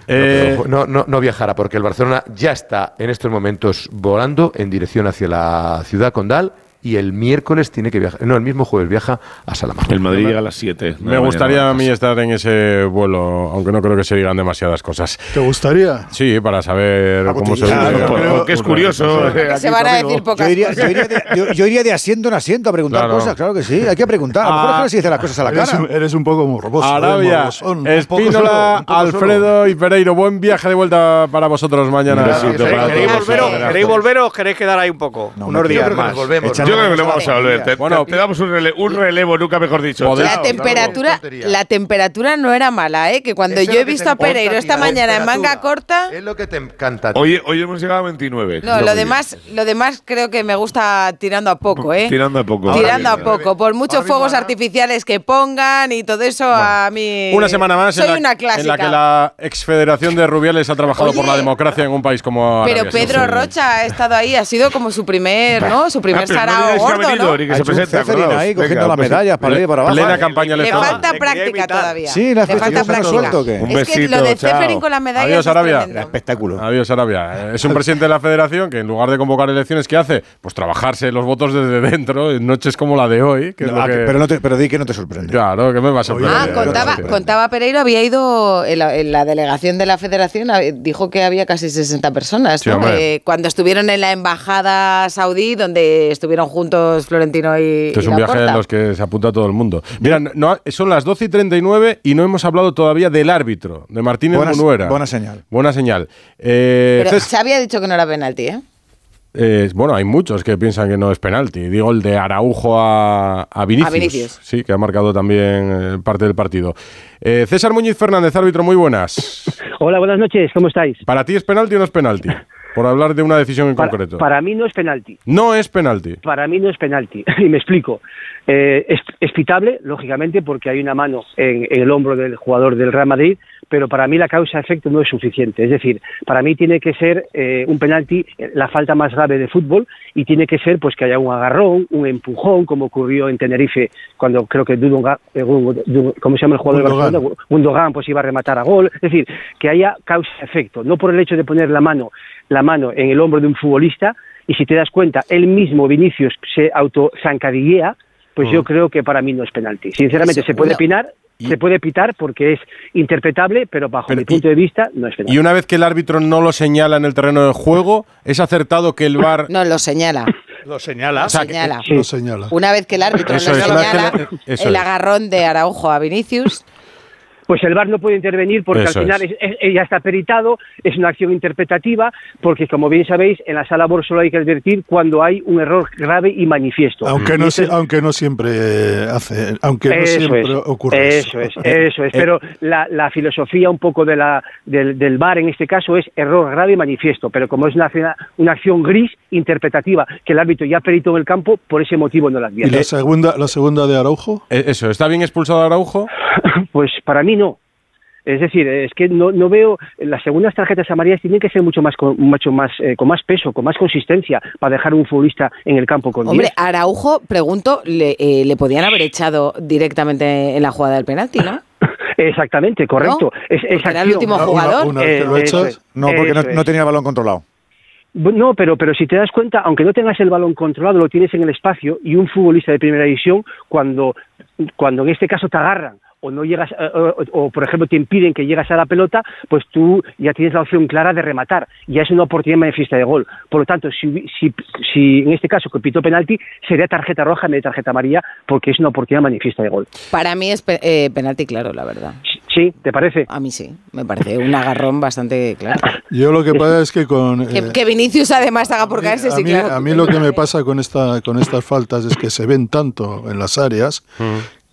Eh, No, no, no viajará porque el Barcelona ya está en estos momentos volando en dirección hacia la ciudad condal y el miércoles tiene que viajar, no, el mismo jueves viaja a Salamanca. El Madrid llega a las 7. Me gustaría a mí estar en ese vuelo, aunque no creo que se digan demasiadas cosas. ¿Te gustaría? Sí, para saber cómo se Claro, vive. Porque es curioso. eh, se van a decir pocas Yo iría, cosas. yo, iría de, asiento en asiento a preguntar cosas, claro que sí, hay que preguntar. A lo mejor no se dicen las cosas a la Eres cara. un, eres un poco morboso. eh, Arabia, morbosón, un poco Espínola, Alfredo y Pereiro. Buen viaje de vuelta para vosotros mañana. ¿Queréis todos. volver, o, Gracias. ¿Queréis quedar ahí un poco? No, Unos me días más. volvemos. Creo que no vamos a volver. Te, bueno, te damos un relevo, un relevo, nunca mejor dicho. La temperatura, la temperatura no era mala, ¿eh? Que cuando yo he visto a Pereiro esta mañana en manga corta. Es lo que te encanta. Hoy, hoy hemos llegado a 29. No, lo demás, lo demás creo que me gusta tirando a poco, ¿eh? Tirando a poco. Tirando a poco. Por muchos fuegos artificiales que pongan y todo eso, a mí. Una semana más Soy en, la, una clásica. en la que la exfederación de Rubiales ha trabajado por la democracia en un país como Pero Arabia Pedro. Rocha ha estado ahí, ha sido como su primer, ¿no? Su primer Ah, sarao gordo, venido, ¿no? ni que Ha se Ceferin acordaos. ahí, cogiendo Venga, las pues, medallas para arriba y para abajo. Plena campaña Le falta práctica todavía. Sí, la le falta práctica. suelto, ¿o qué? Un es que besito, lo de chao. Ceferin con las medallas Adiós, es Arabia. tremendo. Espectáculo. Adiós, Arabia. Es un <laughs> presidente de la federación que en lugar de convocar elecciones, ¿qué hace? Pues trabajarse los votos desde dentro en noches como la de hoy. Que es No, lo ah, que- pero, no te, pero di que no te sorprende. Claro, que me va a sorprender. Ah, contaba, contaba Pereiro, había ido en la, en la delegación de la federación, dijo que había casi 60 personas, Sí, ¿no? Eh, cuando estuvieron en la embajada saudí, donde estuvieron juntos Florentino y, Esto es y un viaje en los que se apunta todo el mundo. Mira, no, son las 12 y 39 y no hemos hablado todavía del árbitro, de Martínez Buena- Munuera. buena señal. Buena señal. Eh, Pero se había dicho que no era penalti, ¿eh? eh, bueno, hay muchos que piensan que no es penalti. Digo el de Araujo a, a Vinicius. A Vinicius. Sí, que ha marcado también eh, parte del partido. Eh, César Muñiz Fernández, árbitro, muy buenas. Hola, buenas noches, ¿cómo estáis? ¿Para ti es penalti o no es penalti? Por hablar de una decisión en Para, concreto. para mí no es penalti. No es penalti. Para mí no es penalti. <laughs> y me explico. Eh, es, es pitable, lógicamente, porque hay una mano en, en el hombro del jugador del Real Madrid, pero para mí la causa-efecto no es suficiente. Es decir, para mí tiene que ser eh, un penalti eh, la falta más grave de fútbol y tiene que ser pues que haya un agarrón, un empujón, como ocurrió en Tenerife cuando creo que Dudonga, eh, ¿cómo se llama el jugador de Gundogan. Barcelona? Gundogan pues iba a rematar a gol. Es decir, que haya causa-efecto, no por el hecho de poner la mano, la mano en el hombro de un futbolista y si te das cuenta, él mismo, Vinicius, se autozancadillea, pues yo creo que para mí no es penalti. Sinceramente, Eso, se puede no. Se puede pitar porque es interpretable, pero bajo Pero mi punto de vista no es penalti. Y una vez que el árbitro no lo señala en el terreno de juego, ¿es acertado que el VAR... No, lo señala. Lo señala. Lo señala. Lo señala. Una vez que el árbitro Eso lo es, señala, que el agarrón de Araujo a Vinicius, Pues el VAR no puede intervenir porque Eso al final es. es- es- ya está peritado, es una acción interpretativa, porque como bien sabéis, en la sala BOR solo hay que advertir cuando hay un error grave y manifiesto. Aunque no, Y si- aunque no siempre eh, hace, aunque no Eso siempre es, ocurre eso es, eso es. Pero la, la filosofía un poco de la, del, del VAR en este caso es error grave y manifiesto. Pero como es una, acción- una acción gris interpretativa que el árbitro ya ha perito en el campo, por ese motivo no la ¿Y advierte. la segunda, la segunda de Araujo? Eh, Eso, ¿está bien expulsado Araujo? <laughs> Pues para mí no. Es decir, es que no, no veo las segundas tarjetas amarillas tienen que ser mucho más con, mucho más eh, con más peso, con más consistencia para dejar un futbolista en el campo con Hombre, 10. Araujo, pregunto, le, eh, le podían haber echado directamente en la jugada del penalti, ¿no? <laughs> Exactamente, correcto. Es, es Porque era el último jugador. Una vez que lo eso echas, es, No, porque no, no tenía el balón controlado. No, pero, pero si te das cuenta, aunque no tengas el balón controlado, lo tienes en el espacio y un futbolista de primera división, cuando, cuando en este caso te agarran o no llegas, eh, o, o, por ejemplo te impiden que llegas a la pelota, pues tú ya tienes la opción clara de rematar. Ya es una oportunidad manifiesta de gol. Por lo tanto, si, si, si en este caso que pito penalti, sería tarjeta roja en vez de tarjeta amarilla, porque es una oportunidad manifiesta de gol. Para mí es pe- eh, penalti claro, la verdad. Sí, ¿te parece? A mí sí, me parece un agarrón bastante claro. <laughs> Yo lo que pasa es que con... Que, eh, que Vinicius además haga por caerse, a, sí, claro. a mí lo que me pasa con, esta, con estas faltas es que se ven tanto en las áreas,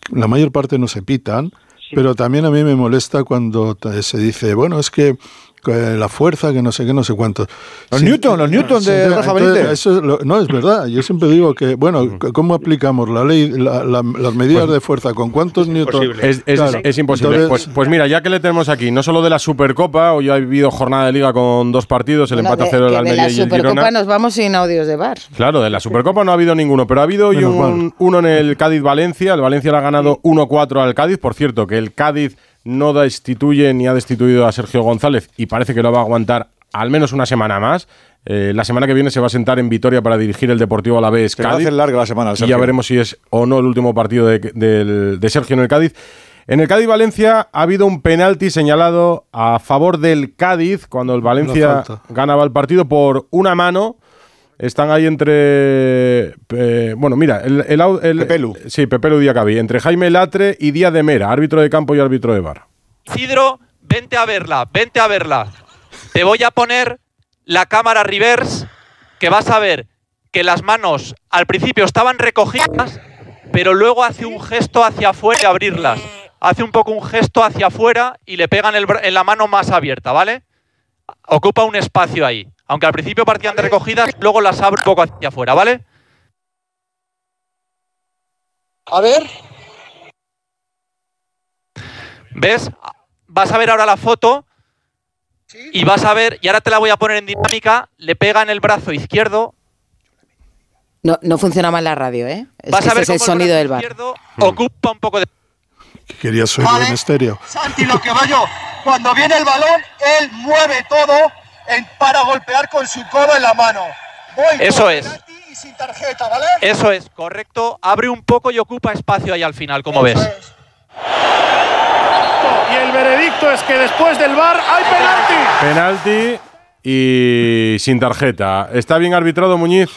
la mayor parte no se pitan, pero también a mí me molesta cuando se dice, bueno, es que la fuerza, que no sé qué, no sé cuánto. Los Newton, los Newton de entonces- Rafa Benítez. eso es lo- no, es verdad. Yo siempre digo que, bueno, c- ¿cómo aplicamos la ley, la- la- las medidas de fuerza? ¿Con cuántos Newton? Es, es- Claro. es imposible. Entonces- pues, pues mira, ya que le tenemos aquí, no solo de la Supercopa, hoy ha habido jornada de liga con dos partidos, el Bueno, empate a de- cero de Almería la y el Supercopa Girona. nos vamos sin audios de bar. Claro, de la Supercopa no ha habido ninguno, pero ha habido hoy un- uno en el Cádiz-Valencia. El Valencia le ha ganado 1-4 al Cádiz. Por cierto, que el Cádiz no destituye ni ha destituido a Sergio González y parece que lo va a aguantar al menos una semana más. Eh, la semana que viene se va a sentar en Vitoria para dirigir el Deportivo Alavés Se va a Cádiz. hacer larga la semana. y Sergio. ya veremos si es o no el último partido de, de Sergio en el Cádiz. En el Cádiz-Valencia ha habido un penalti señalado a favor del Cádiz cuando el Valencia ganaba el partido por una mano. Están ahí entre. eh, bueno, mira, el, el, el- Pepelu. Sí, Pepelu Diacabí. Entre Jaime Latre y Díaz de Mera, árbitro de campo y árbitro de bar. Isidro, vente a verla, vente a verla. Te voy a poner la cámara reverse que vas a ver que las manos al principio estaban recogidas, pero luego hace un gesto hacia afuera y abrirlas. Hace un poco un gesto hacia afuera y le pegan el bra- en la mano más abierta, ¿vale? Ocupa un espacio ahí. Aunque al principio partían de recogidas, luego las abre un poco hacia afuera, ¿vale? A ver. ¿Ves? Vas a ver ahora la foto y vas a ver, y ahora te la voy a poner en dinámica, le pega en el brazo izquierdo, No, no funciona mal la radio, ¿eh? Es vas a ver ese es el sonido brazo del bar. izquierdo ocupa un poco de... Querías oírlo en estéreo. Santi, lo que va yo. Cuando viene el balón, él mueve todo en- para golpear con su codo en la mano. Voy Eso es. penalti Y sin tarjeta, ¿vale? Eso es, correcto. Abre un poco y ocupa espacio ahí al final, como ves. Y el veredicto es que después del VAR hay penalti. Penalti y sin tarjeta. ¿Está bien arbitrado Muñiz?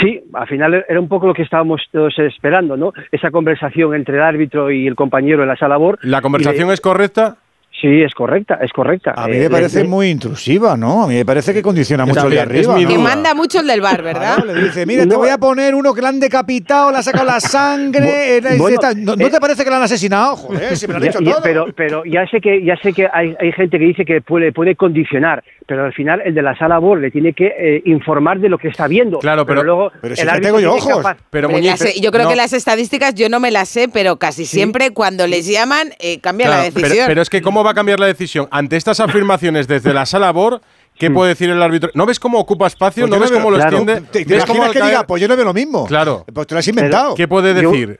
Sí, al final era un poco lo que estábamos todos esperando, ¿no? Esa conversación entre el árbitro y el compañero en la sala labor. ¿La conversación es correcta? Sí, es correcta, es correcta. A mí Eh, me parece le- muy intrusiva, ¿no? A mí me parece que condiciona mucho el de arriba. Que manda mucho el del bar, ¿verdad? Le dice, mira, te voy a poner uno que le han decapitado, le ha sacado la sangre. eh, Bueno, ¿No, no eh, te parece que le han asesinado? Joder, si me lo han Ya- dicho ya- todo. pero, pero ya sé que ya sé que hay, hay gente que dice que puede, puede condicionar, pero al final el de la sala BOR le tiene que eh, informar de lo que está viendo. Claro, pero- luego pero si el ya tengo yo tiene ojos. capaz- Pero las- yo creo no. que las estadísticas yo no me las sé, pero casi siempre cuando les llaman eh, cambia Claro, la pero, decisión. pero es que ¿cómo va a cambiar la decisión? Ante estas afirmaciones desde la sala BOR, ¿qué puede decir el árbitro? ¿No ves cómo ocupa espacio? Pues ¿No yo ves cómo lo claro. extiende? ¿Te, te ¿Ves cómo que caer- diga, pues yo no veo lo mismo? Claro. Pues te lo has inventado. ¿Qué puede Yo- decir?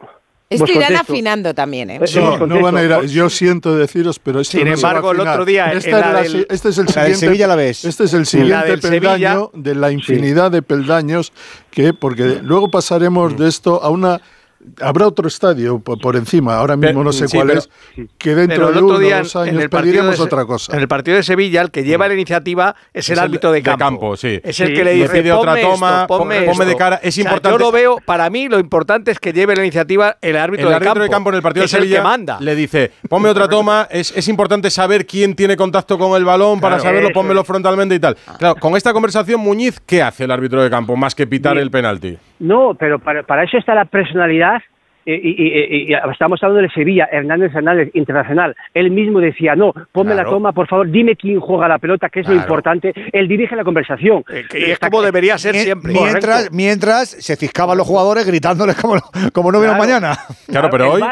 Esto Pues irán contesto. afinando también, ¿eh? Sí, No, van a ir a- yo siento deciros, pero esto Sin no se va a embargo, el otro día, Esta en es la del- este es el siguiente, Sevilla la ves. Este es el siguiente peldaño de la infinidad de peldaños que, porque luego pasaremos de esto a una Habrá otro estadio por, encima, ahora mismo no sé sí, cuál pero- es, que dentro de otro uno día años el partido pediremos de otra cosa. En el partido de Sevilla, el que lleva la iniciativa es, el el árbitro de de campo. campo, sí. Es el Sí. que le Le dice, pide otra "Ponme toma, esto, ponme, ponme de esto". cara. Es O sea, importante- Yo lo veo, para mí lo importante es que lleve la iniciativa el árbitro, el de, árbitro campo, de campo en el partido de el Sevilla que manda. le dice, ponme otra toma, es, es importante saber quién tiene contacto con el balón para saberlo, pónmelo frontalmente y tal. Claro, con esta conversación, Muñiz, ¿qué hace el árbitro de campo más que pitar Bien. el penalti? No, pero para, para eso está la personalidad. eh, Y, y- y- y estamos hablando de Sevilla, Hernández Hernández, internacional. Él mismo decía, no, ponme Claro. la toma, por favor, dime quién juega la pelota, que es lo importante. Él dirige la conversación. Eh, que- es como debería ser siempre. Mientras, Correcto. mientras se fiscaban los jugadores gritándoles como, como no vieron Claro. mañana. Claro, pero hoy...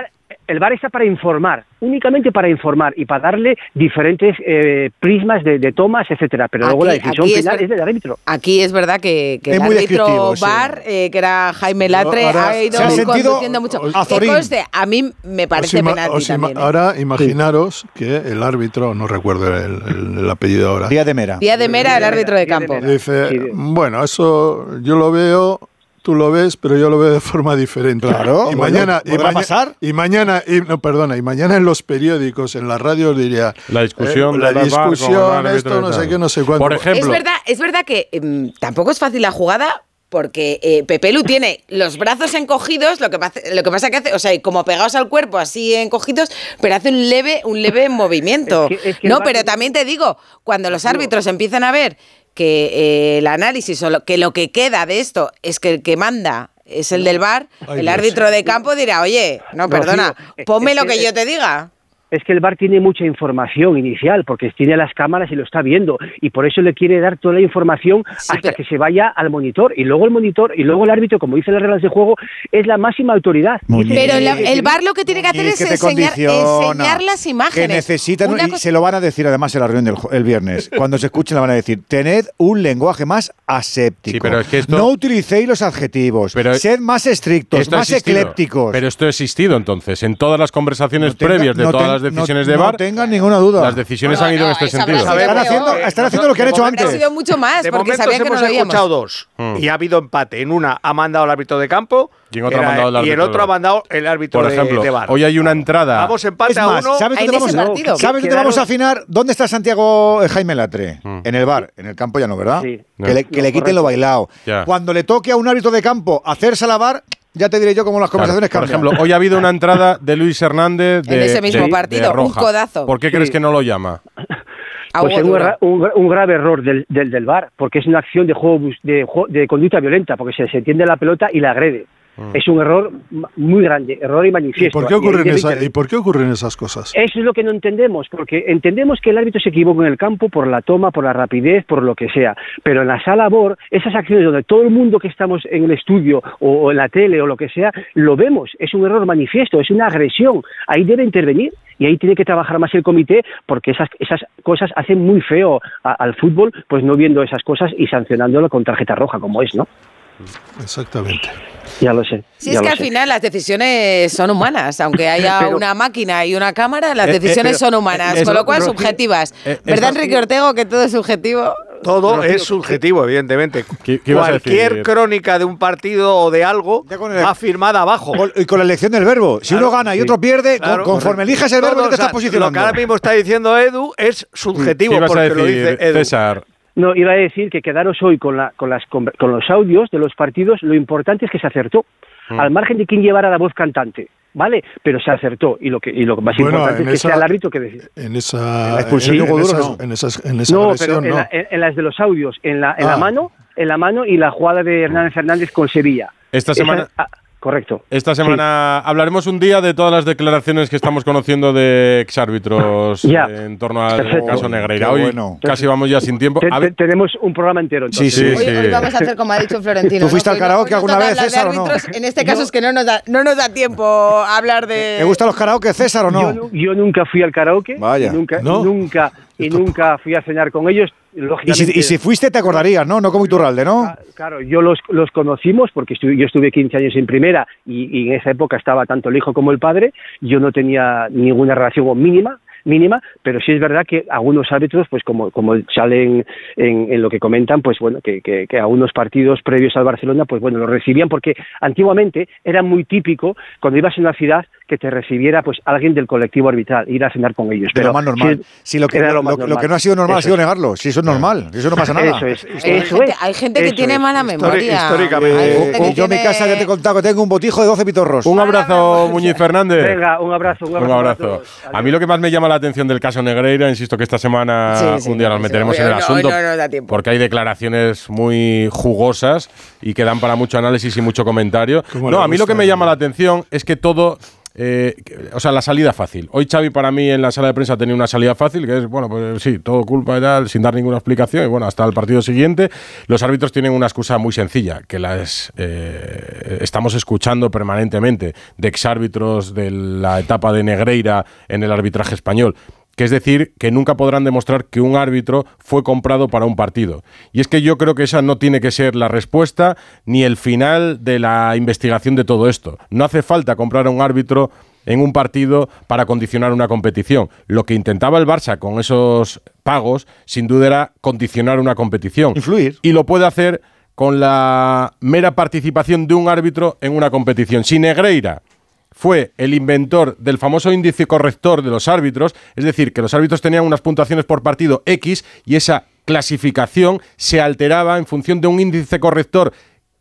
el VAR está para informar, únicamente para informar y para darle diferentes eh, prismas de, de tomas, etcétera. Pero luego la decisión es final es del árbitro. Aquí es verdad que, que Es el muy árbitro sí. VAR, eh, que era Jaime Latre, Ahora ha ido se conduciendo mucho. Que conste, a mí me parece ima- penalti ima-. ¿eh? Ahora imaginaros que el árbitro, no recuerdo el, el- el apellido ahora, Día de Mera. Día de Mera, el árbitro de campo. Dice, Sí. bueno, eso yo lo veo, tú lo ves, pero yo lo veo de forma diferente. Claro, y mañana, y, ¿podrá maña- pasar? y mañana, y, no, perdona, y mañana en los periódicos, en la radio diría La discusión eh, la con el discusión, esto no sé qué, no sé cuánto. Por ejemplo, Es verdad, es verdad que em, tampoco es fácil la jugada porque eh, Pepe Lu tiene los brazos encogidos, lo que, pasa, lo que pasa que hace, o sea, como pegados al cuerpo, así encogidos, pero hace un leve, un leve movimiento. Es que- es que no, pero también te digo, cuando los árbitros empiezan a ver que eh, el análisis o lo, que lo que queda de esto es que el que manda es el del bar, Ay, el Dios. árbitro de campo dirá, oye, no, perdona, es- ponme lo que yo te diga. Es que el VAR tiene mucha información inicial, porque tiene las cámaras y lo está viendo, y por eso le quiere dar toda la información Sí, hasta pero- que se vaya al monitor, y luego el monitor, y luego el árbitro, como dicen las reglas de juego, es la máxima autoridad. Muñiz. Pero la- eh, el VAR lo que tiene que hacer es que enseñar, enseñar las imágenes. Que necesitan, Una y cosa- se lo van a decir además en la reunión del el viernes. <laughs> Cuando se escuchen, le van a decir: tened un lenguaje más aséptico. Sí, pero es que esto- No utilicéis los adjetivos. Pero- sed más estrictos, más existido. eclépticos. Pero esto ha existido entonces, en todas las conversaciones No tenga- previas de no todas las decisiones no- de no VAR, tengan ninguna duda. las decisiones No, han ido no, en este sentido. Están haciendo, están haciendo lo que han hecho antes. sido mucho más, De porque sabían que no hemos lo veíamos. escuchado dos Mm. y ha habido empate. En una ha mandado el árbitro de campo Y en otra ha mandado el y árbitro el otro ha VAR. mandado el árbitro Por de- ejemplo, de VAR. hoy hay una entrada. Vamos empate Es a más, uno. ¿sabes dónde, vamos, partido. ¿sabes dónde Quedaron- vamos a afinar? ¿Dónde está Santiago eh, Jaime Latre? Mm. En el bar, en el campo ya no, ¿verdad? Sí. Que le, quiten lo bailado. Cuando le toque a un árbitro de campo hacerse la bar, ya te diré yo cómo las Claro, conversaciones por cambian. ejemplo, hoy ha habido una entrada de Luis Hernández de, En ese mismo de- partido, de un codazo. ¿Por qué Sí. crees que no lo llama? Pues es un, un, un, grave error del, del, del VAR, porque es una acción de juego de, de conducta violenta, porque se, se entiende la pelota y la agrede. Mm. Es un error muy grande, error y manifiesto. ¿Y por, qué ocurren esa, ¿Y por qué ocurren esas cosas? Eso es lo que no entendemos, porque entendemos que el árbitro se equivoca en el campo por la toma, por la rapidez, por lo que sea. Pero en la sala BOR, esas acciones donde todo el mundo que estamos en el estudio o, en la tele o lo que sea, lo vemos. Es un error manifiesto, es una agresión. Ahí debe intervenir y ahí tiene que trabajar más el comité porque esas, esas cosas hacen muy feo a, al fútbol, pues no viendo esas cosas y sancionándolo con tarjeta roja, como es, ¿no? Exactamente. Ya lo sé. Si es que al final las decisiones son humanas, aunque <laughs> haya pero, una máquina y una cámara, las decisiones eh, eh, son humanas, eh, con lo cual Rocío, subjetivas. Eh, ¿Verdad, Enrique Ortego, que todo es subjetivo? Todo Rocío, es subjetivo, evidentemente. ¿Qué, qué Cualquier crónica de un partido o de algo va firmada abajo. Y con la elección del verbo. Si claro, uno gana y otro pierde, claro, conforme elijas el verbo, todo, te estás posicionando. Lo que ahora mismo está diciendo Edu es subjetivo, porque decir, lo dice Edu. César? No, iba a decir que quedaros hoy con, la, con, las, con, con los audios de los partidos, lo importante es que se acertó, mm. al margen de quién llevara la voz cantante. ¿vale? Pero se acertó y lo que y lo más bueno, importante es que esa, sea el árbitro que decide. En esa en la expulsión en, en, esas, no. en esas en esa no, agresión, pero no. en, la, en, las de los audios, en la, en ah. la mano, en la mano y la jugada de Hernández Fernández con Sevilla. Esta semana Esa, ah, correcto. Esta semana sí. hablaremos un día de todas las declaraciones que estamos conociendo de exárbitros en torno al Perfecto. caso Negreira. Hoy bueno. casi vamos ya sin tiempo. Te, te, tenemos un programa entero. Entonces. Sí, sí, hoy, sí. hoy, vamos a hacer como ha dicho Florentino. ¿Tú fuiste ¿no? al karaoke alguna vez, César, o no? En este caso no. es que no nos, da, no nos da tiempo a hablar de... ¿Te gustan los karaoke, César, o no? Yo, yo nunca fui al karaoke. Vaya. Nunca, ¿No? nunca, y nunca fui a cenar con ellos. Y si, y si, fuiste te acordarías, ¿no? No como Iturralde, ¿no? Claro, yo los, los conocimos porque estuve, yo estuve 15 años en primera y, y, en esa época estaba tanto el hijo como el padre. Yo no tenía ninguna relación mínima, mínima, pero sí es verdad que algunos árbitros, pues como, como salen en, en lo que comentan, pues bueno, que, que, que algunos partidos previos al Barcelona, pues bueno, lo recibían porque antiguamente era muy típico cuando ibas a una ciudad que te recibiera pues alguien del colectivo arbitral, ir a cenar con ellos. Pero, lo más normal. Si, si lo, que, lo, lo, normal. lo, que no ha sido normal eso ha sido negarlo. Si eso es normal, si eso no pasa nada. Eso es. Eso hay, gente, hay gente que tiene es. mala memoria. Históricamente. Eh, yo en mi casa ya te he contado que tengo un botijo de 12 pitorros. Un abrazo, Muñiz Fernández. Venga, un abrazo. Un abrazo. Un abrazo. A, a, mí lo que más me llama la atención del caso Negreira, insisto que esta semana sí, sí, un día nos meteremos en el no, asunto, no, porque hay declaraciones muy jugosas y que dan para mucho análisis y mucho comentario. No, a mí lo que me llama la atención es que todo eh, o sea, la salida fácil. Hoy Xavi para mí en la sala de prensa tenía una salida fácil, que es, bueno, pues sí, todo culpa de tal, sin dar ninguna explicación, y bueno, hasta el partido siguiente. Los árbitros tienen una excusa muy sencilla, que las eh, estamos escuchando permanentemente de exárbitros de la etapa de Negreira en el arbitraje español que es decir, que nunca podrán demostrar que un árbitro fue comprado para un partido. Y es que yo creo que esa no tiene que ser la respuesta ni el final de la investigación de todo esto. No hace falta comprar a un árbitro en un partido para condicionar una competición. Lo que intentaba el Barça con esos pagos, sin duda, era condicionar una competición. Influir. Y lo puede hacer con la mera participación de un árbitro en una competición. Si Negreira fue el inventor del famoso índice corrector de los árbitros, es decir, que los árbitros tenían unas puntuaciones por partido X y esa clasificación se alteraba en función de un índice corrector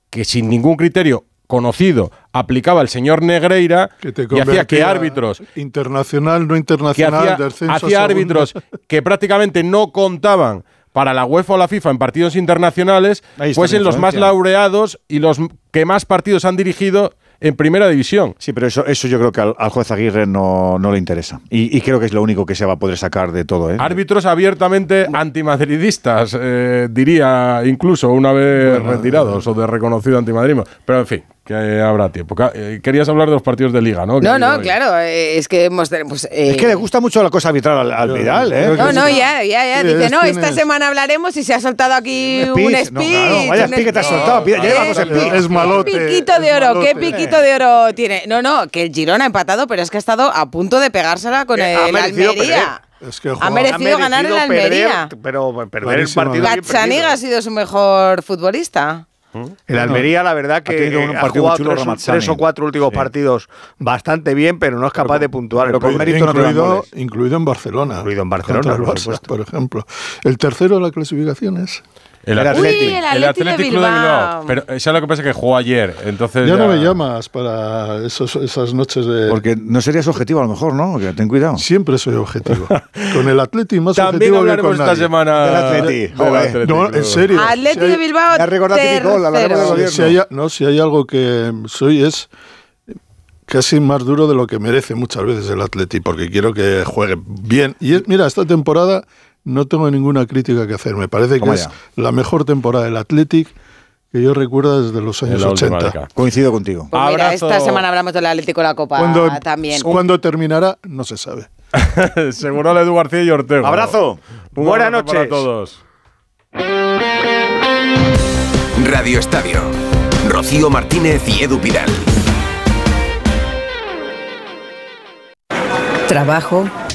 que sin ningún criterio conocido aplicaba el señor Negreira que te y hacía que árbitros internacional no internacional que hacía, hacía árbitros que prácticamente no contaban para la UEFA o la FIFA en partidos internacionales fuesen los más laureados y los que más partidos han dirigido en primera división. Sí, pero eso, eso yo creo que al, al juez Aguirre no, no le interesa. Y, y, creo que es lo único que se va a poder sacar de todo. ¿eh? Árbitros abiertamente antimadridistas, eh, diría incluso una vez bueno, retirados eh, o de reconocido antimadridismo. Pero en fin, que habrá tiempo. Eh, querías hablar de los partidos de liga, ¿no? No, no, claro, eh, es que hemos... Pues, eh, es que le gusta mucho la cosa arbitral al, al Vidal, ¿eh? No, no, ya, ya, ya. Dice, no, esta es... semana hablaremos y se ha soltado aquí un speech. No, claro, vaya speech que te has soltado. Ya llevamos speech. Es malote. Qué piquito de oro, qué piquito de oro tiene. No, no, que el Girona ha empatado, pero es que ha estado a punto de pegársela con el Almería. Es que, ha, merecido ha, merecido ganar el Almería. Perder, pero perder el partido. Gazzaniga ha sido su mejor futbolista. El Almería, la verdad, que ha, ha jugado tres, tres, o cuatro últimos sí. partidos bastante bien, pero no es capaz pero, de puntuar. Pero con mérito incluido, incluido en Barcelona. Incluido en Barcelona, por, Barça, por ejemplo. El tercero de la clasificación es. El El Atleti, Atleti. Uy, el Atleti de Athletic Club de Bilbao. Bilbao. Pero eso es lo que pasa que jugó ayer. Entonces Ya ya no me llamas para esos- esas noches de... Porque no serías objetivo a lo mejor, ¿no? Que ten cuidado. Siempre soy objetivo. <laughs> con el Atleti más También objetivo que hablaremos con esta nadie. semana Del Atleti. del Joder. Athletic No, en serio. Atleti Si hay- de Bilbao, Ya recordaste Nicole, hablaremos del tercero. gobierno. Si hay, no, si hay algo que soy es casi más duro de lo que merece muchas veces el Atleti, porque quiero que juegue bien. Y es, mira, esta temporada no tengo ninguna crítica que hacer. Me parece que es la mejor temporada del Athletic que yo recuerdo desde los años la última 80. década. Coincido contigo. Pues mira, esta semana hablamos del Atlético de la Copa Cuando, también. cuando terminará, no se sabe. <laughs> Seguro a Edu García y Ortega. Abrazo. Un Buenas abrazo para noches. todos. Radio Estadio. Rocío Martínez y Edu Pidal. Trabajo,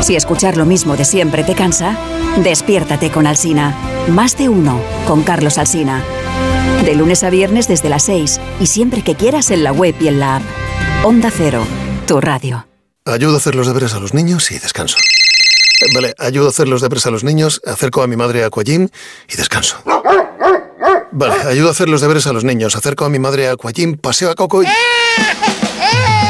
Si escuchar lo mismo de siempre te cansa, despiértate con Alsina. Más de uno con Carlos Alsina. De lunes a viernes desde las 6 y siempre que quieras en la web y en la app. Onda Cero, tu radio. Ayudo a hacer los deberes a los niños y descanso. Eh, Vale, ayudo a hacer los deberes a los niños, acerco a mi madre a Aquagym y descanso. Vale, ayudo a hacer los deberes a los niños, acerco a mi madre a Aquagym, paseo a Coco y... <laughs>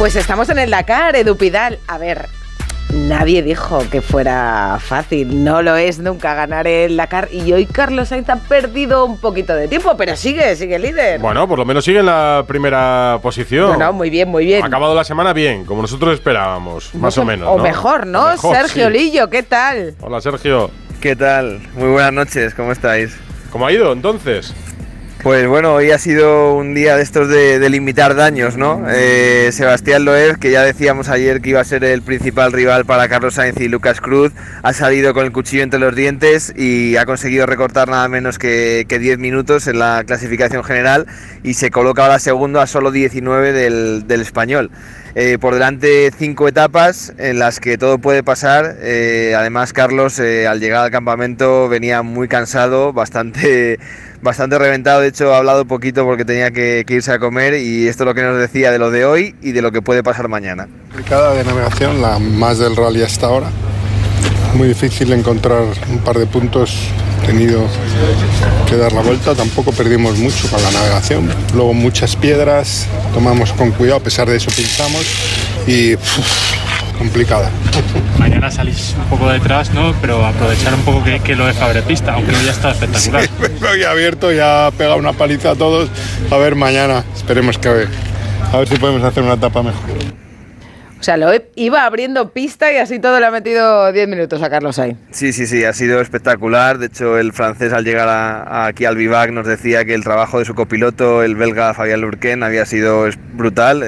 Pues estamos en el Dakar, Edu Pidal. A ver, nadie dijo que fuera fácil. No lo es nunca ganar el Dakar. Y hoy Carlos Sainz ha perdido un poquito de tiempo, pero sigue, sigue líder. Bueno, por lo menos sigue en la primera posición. No, no, muy bien, muy bien. Ha acabado la semana bien, como nosotros esperábamos, más o menos. O ¿no? mejor, ¿no? O mejor, Sergio sí. Lillo, ¿qué tal? Hola, Sergio. ¿Qué tal? Muy buenas noches, ¿cómo estáis? ¿Cómo ha ido entonces? Pues bueno, hoy ha sido un día de estos de, limitar daños, ¿no? Eh, Sebastián Loeb, que ya decíamos ayer que iba a ser el principal rival para Carlos Sainz y Lucas Cruz, ha salido con el cuchillo entre los dientes y ha conseguido recortar nada menos que, que 10 minutos en la clasificación general y se coloca ahora segundo a solo 19 del, español. Eh, por delante cinco etapas en las que todo puede pasar. Eh, además, Carlos al llegar al campamento venía muy cansado, bastante, bastante reventado. De hecho, ha hablado poquito porque tenía que, irse a comer y esto es lo que nos decía de lo de hoy y de lo que puede pasar mañana. complicada de navegación, la más del rally hasta ahora. Muy difícil encontrar un par de puntos. He tenido que dar la vuelta, tampoco perdimos mucho con la navegación. Luego muchas piedras, tomamos con cuidado, a pesar de eso pinchamos y complicada. Mañana salís un poco detrás, ¿no? Pero aprovechar un poco que, que lo de Fabrepista, aunque hoy ya está espectacular. Pero <laughs> ya abierto, ya ha pegado una paliza a todos. A ver mañana, esperemos que a ver, a ver si podemos hacer una etapa mejor. O sea, lo iba abriendo pista y así todo le ha metido 10 minutos a Carlos Sainz. Sí, sí, sí, ha sido espectacular. De hecho, el francés al llegar aquí al Vivac nos decía que el trabajo de su copiloto, el belga Fabián Lurquén, había sido brutal.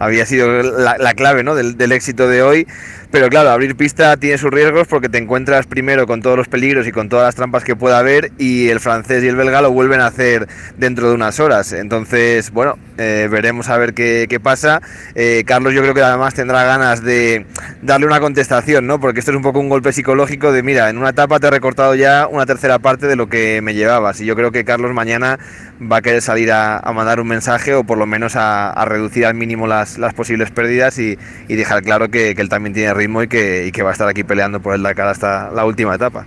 Había sido la, la clave ¿no? del éxito de hoy. Pero claro, abrir pista tiene sus riesgos porque te encuentras primero con todos los peligros y con todas las trampas que pueda haber y el francés y el belga lo vuelven a hacer dentro de unas horas. Entonces, bueno, eh, veremos a ver qué, qué pasa. Eh, Carlos yo creo que además tendrá ganas de darle una contestación, ¿no? Porque esto es un poco un golpe psicológico de, mira, en una etapa te he recortado ya una tercera parte de lo que me llevabas y yo creo que Carlos mañana va a querer salir a, mandar un mensaje o por lo menos a, reducir al mínimo las, posibles pérdidas y, dejar claro que, que, él también tiene ritmo y que, y que va a estar aquí peleando por el Dakar hasta la última etapa.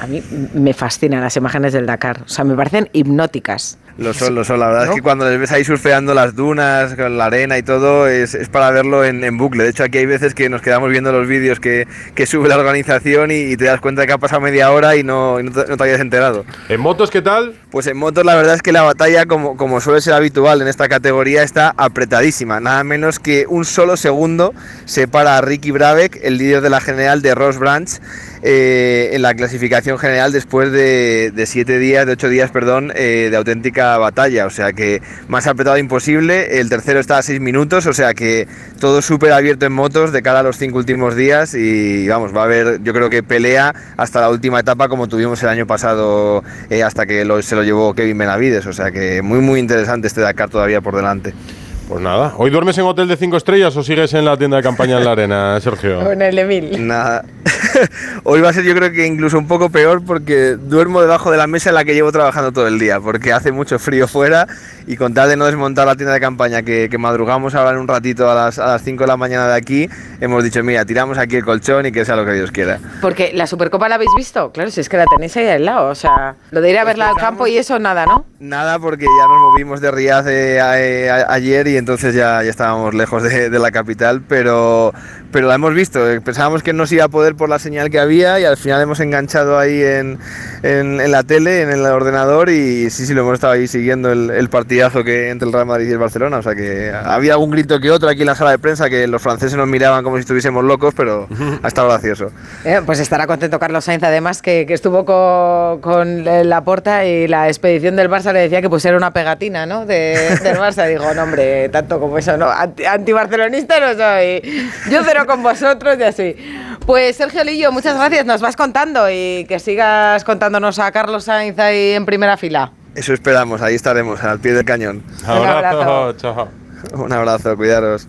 A mí me fascinan las imágenes del Dakar, o sea, me parecen hipnóticas. Lo son, lo son. La verdad ¿No? es que cuando les ves ahí surfeando las dunas, con la arena y todo, es, es para verlo en, en, bucle. De hecho, aquí hay veces que nos quedamos viendo los vídeos que, que sube la organización y, y, te das cuenta de que ha pasado media hora y no, y no, te, no, te, habías enterado. ¿En motos qué tal? Pues en motos la verdad es que la batalla, como, como suele ser habitual en esta categoría, está apretadísima. Nada menos que un solo segundo separa a Ricky Brabeck, el líder de la general de Ross Branch, eh, en la clasificación general después de, de, siete días, de ocho días, perdón, eh, de auténtica batalla. O sea que más apretado imposible. El tercero está a seis minutos, o sea que todo súper abierto en motos de cara a los cinco últimos días. Y vamos, va a haber, yo creo que pelea hasta la última etapa, como tuvimos el año pasado, eh, hasta que se lo llevó Kevin Benavides. O sea que muy, muy interesante este Dakar todavía por delante. Pues nada, ¿hoy duermes en hotel de cinco estrellas o sigues en la tienda de campaña en la arena, <laughs> Sergio? O en el de mil. Nada. <laughs> Hoy va a ser yo creo que incluso un poco peor porque duermo debajo de la mesa en la que llevo trabajando todo el día, porque hace mucho frío fuera y con tal de no desmontar la tienda de campaña que, que madrugamos ahora en un ratito a las, a las 5 de la mañana de aquí, hemos dicho, mira, tiramos aquí el colchón y que sea lo que Dios quiera. Porque la Supercopa la habéis visto, claro, si es que la tenéis ahí al lado, o sea, lo de ir a pues verla al campo y eso nada, ¿no? Nada, porque ya nos movimos de Riaz eh, a, eh, a, ayer y entonces ya, ya estábamos lejos de, de, la capital, pero, pero la hemos visto. Pensábamos que no se iba a poder por la señal que había y al final hemos enganchado ahí en, en, en la tele, en el ordenador y sí, sí, lo hemos estado ahí siguiendo el, el, partidazo que entre el Real Madrid y el Barcelona. O sea que había algún grito que otro aquí en la sala de prensa que los franceses nos miraban como si estuviésemos locos, pero <laughs> ha estado gracioso. Eh, pues estará contento Carlos Sainz, además, que, que estuvo con, con, la porta y la expedición del Barça le decía que pues era una pegatina, ¿no? De, del Barça. Dijo, no, hombre, tanto como eso, no. Anti-barcelonista no soy. Yo cero con vosotros y así. Pues Sergio Lillo, muchas gracias. Nos vas contando y que sigas contándonos a Carlos Sainz ahí en primera fila. Eso esperamos, ahí estaremos, al pie del cañón. Un abrazo, chao. Un abrazo, cuidaros.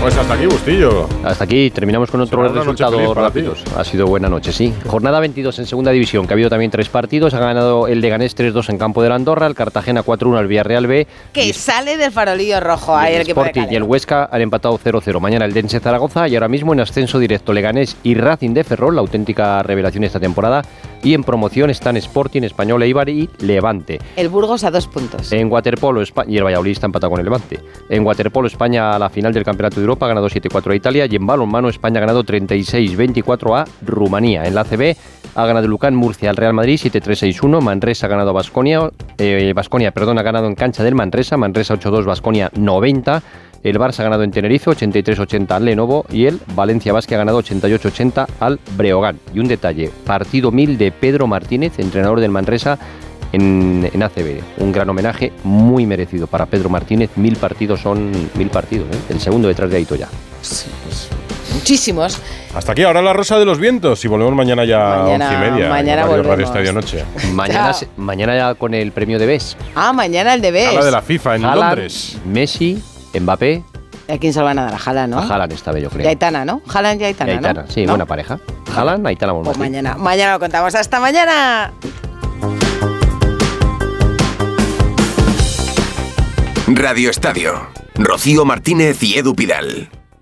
Pues hasta aquí, Bustillo. Hasta aquí terminamos con otro resultado rápidos. Ha sido buena noche, sí. Jornada 22 en segunda división, que ha habido también tres partidos. Ha ganado el Leganés 3-2 en campo de la Andorra, el Cartagena 4-1 al Villarreal B. Que sale del farolillo rojo ahí el, Sporting y el Huesca han empatado 0-0. Mañana el Dense Zaragoza y ahora mismo en ascenso directo Leganés y Racing de Ferrol, la auténtica revelación esta temporada. Y en promoción están Sporting, Español, Eibar y Levante. El Burgos a dos puntos. En waterpolo España, y el Valladolid está empatado con el Levante. En waterpolo España a la final del Campeonato de Europa ha ganado 7-4 a Italia y en balonmano España ha ganado 36-24 a Rumanía. En la ACB ha ganado Lucán Murcia al Real Madrid 7-3-6-1. Manresa ha ganado a Basconia, eh, Basconia, perdón, ha ganado en cancha del Manresa. Manresa 8-2, Basconia 90. El Barça ha ganado en Tenerife 83-80 al Lenovo y el Valencia Basque ha ganado 88-80 al Breogán. Y un detalle, partido 1000 de Pedro Martínez, entrenador del Manresa en, en, ACB. Un gran homenaje muy merecido para Pedro Martínez. Mil partidos son mil partidos. ¿eh? El segundo detrás de Aito ya. Sí, pues, muchísimos. Hasta aquí, ahora la Rosa de los Vientos y volvemos mañana ya mañana, a once y media. Mañana Radio, volvemos. Radio Estadio Noche. <laughs> Mañana, mañana ya con el premio de BES. Ah, mañana el de BES. Habla de la FIFA en Londres. Messi, Mbappé. ¿A quién se lo van a dar? A Haaland, ¿no? A Haaland esta vez, yo creo. Y Aitana, ¿no? Haaland y Aitana, y Aitana, ¿no? sí, ¿no? buena pareja. Haaland, Aitana, Pues mañana, mañana lo contamos. ¡Hasta mañana! Radio Estadio. Rocío Martínez y Edu Pidal.